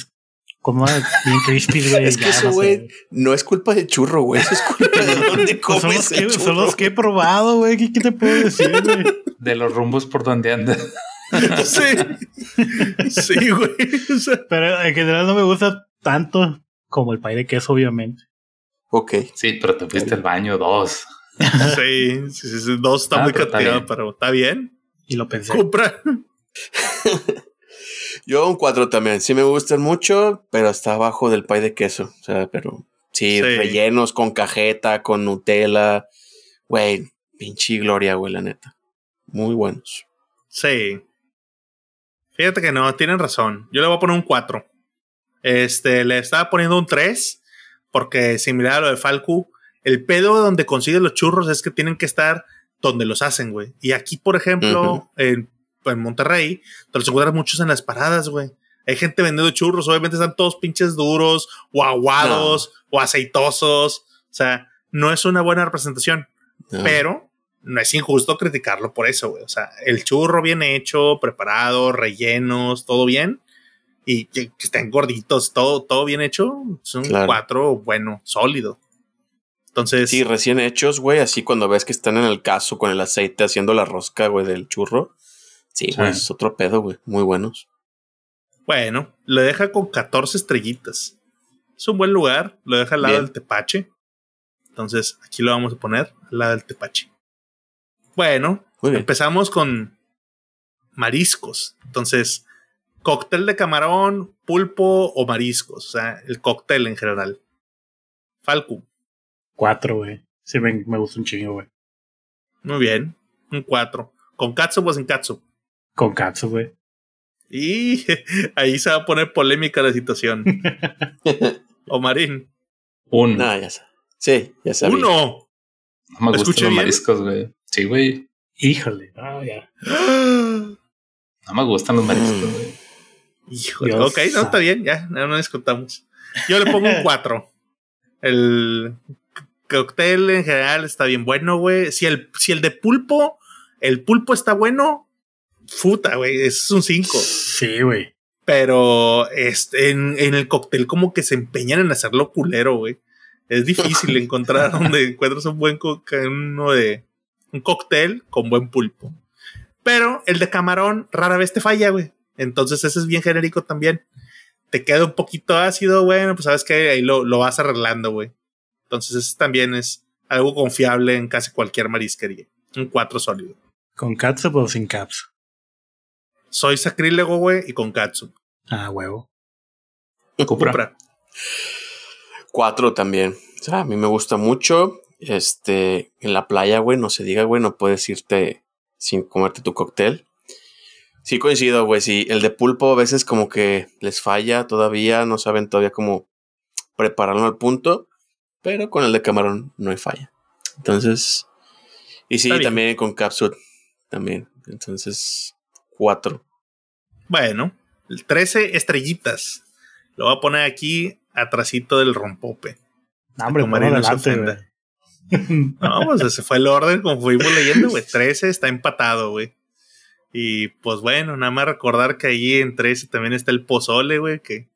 [SPEAKER 3] como bien crispy, güey.
[SPEAKER 4] Es que
[SPEAKER 3] ya,
[SPEAKER 4] eso,
[SPEAKER 3] no sé.
[SPEAKER 4] güey, no es culpa de churro, güey. Eso es culpa de dónde
[SPEAKER 3] Pues son,
[SPEAKER 4] comes
[SPEAKER 3] los que, son los que he probado, güey. ¿Qué, qué te puedo decir, güey?
[SPEAKER 1] de los rumbos por donde anda.
[SPEAKER 2] sí. Sí, güey. O sea,
[SPEAKER 3] Pero en general no me gusta tanto como el pay de queso, obviamente.
[SPEAKER 4] Ok.
[SPEAKER 1] Sí, pero te fuiste al baño dos.
[SPEAKER 2] sí, sí, sí, sí, Dos está
[SPEAKER 1] Ah,
[SPEAKER 2] muy castigado, pero está bien.
[SPEAKER 3] Y lo pensé.
[SPEAKER 2] Compra.
[SPEAKER 4] Yo un 4 también. Sí me gustan mucho, pero está abajo del pay de queso. O sea, pero sí,
[SPEAKER 2] Sí.
[SPEAKER 4] rellenos con cajeta, con Nutella. Güey, pinche gloria, güey, la neta. Muy buenos.
[SPEAKER 2] Sí. Fíjate que no, tienen razón. Yo le voy a poner un 4. Este, le estaba poniendo un 3, porque similar a lo de Falcu, el pedo donde consigues los churros es que tienen que estar donde los hacen, güey. Y aquí, por ejemplo, en, en Monterrey, te los encuentras muchos en las paradas, güey. Hay gente vendiendo churros, obviamente están todos pinches duros, o aguados, o aceitosos. O sea, no es una buena representación.
[SPEAKER 4] No.
[SPEAKER 2] Pero no es injusto criticarlo por eso, güey. O sea, el churro bien hecho, preparado, rellenos, todo bien. Y que, que estén gorditos, todo, todo bien hecho.
[SPEAKER 4] Claro.
[SPEAKER 2] cuatro bueno, sólido. Entonces,
[SPEAKER 4] Sí, recién hechos, güey, así cuando ves que están en el caso con el aceite haciendo la rosca, güey, del churro. Sí, güey,
[SPEAKER 1] Sí.
[SPEAKER 4] es otro pedo, güey. Muy buenos.
[SPEAKER 2] bueno, lo deja con 14 estrellitas. Es un buen lugar. Lo deja al lado
[SPEAKER 4] Bien.
[SPEAKER 2] del tepache. Entonces, aquí lo vamos a poner al lado del tepache. Bueno. Empezamos con mariscos. Entonces, cóctel de camarón, pulpo o mariscos. O sea, el cóctel en general. Falcu.
[SPEAKER 3] Cuatro, güey. Sí, me, me gusta un chingo, güey.
[SPEAKER 2] Muy bien. Un 4. ¿Con katsu o sin katsu?
[SPEAKER 3] Con katsu, güey.
[SPEAKER 2] Y ahí se va a poner polémica la situación. o Marín.
[SPEAKER 1] Un.
[SPEAKER 4] No, ya sabes. Sí, ya sabía.
[SPEAKER 2] Uno.
[SPEAKER 1] no me
[SPEAKER 2] ¿Lo
[SPEAKER 1] gustan los
[SPEAKER 2] bien?
[SPEAKER 1] mariscos, güey. Sí, güey.
[SPEAKER 3] Híjole. Ah, ya.
[SPEAKER 1] No me gustan los mariscos, güey.
[SPEAKER 2] Híjole.
[SPEAKER 3] Dios
[SPEAKER 2] ok, no, está bien, ya, no, no discutamos. Yo le pongo un 4. El cóctel en general está bien bueno, güey. Si el, si el de pulpo, el pulpo está bueno, puta, güey, es un 5.
[SPEAKER 3] Sí, güey.
[SPEAKER 2] Pero este, en, en el cóctel como que se empeñan en hacerlo culero, güey. Es difícil encontrar donde encuentras un buen uno de un cóctel con buen pulpo. Pero el de camarón rara vez te falla, güey. Entonces ese es bien genérico también. Te queda un poquito ácido, bueno, pues sabes que ahí lo, lo vas arreglando, güey. Entonces ese también es algo confiable en casi cualquier marisquería. Un 4 sólido.
[SPEAKER 3] Con katsu o sin katsu.
[SPEAKER 2] Soy sacrílego, güey, y con katsu.
[SPEAKER 3] Ah, huevo.
[SPEAKER 1] Cupra.
[SPEAKER 2] Cupra.
[SPEAKER 4] Cuatro también. O sea, a mí me gusta mucho. Este, en la playa, güey, no se diga, güey, no puedes irte sin comerte tu cóctel. Sí coincido, güey, sí. El de pulpo a veces como que les falla todavía, no saben todavía cómo prepararlo al punto, pero con el de camarón no hay falla. Entonces, y sí, también con capsule, también. Entonces, cuatro.
[SPEAKER 2] Bueno, el 13 estrellitas. Lo voy a poner aquí atrasito del rompope.
[SPEAKER 3] No, hombre, adelante.
[SPEAKER 2] No, pues ese fue el orden como fuimos leyendo, güey. 13 está empatado, güey. Y pues bueno, nada más recordar que ahí en 13 también está el pozole, güey, que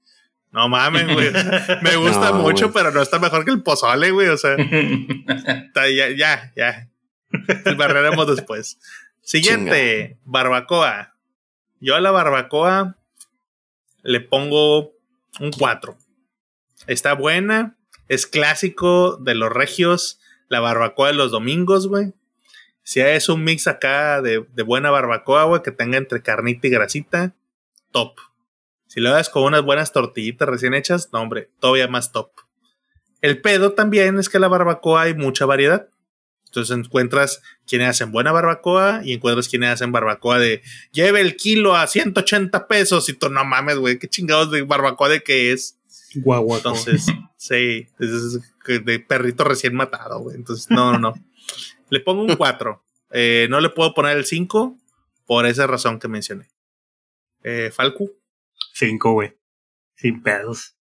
[SPEAKER 2] no mames, güey. Me gusta
[SPEAKER 4] No,
[SPEAKER 2] mucho, pero no está mejor que el pozole, güey. O sea, está- ya, ya, ya. Barreremos después. Siguiente, barbacoa. Yo a la barbacoa le pongo un 4. Está buena, es clásico de los regios, la barbacoa de los domingos, güey. Si es un mix acá de, de buena barbacoa, güey, que tenga entre carnita y grasita, top. Si lo hagas con unas buenas tortillitas recién hechas, no, hombre, todavía más top. El pedo también es que en la barbacoa hay mucha variedad. Entonces encuentras quienes hacen buena barbacoa y encuentras quienes hacen barbacoa de lleve el kilo a 180 pesos y tú no mames, güey, qué chingados de barbacoa de qué es.
[SPEAKER 3] Guau,
[SPEAKER 2] Entonces, sí, es, de perrito recién matado, güey. Entonces, no, no, no. Le pongo un 4. Eh, no le puedo poner el 5 por esa razón que mencioné. Eh, Falcu,
[SPEAKER 3] Cinco, güey. Sin pedos.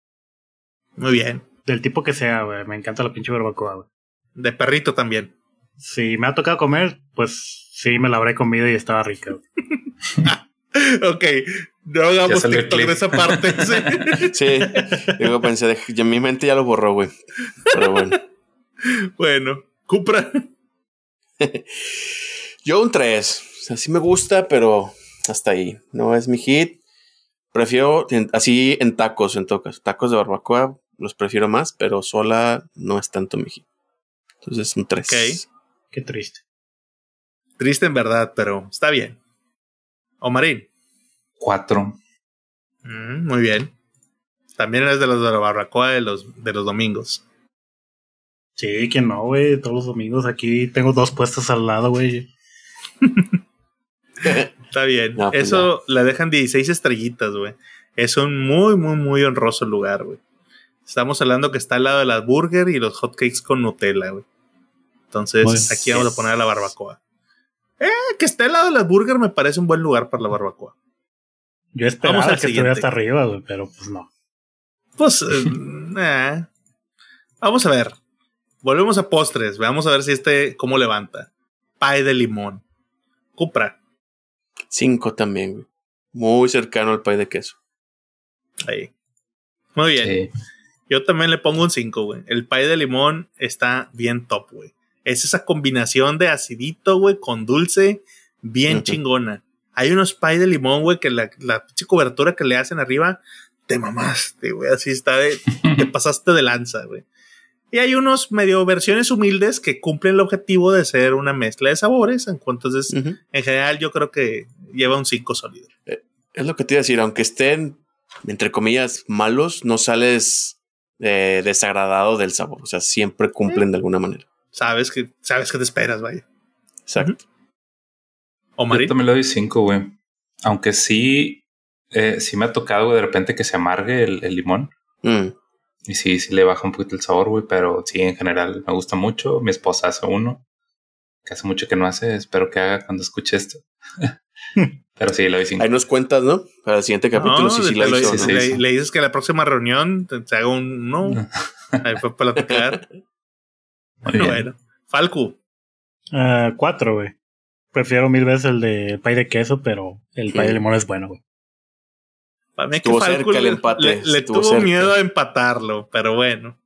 [SPEAKER 2] muy bien.
[SPEAKER 3] Del tipo que sea, güey. Me encanta la pinche barbacoa, güey.
[SPEAKER 2] De perrito también.
[SPEAKER 3] Si me ha tocado comer, pues sí, me la habré comido y estaba rica.
[SPEAKER 2] Ok, no hagamos TikTok de esa parte. sí.
[SPEAKER 4] Sí, yo pensé, ya mi mente ya lo borró, güey. Pero bueno.
[SPEAKER 2] bueno, Cupra.
[SPEAKER 4] Yo un 3. O sea, sí me gusta, pero hasta ahí. No es mi hit. Prefiero en- así en tacos, en tocas. Tacos de barbacoa los prefiero más, pero sola no es tanto mi hit. Entonces un 3.
[SPEAKER 2] Ok.
[SPEAKER 3] Qué triste.
[SPEAKER 2] Triste en verdad, pero está bien. Omarín.
[SPEAKER 1] Cuatro.
[SPEAKER 2] Mm, muy bien. También eres de los de la barbacoa de los, de los domingos.
[SPEAKER 3] Sí, que no, güey. Todos los domingos aquí tengo dos puestos al lado, güey.
[SPEAKER 2] Está bien.
[SPEAKER 4] No, pues
[SPEAKER 2] Eso le dejan 16 estrellitas, güey. Es un muy, muy, muy honroso lugar, güey. Estamos hablando que está al lado de las burger y los hotcakes con Nutella, güey. Entonces,
[SPEAKER 3] Pues,
[SPEAKER 2] aquí vamos a poner a la barbacoa. Eh, que esté al lado de las burger me parece un buen lugar para la barbacoa.
[SPEAKER 3] Yo esperaba
[SPEAKER 2] Vamos al
[SPEAKER 3] que estuviera
[SPEAKER 2] siguiente.
[SPEAKER 3] hasta arriba, güey, pero pues no.
[SPEAKER 2] Pues, eh, eh. vamos a ver. Volvemos a postres. Veamos a ver si este, cómo levanta. Pie de limón. Cupra.
[SPEAKER 4] 5 también, güey. Muy cercano al pay de queso.
[SPEAKER 2] Ahí. Muy bien.
[SPEAKER 1] Sí.
[SPEAKER 2] Yo también le pongo un 5, güey. El pie de limón está bien top, güey. Es esa combinación de acidito, güey, con dulce, bien chingona. Hay unos pie de limón, güey, que la, la pinche cobertura que le hacen arriba, te mamaste, güey. Así está de, te pasaste de lanza, güey. Y hay unos medio versiones humildes que cumplen el objetivo de ser una mezcla de sabores. Entonces,
[SPEAKER 4] Ujú.
[SPEAKER 2] en general, yo creo que lleva un 5 sólido.
[SPEAKER 4] Es lo que te iba a decir, aunque estén, entre comillas, malos, no sales eh, desagradado del sabor. O sea, siempre cumplen de alguna manera.
[SPEAKER 2] Sabes que, sabes que te esperas, vaya.
[SPEAKER 4] Exacto.
[SPEAKER 2] O
[SPEAKER 1] Yo
[SPEAKER 2] Marín.
[SPEAKER 1] también le doy cinco, güey. Aunque sí, eh, sí me ha tocado, güey, de repente que se amargue el, el limón.
[SPEAKER 4] Mm.
[SPEAKER 1] Y sí, sí le baja un poquito el sabor, güey. Pero sí, en general me gusta mucho. Mi esposa hace uno. Que hace mucho que no hace. Espero que haga cuando escuche esto. pero sí, doy cinco.
[SPEAKER 4] Ahí nos cuentas, ¿no? Para el siguiente capítulo,
[SPEAKER 2] No,
[SPEAKER 4] si sí la
[SPEAKER 2] lo-
[SPEAKER 4] hizo,
[SPEAKER 1] sí,
[SPEAKER 4] ¿no?
[SPEAKER 1] sí.
[SPEAKER 2] le, le dices que la próxima reunión te, te haga un no. Ahí fue para platicar.
[SPEAKER 1] Muy bien.
[SPEAKER 2] bueno. Falcu.
[SPEAKER 3] Ah, cuatro, güey. Prefiero mil veces el de pay de queso, pero el pay de
[SPEAKER 4] Sí.
[SPEAKER 3] limón es bueno, güey.
[SPEAKER 2] Para mí que
[SPEAKER 4] cerca el
[SPEAKER 2] le-
[SPEAKER 4] empate,
[SPEAKER 2] le, tuvo
[SPEAKER 4] cerca.
[SPEAKER 2] miedo a empatarlo, pero bueno.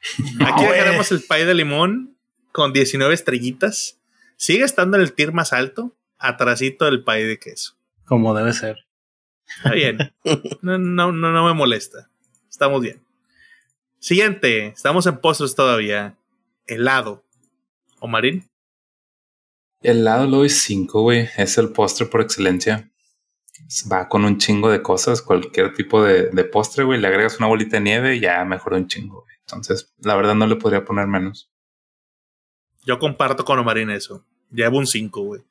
[SPEAKER 2] Aquí dejaremos el pay de limón con 19 estrellitas. Sigue estando en el tier más alto, atrasito del pay de queso.
[SPEAKER 3] Como debe ser.
[SPEAKER 2] Está bien. No, no, no, no me molesta. Estamos bien. Siguiente. Estamos en postres todavía. Helado. ¿O Marín?
[SPEAKER 1] El helado le doy cinco, güey. Es el postre por excelencia. Va con un chingo de cosas. Cualquier tipo de, de postre, güey. Le agregas una bolita de nieve y ya mejora un chingo, güey. Entonces, la verdad no le podría poner menos.
[SPEAKER 2] Yo comparto con Omarín eso. Llevo un 5, güey.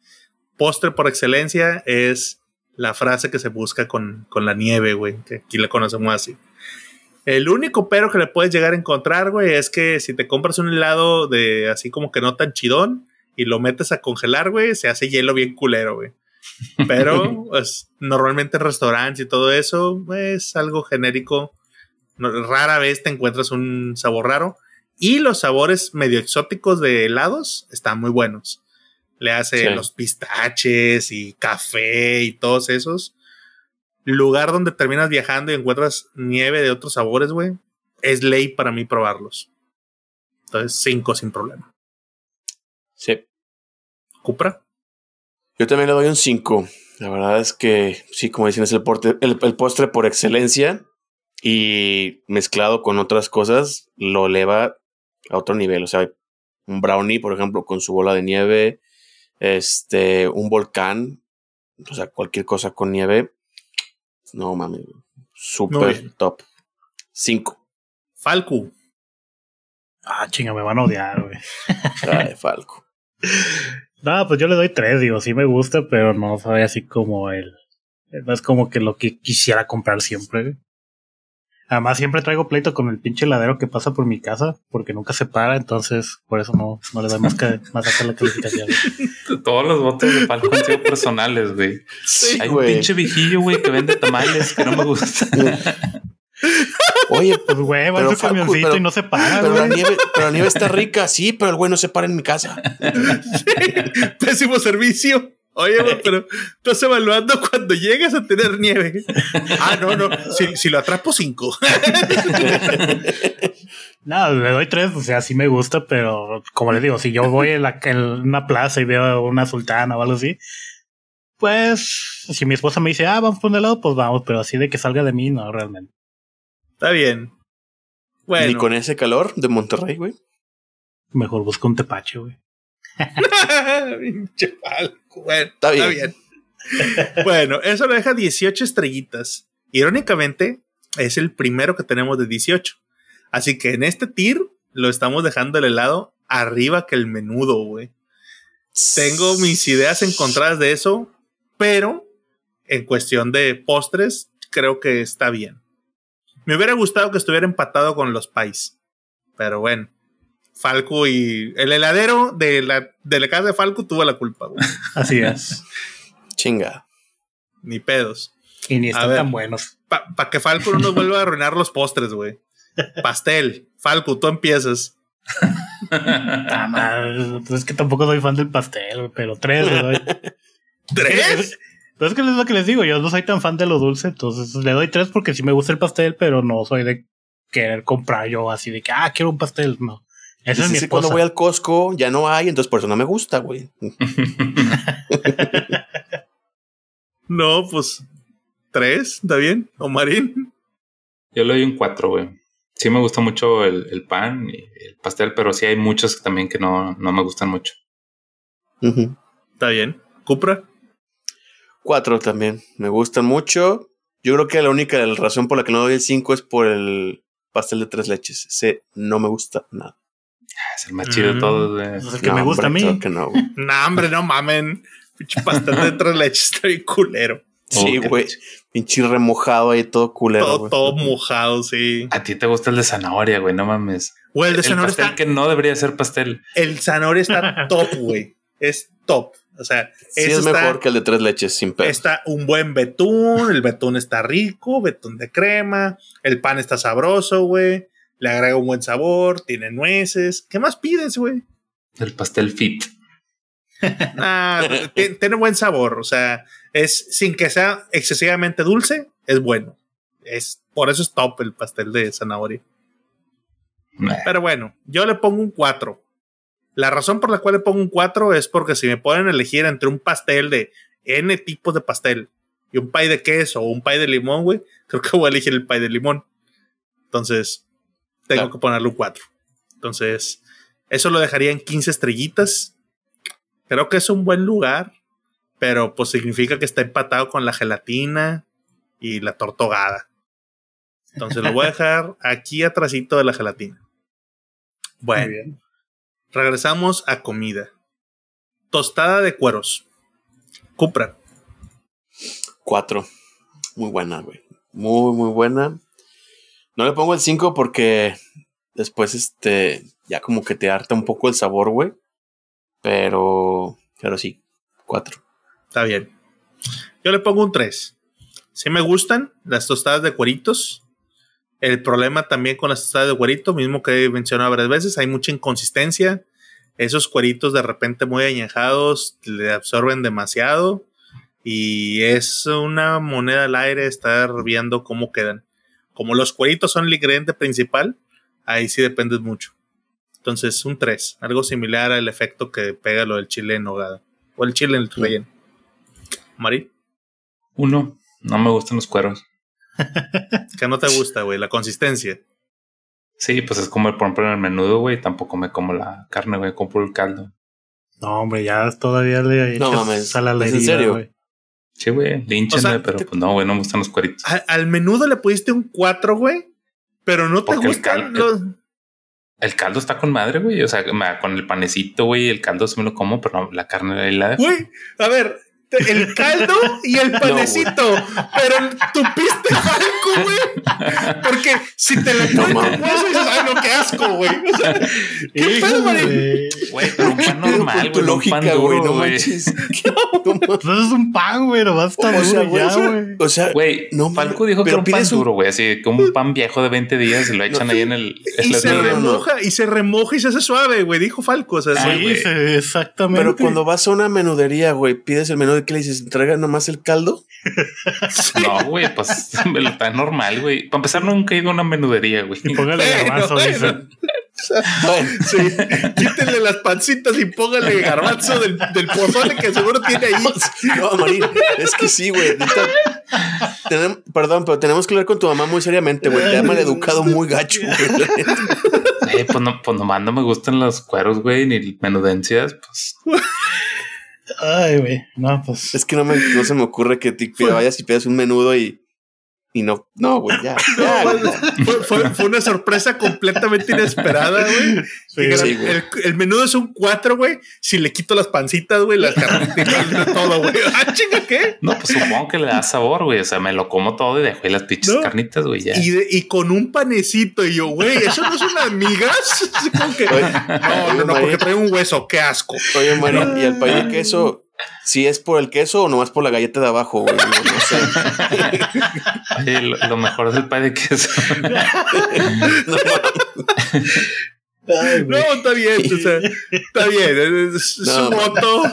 [SPEAKER 2] Postre por excelencia es la frase que se busca con, con la nieve, güey. Que aquí la conocemos así. El único pero que le puedes llegar a encontrar, güey, es que si te compras un helado de así como que no tan chidón y lo metes a congelar, güey, se hace hielo bien culero, güey. Pero pues, normalmente en restaurantes y todo eso es algo genérico. No- rara vez te encuentras un sabor raro. Y los sabores medio exóticos de helados están muy buenos. Le hace
[SPEAKER 4] Sí.
[SPEAKER 2] los pistaches y café y todos esos. Lugar donde terminas viajando y encuentras nieve de otros sabores, güey. Es ley para mí probarlos. Entonces, cinco sin problema.
[SPEAKER 4] Sí.
[SPEAKER 2] Cupra.
[SPEAKER 4] Yo también le doy un 5. La verdad es que, sí, como dicen, es el, porte- el, el postre por excelencia y mezclado con otras cosas lo eleva a otro nivel. O sea, un brownie, por ejemplo, con su bola de nieve, este, un volcán, o sea, cualquier cosa con nieve. No mames, super top. 5.
[SPEAKER 2] Falcu.
[SPEAKER 3] Ah, chinga, me van a odiar, güey.
[SPEAKER 4] Falco.
[SPEAKER 3] No, pues yo le doy tres, digo, sí me gusta, pero no sabe así como el. No es como que lo que quisiera comprar siempre. Además, siempre traigo pleito con el pinche heladero que pasa por mi casa, porque nunca se para, entonces por eso no, no le doy más, que, más acá la calificación.
[SPEAKER 1] Todos los botes de Falco han sido personales, güey.
[SPEAKER 4] Sí,
[SPEAKER 1] Hay un pinche viejillo, güey, que vende tamales que no me gusta.
[SPEAKER 4] Oye,
[SPEAKER 3] Pues, güey, va en su
[SPEAKER 4] Facu,
[SPEAKER 3] camioncito
[SPEAKER 4] pero-
[SPEAKER 3] y no se para,
[SPEAKER 4] pero la,
[SPEAKER 3] güey.
[SPEAKER 4] nieve, pero la nieve está rica, sí, pero el güey no se para en mi casa.
[SPEAKER 2] Pésimo servicio. Oye, güey, pero estás evaluando cuando llegas a tener nieve. Ah, no, no. Si, si lo atrapo, cinco.
[SPEAKER 3] No, le doy tres, o sea, sí me gusta, pero como les digo, si yo voy en, la, en una plaza y veo una sultana o algo así, Pues, si mi esposa me dice, ah, vamos por un helado, pues vamos, pero así de que salga de mí, no, realmente.
[SPEAKER 2] Está bien. Bueno.
[SPEAKER 4] Ni con ese calor de Monterrey, güey.
[SPEAKER 3] Mejor busca un tepache, güey.
[SPEAKER 2] Bueno, está bien. Está bien. bueno, eso lo deja 18 estrellitas. Irónicamente, es el primero que tenemos de 18. Así que en este tier lo estamos dejando el helado arriba que el menudo, güey. Tengo mis ideas encontradas de eso, pero en cuestión de postres, creo que está bien. Me hubiera gustado que estuviera empatado con los pais, pero bueno. Falco y el heladero de la, de la casa de Falco tuvo la culpa, güey.
[SPEAKER 3] Así es.
[SPEAKER 4] Chinga.
[SPEAKER 2] Ni pedos.
[SPEAKER 3] Y ni están tan buenos.
[SPEAKER 2] Para que Falco no nos vuelva a arruinar los postres, güey. Pastel. Falco, tú empiezas.
[SPEAKER 3] ah, pues es que tampoco soy fan del pastel, pero tres le doy.
[SPEAKER 2] ¿Tres?
[SPEAKER 3] Pero es que es lo que les digo, yo no soy tan fan de lo dulce, entonces le doy tres porque sí me gusta el pastel, pero no soy de querer comprar yo así de que, ah, quiero un pastel, no.
[SPEAKER 4] Eso es mi esposa. Cuando voy al Costco ya no hay, entonces por eso no me gusta, güey.
[SPEAKER 2] no, pues tres, ¿está bien? ¿O Marín?
[SPEAKER 1] Yo le doy un cuatro, güey. Sí me gusta mucho el, pan y el pastel, pero sí hay muchos también que no, no me gustan mucho.
[SPEAKER 2] Está bien. ¿Cupra?
[SPEAKER 4] Cuatro también. Me gustan mucho. Yo creo que la única razón por la que no doy el cinco es por el pastel de tres leches. Ese no me gusta nada.
[SPEAKER 1] Es el más chido de todos.
[SPEAKER 3] Mm. Es el que me gusta a mí.
[SPEAKER 4] no,
[SPEAKER 2] no, hombre, no mamen. Pinche pastel de tres leches está bien culero.
[SPEAKER 4] Sí, güey. Pinche remojado ahí, todo culero.
[SPEAKER 2] Todo, todo, mojado, sí.
[SPEAKER 1] A ti te gusta el de zanahoria, güey, no mames.
[SPEAKER 2] Güey, el de zanahoria
[SPEAKER 1] pastel que no debería ser pastel.
[SPEAKER 2] El zanahoria está top, güey. Es top. O sea,
[SPEAKER 4] sí es mejor que el de tres leches sin pedo.
[SPEAKER 2] Está un buen betún, el betún está rico, betún de crema, el pan está sabroso, güey. Le agrega un buen sabor, tiene nueces. ¿Qué más pides, güey?
[SPEAKER 1] El pastel fit.
[SPEAKER 2] ah, tiene buen sabor, o sea, es sin que sea excesivamente dulce, es bueno. Es por eso es top el pastel de zanahoria. Pero bueno, yo le pongo un 4. La razón por la cual le pongo un 4 es porque si me pueden elegir entre un pastel de N tipos de pastel y un pay de queso o un pay de limón, güey, creo que voy a elegir el pay de limón. Entonces, tengo que ponerle un 4. Entonces, eso lo dejaría en 15 estrellitas. Creo que es un buen lugar, pero pues significa que está empatado con la gelatina y la tortogada. Entonces lo voy a dejar aquí atrásito de la gelatina. Bueno, regresamos a comida. Tostada de cueros. Cupra.
[SPEAKER 4] Cuatro. Muy buena, güey. Muy, muy buena. No le pongo el 5 porque después, este, ya como que te harta un poco el sabor, güey. Pero, pero sí, 4.
[SPEAKER 2] Está bien. Yo le pongo un 3. Sí me gustan las tostadas de cueritos. El problema también con las tostadas de cuerito, mismo que he mencionado varias veces, hay mucha inconsistencia. Esos cueritos de repente muy añejados le absorben demasiado y es una moneda al aire estar viendo cómo quedan. Como los cueritos son el ingrediente principal, ahí sí depende mucho. Entonces, un 3, algo similar al efecto que pega lo del chile en nogada o el chile en el relleno. Mari.
[SPEAKER 1] Uno, no me gustan los cueros.
[SPEAKER 2] Que no te gusta, güey, la consistencia.
[SPEAKER 1] Sí, pues es como, por ejemplo, en el menudo, güey, tampoco me como la carne, güey, compro el caldo.
[SPEAKER 3] No, hombre, ya todavía le
[SPEAKER 4] no, mames, a la herida, ¿En serio? Güey.
[SPEAKER 1] Sí, güey, línchenme, pero pues no, güey, no me gustan los cueritos.
[SPEAKER 2] al menudo le pusiste un 4, güey, pero no te gustan
[SPEAKER 1] el
[SPEAKER 2] los...
[SPEAKER 1] El, caldo está con madre, güey. O sea, con el panecito, güey, el caldo sí me lo como, pero no, la carne ahí la
[SPEAKER 2] Güey, a ver, el caldo y el panecito. pero tupiste falco, güey. Porque si te le pones no, hueso dices, ay, no, qué asco, güey. O sea, ¿qué pedo, güey?
[SPEAKER 1] Güey, pero un pan normal, güey. lógica, güey, no manches.
[SPEAKER 3] Pues es un pan, güey, no va a estar duro ya, güey.
[SPEAKER 1] O sea, güey, no, Falco dijo que era un pan duro, güey. Así como un pan viejo de 20 días y lo echan ahí en el.
[SPEAKER 2] Y se remoja, y se remoja y se hace suave, güey. Dijo Falco. O sea,
[SPEAKER 3] sí, exactamente.
[SPEAKER 4] Pero cuando vas a una menudería, güey, pides el menú ¿qué le dices? ¿Entrega nomás el caldo?
[SPEAKER 1] no, güey, pues está normal, güey. Para empezar, nunca he ido a una menudería, güey.
[SPEAKER 3] Y póngale garbanzo,
[SPEAKER 2] sea, sí. Quítenle las pancitas y póngale garbanzo del, del pozole que seguro tiene ahí.
[SPEAKER 4] No, Marín, es que sí, güey. Perdón, pero tenemos que hablar con tu mamá muy seriamente, güey. Te ha maleducado muy gacho, güey.
[SPEAKER 1] Eh, pues, no, pues nomás no me gustan los cueros, güey, ni menudencias. Pues
[SPEAKER 3] Ay, güey. No, pues.
[SPEAKER 4] Es que no, me, no se me ocurre que te vayas y pidas un menudo y, y no. No, güey, ya. ya, güey.
[SPEAKER 2] Fue, fue- fue una sorpresa completamente inesperada, güey.
[SPEAKER 3] Sí,
[SPEAKER 2] Dijeron,
[SPEAKER 4] sí, güey.
[SPEAKER 2] el, el menudo es un 4, güey. Si le quito las pancitas, güey, las carnitas, de todo, güey. Ah, chinga, ¿qué?
[SPEAKER 1] no, pues supongo que le da sabor, güey. O sea, me lo como todo y dejo ahí las pinches
[SPEAKER 2] No.
[SPEAKER 1] carnitas, güey. Ya.
[SPEAKER 2] Y, de- y con un panecito. Y yo, güey, ¿eso no amigas? Como que,
[SPEAKER 4] Oye,
[SPEAKER 2] no, no, no, porque trae un hueso. Qué asco.
[SPEAKER 4] Oye, Marín, ¿y el pay de queso? ¿Si es por el queso o nomás por la galleta de abajo, güey? No, no sé.
[SPEAKER 1] Oye, lo, lo mejor es el pay de queso.
[SPEAKER 4] No,
[SPEAKER 3] Ay,
[SPEAKER 2] No,
[SPEAKER 3] güey.
[SPEAKER 2] está bien, o sea, está bien. Es, es
[SPEAKER 4] No.
[SPEAKER 2] un voto,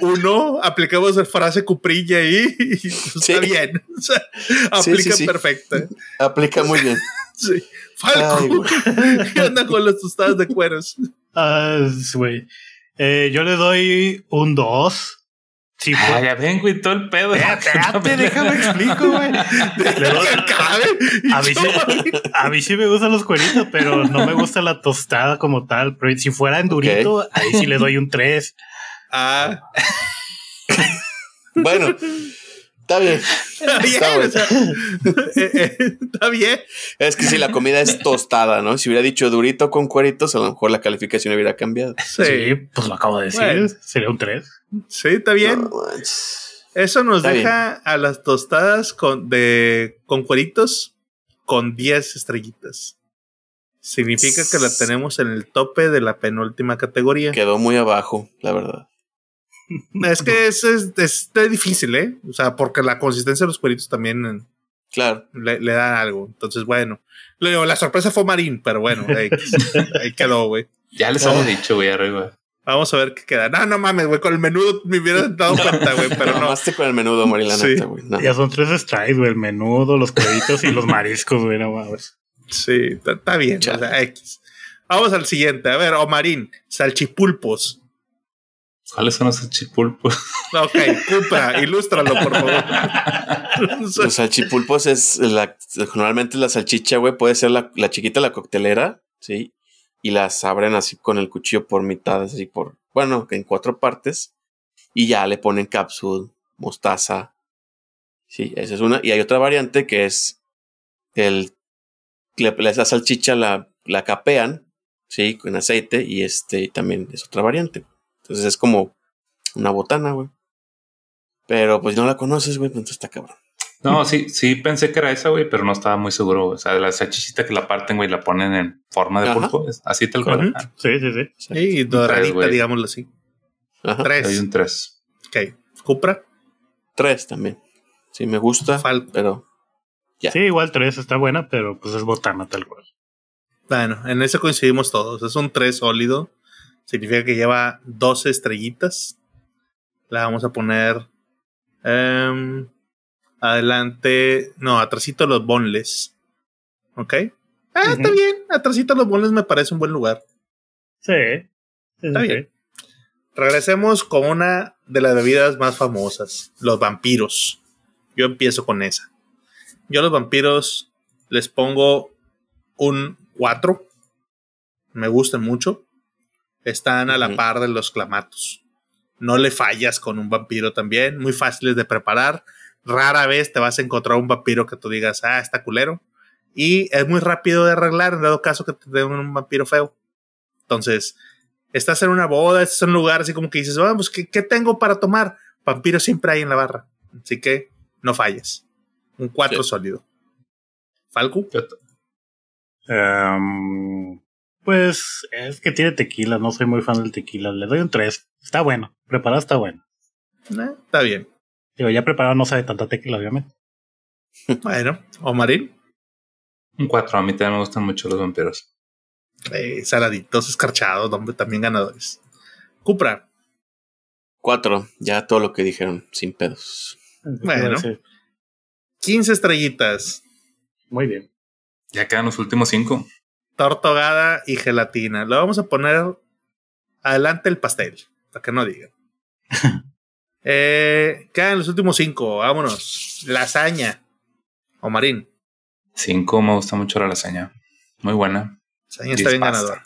[SPEAKER 2] uno, aplicamos la frase cuprilla ahí y está
[SPEAKER 4] Sí.
[SPEAKER 2] bien. O sea,
[SPEAKER 4] Sí,
[SPEAKER 2] aplica
[SPEAKER 4] sí, sí.
[SPEAKER 2] perfecta.
[SPEAKER 4] aplica muy bien.
[SPEAKER 2] Sí. Falco,
[SPEAKER 4] Ay.
[SPEAKER 2] ¿qué onda con las tostadas de cueros?
[SPEAKER 3] Ah, güey. Eh, yo le doy un 2. Sí,
[SPEAKER 1] Ah,
[SPEAKER 3] fue.
[SPEAKER 1] ya ven, güey, todo el pedo.
[SPEAKER 3] Espérate, déjame explico, güey. A mí, sí, a mí sí me gustan los cueritos, pero no me gusta la tostada como tal. Pero si fuera en durito, ahí sí le doy un 3.
[SPEAKER 2] Ah,
[SPEAKER 4] Bueno, está bien.
[SPEAKER 2] está bien,
[SPEAKER 4] Está bueno.
[SPEAKER 2] o sea, eh, eh, está bien.
[SPEAKER 4] Es que si la comida es tostada, ¿no? Si hubiera dicho durito con cueritos, a lo mejor la calificación hubiera cambiado.
[SPEAKER 2] Sí,
[SPEAKER 3] Sí, pues lo acabo de decir.
[SPEAKER 2] Bueno.
[SPEAKER 3] Sería un 3.
[SPEAKER 2] Sí, está bien.
[SPEAKER 4] No.
[SPEAKER 2] Eso nos
[SPEAKER 4] Está
[SPEAKER 2] deja a las tostadas con, de, con cueritos con 10 estrellitas. Significa que la tenemos en el tope de la penúltima categoría.
[SPEAKER 4] Quedó muy abajo, la verdad.
[SPEAKER 2] Es que es, es, es difícil, ¿eh? O sea, porque la consistencia de los cueritos también eh,
[SPEAKER 4] Claro.
[SPEAKER 2] le, le da algo. Entonces, bueno. Le digo, La sorpresa fue Marín, pero bueno, ahí, ahí quedó, güey.
[SPEAKER 1] Ya les hemos dicho, güey, arriba.
[SPEAKER 2] Vamos a ver qué queda. No, no mames, güey. Con el menudo me hubiera dado cuenta, güey, pero no.
[SPEAKER 4] Mamaste con el menudo, Mari, la
[SPEAKER 2] Sí.
[SPEAKER 4] neta, güey. No.
[SPEAKER 3] Ya son tres strikes, güey. El menudo, los cueritos y los mariscos, güey. No mames.
[SPEAKER 2] Sí, está bien.
[SPEAKER 4] Chale.
[SPEAKER 2] O sea, X. Vamos al siguiente. A ver, Omarín, salchipulpos.
[SPEAKER 1] ¿Cuáles son los chipulpos?
[SPEAKER 2] Ok, Cupra, ilústralo, por favor.
[SPEAKER 4] Los salchipulpos es la, normalmente la salchicha, güey, puede ser la, la chiquita, la coctelera, ¿sí? Y las abren así con el cuchillo por mitad, así por, bueno, en cuatro partes. Y ya le ponen capsule, mostaza. Sí, esa es una. Y hay otra variante que es el, esa salchicha la, la capean, sí, con aceite. Y este también es otra variante. Entonces es como una botana, güey. Pero pues no la conoces, güey, pues entonces está cabrón.
[SPEAKER 1] No, sí, sí pensé que era esa, güey, pero no estaba muy seguro. O sea, de la salchichita que la parten, güey, la ponen en forma de
[SPEAKER 4] Ajá.
[SPEAKER 1] pulpo. Así tal cual. Ah,
[SPEAKER 3] Sí, sí, sí.
[SPEAKER 2] Y doradita, digámoslo así.
[SPEAKER 4] Ajá.
[SPEAKER 1] Hay
[SPEAKER 2] Tres.
[SPEAKER 1] un 3.
[SPEAKER 2] Ok. Cupra,
[SPEAKER 4] Tres también. Sí, me gusta,
[SPEAKER 2] Falco.
[SPEAKER 4] pero Ya.
[SPEAKER 3] Sí, igual tres está buena, pero pues es botana tal cual.
[SPEAKER 2] Bueno, en eso coincidimos todos. Es un 3 sólido. Significa que lleva 12 estrellitas. La vamos a poner em, adelante. No, atrásito los bonles. ¿Ok? Ah, está bien. Atrásito los bonles me parece un buen lugar.
[SPEAKER 3] Sí. sí,
[SPEAKER 2] Está
[SPEAKER 3] sí,
[SPEAKER 2] bien. Regresemos con una de las bebidas más famosas, los vampiros. Yo empiezo con esa. Yo a los vampiros les pongo un 4. Me gustan mucho. Están a la par de los clamatos. No le fallas con un vampiro también. Muy fáciles de preparar. Rara vez te vas a encontrar un vampiro que tú digas, ah, está culero. Y es muy rápido de arreglar en dado caso que te den un vampiro feo. Entonces, estás en una boda, estás en un lugar así como que dices, vamos, ¿qué, qué tengo para tomar? Vampiro siempre hay en la barra. Así que no falles. Un 4
[SPEAKER 4] Sí.
[SPEAKER 2] sólido. Falco.
[SPEAKER 3] Em, pues es que tiene tequila, no soy muy fan del tequila. Le doy un 3. Está bueno. Preparado está bueno.
[SPEAKER 2] Eh, está bien.
[SPEAKER 3] Digo, ya preparado no sabe tanta tequila, obviamente.
[SPEAKER 2] Bueno, Omarín.
[SPEAKER 1] Un 4. A mí también me gustan mucho los vampiros.
[SPEAKER 2] Eh, saladitos, escarchados, hombre, también ganadores. Cupra.
[SPEAKER 4] cuatro. Ya todo lo que dijeron, sin pedos.
[SPEAKER 2] Bueno.
[SPEAKER 3] Sí,
[SPEAKER 2] 15 estrellitas.
[SPEAKER 3] Muy bien.
[SPEAKER 1] Ya quedan los últimos 5.
[SPEAKER 2] tortogada y gelatina. Lo vamos a poner adelante el pastel, para que no digan. eh, quedan los últimos cinco, vámonos. Lasaña. O marín.
[SPEAKER 1] Cinco, me gusta mucho la lasaña. Muy buena.
[SPEAKER 2] Lasaña está bien ganador.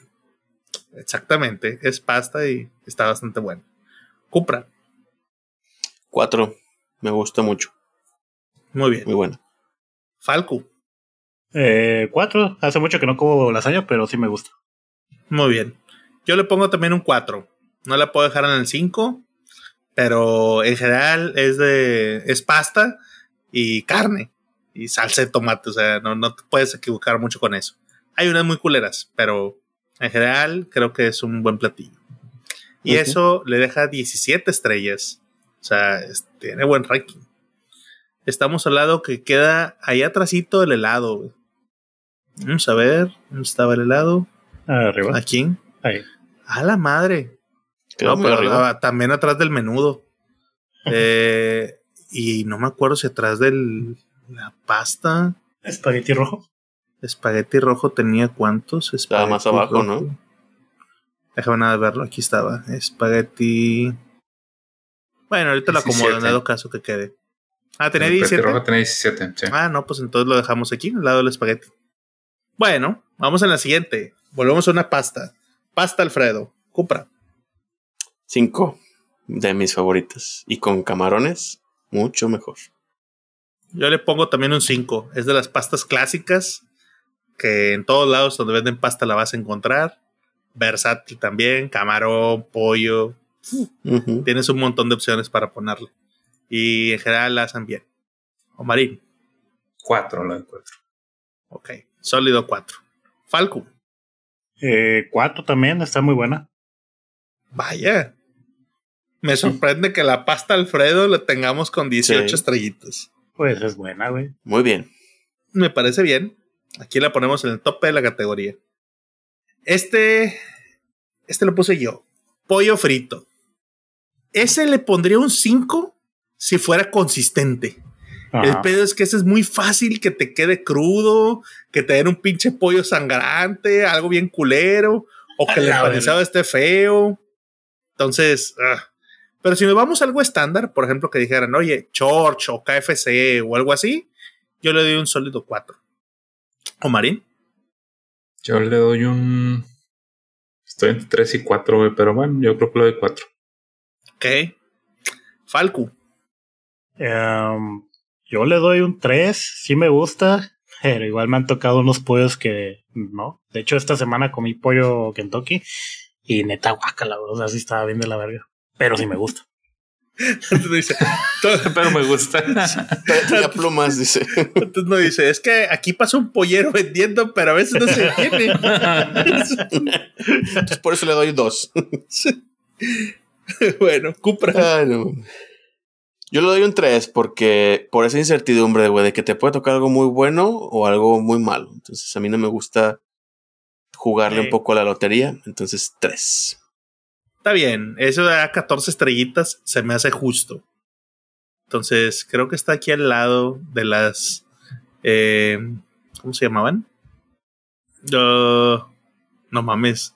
[SPEAKER 2] Exactamente, es pasta y está bastante bueno. Cupra.
[SPEAKER 4] Cuatro, me gusta mucho.
[SPEAKER 2] Muy bien.
[SPEAKER 4] Muy bueno.
[SPEAKER 2] Falco.
[SPEAKER 3] Eh, cuatro. Hace mucho que no como lasaña, pero sí me gusta.
[SPEAKER 2] Muy bien. Yo le pongo también un 4. No la puedo dejar en el 5, pero en general es de es pasta y carne y salsa de tomate, o sea, no, no te puedes equivocar mucho con eso. Hay unas muy culeras, pero en general creo que es un buen platillo. Y eso le deja 17 estrellas. O sea, tiene buen ranking. Estamos al lado que queda ahí atrásito el helado. Vamos a ver, ¿dónde estaba el helado?
[SPEAKER 3] Arriba.
[SPEAKER 2] Aquí.
[SPEAKER 3] Ahí.
[SPEAKER 2] A la madre.
[SPEAKER 4] Quedó
[SPEAKER 2] No, pero
[SPEAKER 4] arriba.
[SPEAKER 2] ah, también atrás del menudo. Eh, y no me acuerdo si atrás de la pasta.
[SPEAKER 3] Espagueti rojo.
[SPEAKER 2] Espagueti rojo tenía cuántos.
[SPEAKER 4] Estaba más abajo,
[SPEAKER 2] rojo.
[SPEAKER 4] ¿no?
[SPEAKER 2] Déjame nada verlo. Aquí estaba. Espagueti. Bueno, ahorita lo acomodo en
[SPEAKER 1] 17.
[SPEAKER 2] dado caso que quede. Ah, tenía
[SPEAKER 1] El espagueti
[SPEAKER 2] 17.
[SPEAKER 1] rojo tenía 17. Sí.
[SPEAKER 2] Ah, no, pues entonces lo dejamos aquí, al lado del espagueti. Bueno, vamos a la siguiente. Volvemos a una pasta. Pasta Alfredo. Cupra.
[SPEAKER 4] Cinco de mis favoritas. Y con camarones, mucho mejor.
[SPEAKER 2] Yo le pongo también un 5. Es de las pastas clásicas que en todos lados donde venden pasta la vas a encontrar. Versátil también, camarón, pollo. Tienes un montón de opciones para ponerle. Y en general la hacen bien. O marín.
[SPEAKER 1] Cuatro la encuentro.
[SPEAKER 2] Ok. Sólido 4. Falco.
[SPEAKER 3] Eh, cuatro también, está muy buena.
[SPEAKER 2] Vaya. Me sorprende que la pasta Alfredo la tengamos con 18
[SPEAKER 4] Sí.
[SPEAKER 2] estrellitas.
[SPEAKER 3] Pues es buena, güey.
[SPEAKER 4] Muy bien.
[SPEAKER 2] Me parece bien. Aquí la ponemos en el tope de la categoría. Este. Este lo puse yo. Pollo frito. Ese le pondría un 5 si fuera consistente. El pedo es que ese es muy fácil que te quede crudo, que te den un pinche pollo sangrante, algo bien culero, o que el empanizado esté feo. Entonces, ah. Pero si nos vamos a algo estándar, por ejemplo, que dijeran, oye, Church o KFC o algo así, yo le doy un sólido 4. ¿O Marín?
[SPEAKER 1] Yo le doy un. Estoy entre 3 y 4, güey, pero bueno, yo creo que le doy 4.
[SPEAKER 2] Ok. Falcu.
[SPEAKER 3] Em, yo le doy un 3, sí me gusta, pero igual me han tocado unos pollos que no. De hecho, esta semana comí pollo Kentucky y neta guacala, o sea, sí estaba bien de la verga. Pero sí me gusta.
[SPEAKER 2] Entonces no dice, todo-
[SPEAKER 1] Pero me gusta.
[SPEAKER 4] Pero tenía plumas, dice.
[SPEAKER 2] entonces no dice, es que aquí pasa un pollero vendiendo, pero a veces no se tiene.
[SPEAKER 4] Entonces por eso le doy dos.
[SPEAKER 2] bueno, Cupra.
[SPEAKER 4] Ay, no. Yo le doy un 3 porque por esa incertidumbre, güey, de que te puede tocar algo muy bueno o algo muy malo. Entonces a mí no me gusta jugarle
[SPEAKER 2] Sí.
[SPEAKER 4] un poco a la lotería. Entonces 3.
[SPEAKER 2] Está bien, eso de a 14 estrellitas se me hace justo. Entonces, creo que está aquí al lado de las. eh, ¿Cómo se llamaban? Ah, no mames.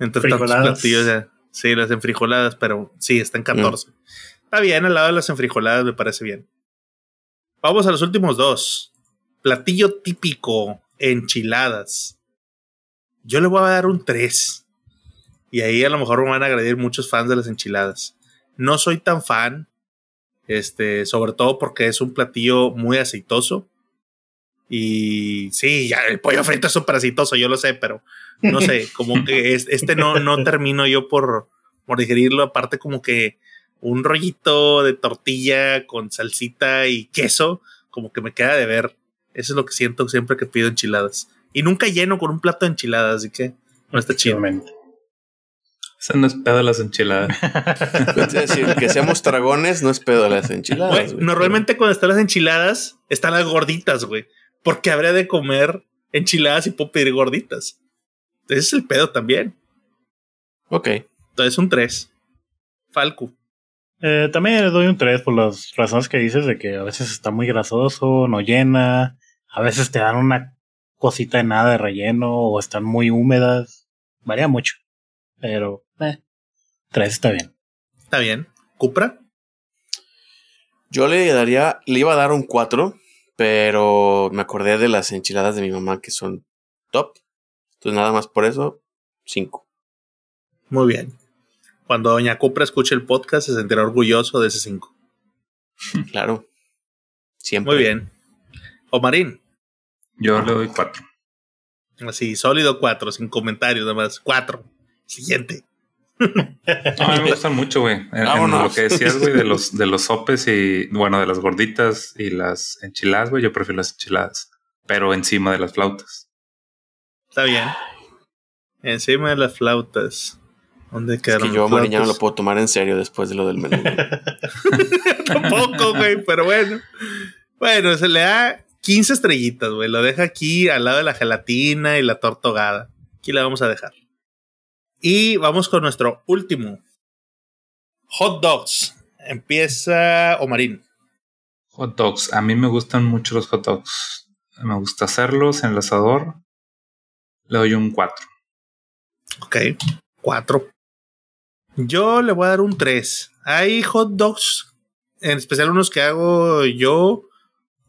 [SPEAKER 2] Entre tantos platillos. ya. Sí, las enfrijoladas, pero sí, está en 14. Está bien, al lado de las enfrijoladas me parece bien. Vamos a los últimos dos. Platillo típico, enchiladas. Yo le voy a dar un 3. Y ahí a lo mejor me van a agredir muchos fans de las enchiladas. No soy tan fan, este, sobre todo porque es un platillo muy aceitoso. Y sí, ya el pollo frito es súper aceitoso, yo lo sé, pero no sé, como que es- este no, no termino yo por, por digerirlo. Aparte, como que un rollito de tortilla con salsita y queso, como que me queda de ver. Eso es lo que siento siempre que pido enchiladas. Y nunca lleno con un plato de enchiladas, así que no está chido.
[SPEAKER 1] Esa no es pedo las enchiladas.
[SPEAKER 4] Es decir, que seamos dragones no es pedo las enchiladas.
[SPEAKER 2] Normalmente cuando están las enchiladas, están las gorditas, güey. Porque habría de comer enchiladas y puedo pedir gorditas. Ese es el pedo también.
[SPEAKER 4] Ok.
[SPEAKER 2] Entonces un 3. Falco.
[SPEAKER 3] Eh, también le doy un 3 por las razones que dices de que a veces está muy grasoso, no llena, a veces te dan una cosita de nada de relleno o están muy húmedas. Varía mucho. Pero, eh, tres está bien.
[SPEAKER 2] Está bien. ¿Cupra?
[SPEAKER 4] Yo le daría, le iba a dar un 4, pero me acordé de las enchiladas de mi mamá que son top. Entonces nada más por eso, 5.
[SPEAKER 2] Muy bien. Cuando Doña Cupra escuche el podcast se sentirá orgulloso de ese 5.
[SPEAKER 4] Claro. Siempre.
[SPEAKER 2] Muy bien. Omarín.
[SPEAKER 1] Yo le doy cuatro.
[SPEAKER 2] Así, sólido 4, sin comentarios, nada más. 4. Siguiente.
[SPEAKER 1] No, a mí me gustan mucho, güey. En, en
[SPEAKER 4] Vámonos.
[SPEAKER 1] lo que decías, güey, de los, de los sopes y, bueno, de las gorditas y las enchiladas, güey, yo prefiero las enchiladas. Pero encima de las flautas.
[SPEAKER 2] Está bien. Encima de las flautas. ¿Dónde
[SPEAKER 4] Es
[SPEAKER 2] quedaron
[SPEAKER 4] que yo a
[SPEAKER 2] las
[SPEAKER 4] Mariña no lo
[SPEAKER 2] flautas?
[SPEAKER 4] puedo tomar en serio después de lo del menú.
[SPEAKER 2] Tampoco, güey, pero bueno. Bueno, se le da 15 estrellitas, güey. Lo deja aquí al lado de la gelatina y la tortogada. Aquí la vamos a dejar. Y vamos con nuestro último. Hot dogs. Empieza Omarín.
[SPEAKER 1] Hot dogs. A mí me gustan mucho los hot dogs. Me gusta hacerlos en el asador. Le doy un 4.
[SPEAKER 2] Ok. 4. Yo le voy a dar un 3. Hay hot dogs, en especial unos que hago yo,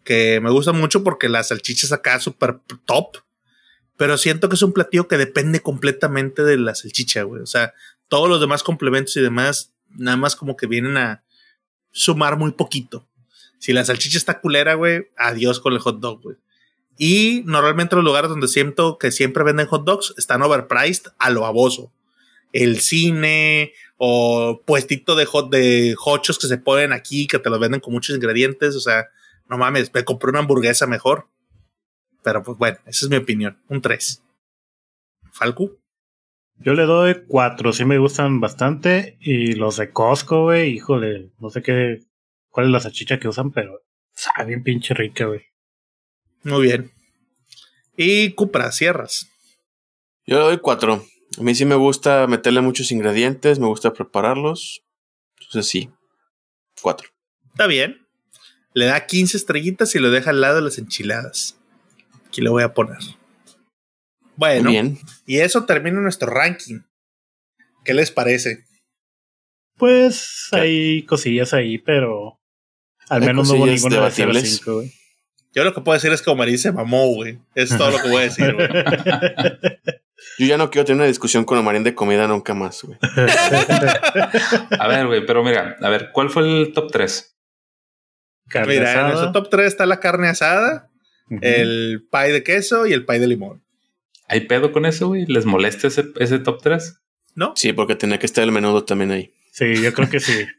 [SPEAKER 2] que me gustan mucho porque las salchichas acá super top. Pero siento que es un platillo que depende completamente de la salchicha, güey. O sea, todos los demás complementos y demás, nada más como que vienen a sumar muy poquito. Si la salchicha está culera, güey, adiós con el hot dog, güey. Y normalmente los lugares donde siento que siempre venden hot dogs están overpriced a lo baboso. El cine o puestito de hot de hochos que se ponen aquí que te los venden con muchos ingredientes. O sea, no mames, me compré una hamburguesa mejor. Pero pues bueno, esa es mi opinión. Un 3. Falcu.
[SPEAKER 3] Yo le doy cuatro, sí me gustan bastante. Y los de Costco, güey, híjole, no sé qué, cuál es la salchicha que usan, pero sabe bien pinche rica, güey.
[SPEAKER 2] Muy bien. Y Cupra, cierras.
[SPEAKER 4] Yo le doy 4. A mí sí me gusta meterle muchos ingredientes, me gusta prepararlos. Entonces sí, 4.
[SPEAKER 2] Está bien. Le da 15 estrellitas y lo deja al lado de las enchiladas. Aquí lo voy a poner. Bueno,
[SPEAKER 4] Bien.
[SPEAKER 2] y eso termina nuestro ranking. ¿Qué les parece?
[SPEAKER 3] Pues
[SPEAKER 4] ¿Qué?
[SPEAKER 3] hay cosillas ahí, pero al
[SPEAKER 4] Hay
[SPEAKER 3] menos no hubo ninguna de 0 a
[SPEAKER 4] debatibles.
[SPEAKER 3] 5, güey.
[SPEAKER 2] Yo lo que puedo decir es que Omarín se mamó, güey. Es todo lo que voy a decir, güey.
[SPEAKER 4] Yo ya no quiero tener una discusión con Omarín de comida nunca más, güey.
[SPEAKER 1] A ver, güey, pero mira, a ver, ¿cuál fue el top 3?
[SPEAKER 3] Carne
[SPEAKER 2] Mira, en
[SPEAKER 3] asada.
[SPEAKER 2] nuestro top 3 está la carne asada, El pie de queso y el pie de limón.
[SPEAKER 1] ¿Hay pedo con eso, güey? ¿Les molesta ese, ese top 3?
[SPEAKER 2] ¿No?
[SPEAKER 4] Sí, porque tenía que estar el menudo también ahí.
[SPEAKER 3] Sí, yo creo que sí.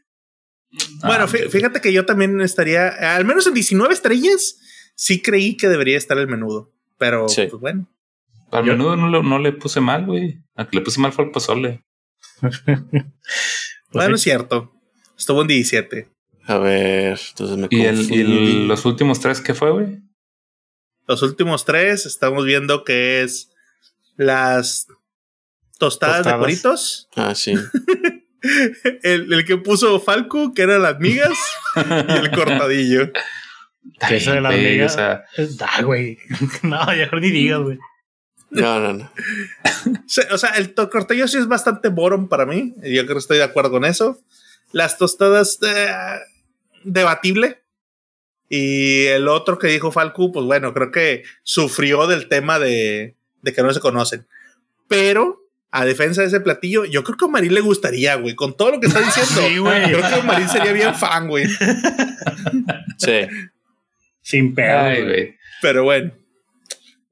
[SPEAKER 2] Bueno,
[SPEAKER 1] Ah,
[SPEAKER 2] fíjate que yo también estaría, al menos en 19 estrellas, sí creí que debería estar el menudo. Pero,
[SPEAKER 4] Sí.
[SPEAKER 2] pues bueno.
[SPEAKER 1] Al
[SPEAKER 3] Yo-
[SPEAKER 1] menudo no, lo- no le puse mal, güey. Al que le puse mal fue al pozole.
[SPEAKER 3] Pues
[SPEAKER 2] bueno, es cierto. Estuvo en 17.
[SPEAKER 4] A ver, entonces me
[SPEAKER 1] ¿Y, el, y el-
[SPEAKER 4] confundí.
[SPEAKER 1] los últimos tres qué fue, güey?
[SPEAKER 2] Los últimos tres estamos viendo que es las tostadas, de
[SPEAKER 3] Tostadas.
[SPEAKER 2] coritos.
[SPEAKER 4] Ah, sí.
[SPEAKER 2] El, el que puso Falco, que eran las migas, y el cortadillo.
[SPEAKER 3] Que esa de las migas-
[SPEAKER 1] o sea,
[SPEAKER 3] Es- Ah, güey. no, ya mejor ni digas, güey.
[SPEAKER 4] No, no, no.
[SPEAKER 2] O sea, el cortadillo sí es bastante boron para mí. Yo creo que estoy de acuerdo con eso. Las tostadas, eh, debatible. Y el otro que dijo Falco, pues bueno, creo que sufrió del tema de, de que no se conocen. Pero, a defensa de ese platillo, yo creo que a Marín le gustaría, güey. Con todo lo que está diciendo,
[SPEAKER 3] Sí, güey.
[SPEAKER 2] creo que Marín sería bien fan, güey.
[SPEAKER 4] Sí.
[SPEAKER 3] Sin pedo.
[SPEAKER 1] ay,
[SPEAKER 3] güey.
[SPEAKER 2] Pero bueno,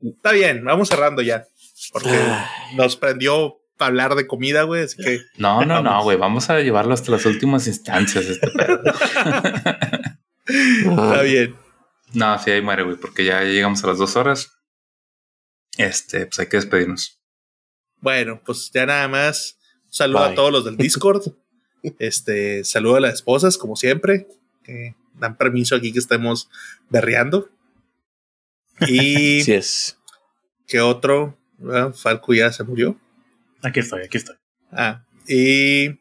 [SPEAKER 2] está bien, vamos cerrando ya. Porque
[SPEAKER 4] Ay.
[SPEAKER 2] nos prendió para hablar de comida, güey. Así que
[SPEAKER 1] No, no, no,
[SPEAKER 2] Vamos.
[SPEAKER 1] güey. Vamos a llevarlo hasta las últimas instancias. Este pedo.
[SPEAKER 2] está bien.
[SPEAKER 1] no, sí, ahí muere, güey, porque ya llegamos a las dos horas. Este, pues hay que despedirnos.
[SPEAKER 2] Bueno, pues ya nada más. Un saludo a todos los del Discord. Este, saludo a las esposas, como siempre, que dan permiso aquí que estemos berreando. Y
[SPEAKER 4] Así es.
[SPEAKER 2] que otro, Ah, Falco ya se murió.
[SPEAKER 3] Aquí estoy, aquí estoy.
[SPEAKER 2] Ah, y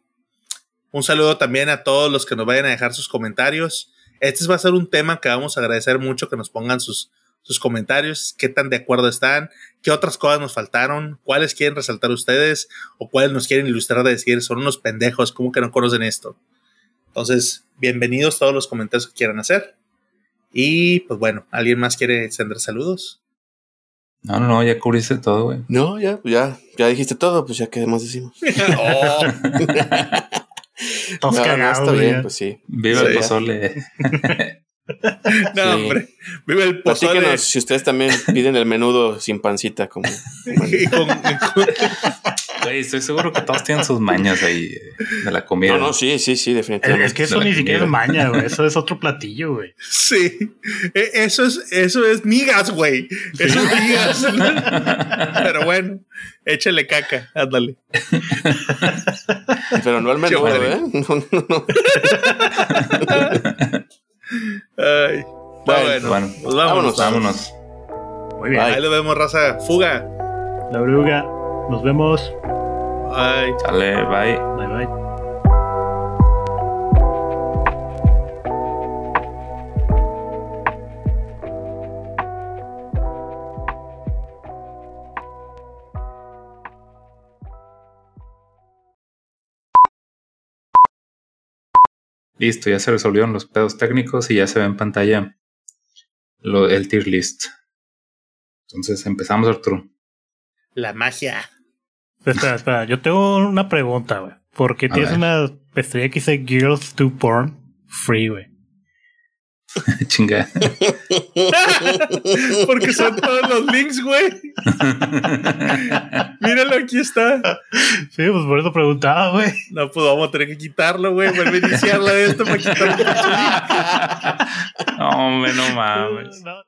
[SPEAKER 2] un saludo también a todos los que nos vayan a dejar sus comentarios. Este va a ser un tema que vamos a agradecer mucho que nos pongan sus, sus comentarios, qué tan de acuerdo están, qué otras cosas nos faltaron, cuáles quieren resaltar ustedes o cuáles nos quieren ilustrar de decir son unos pendejos, ¿cómo que no conocen esto? Entonces, bienvenidos todos los comentarios que quieran hacer. Y pues bueno, ¿alguien más quiere sender saludos?
[SPEAKER 1] No, no, no, ya cubriste todo, güey.
[SPEAKER 4] No, ya, ya, ya dijiste todo, pues ya qué más decimos. oh.
[SPEAKER 3] Todos
[SPEAKER 4] No, no, está bien, pues sí.
[SPEAKER 1] Viva
[SPEAKER 2] Sí.
[SPEAKER 1] el pozole.
[SPEAKER 2] No,
[SPEAKER 4] Sí.
[SPEAKER 2] hombre. Vive el pozole.
[SPEAKER 4] Si ustedes también piden el menudo sin pancita, como.
[SPEAKER 2] Y con- con-
[SPEAKER 1] Güey, estoy seguro que todos tienen sus mañas ahí eh, de la comida.
[SPEAKER 4] No, no, sí, sí, sí, definitivamente.
[SPEAKER 3] es que eso ni siquiera es maña, güey. Eso es otro platillo, güey.
[SPEAKER 2] sí. E- Eso es, eso es migas, güey. Eso es migas. Pero bueno, échale caca, ándale.
[SPEAKER 4] Pero no al menudo. ¿eh? No, no, no.
[SPEAKER 2] Ay. Está
[SPEAKER 4] Bueno,
[SPEAKER 2] bueno,
[SPEAKER 1] bueno.
[SPEAKER 2] pues vámonos.
[SPEAKER 4] vámonos.
[SPEAKER 1] Vámonos.
[SPEAKER 3] Muy bien.
[SPEAKER 2] Ahí lo vemos, raza. Fuga.
[SPEAKER 3] La oruga. Nos vemos.
[SPEAKER 2] Ay.
[SPEAKER 1] Sale, bye.
[SPEAKER 3] Bye bye.
[SPEAKER 1] Listo, ya se resolvieron los pedos técnicos y ya se ve en pantalla lo, el tier list. Entonces empezamos, Arturo.
[SPEAKER 2] La magia.
[SPEAKER 3] Espera, espera. Yo tengo una pregunta, güey. ¿Por qué tienes una estrella que dice Girls Do Porn Free, güey?
[SPEAKER 1] Chinga.
[SPEAKER 2] Porque son todos los links, güey. Míralo, aquí está.
[SPEAKER 3] Sí, pues por eso preguntaba, güey.
[SPEAKER 2] No, pues vamos a tener que quitarlo, güey. Vuelve a iniciarla de esto para quitarlo.
[SPEAKER 1] No, hombre, no mames.
[SPEAKER 3] No.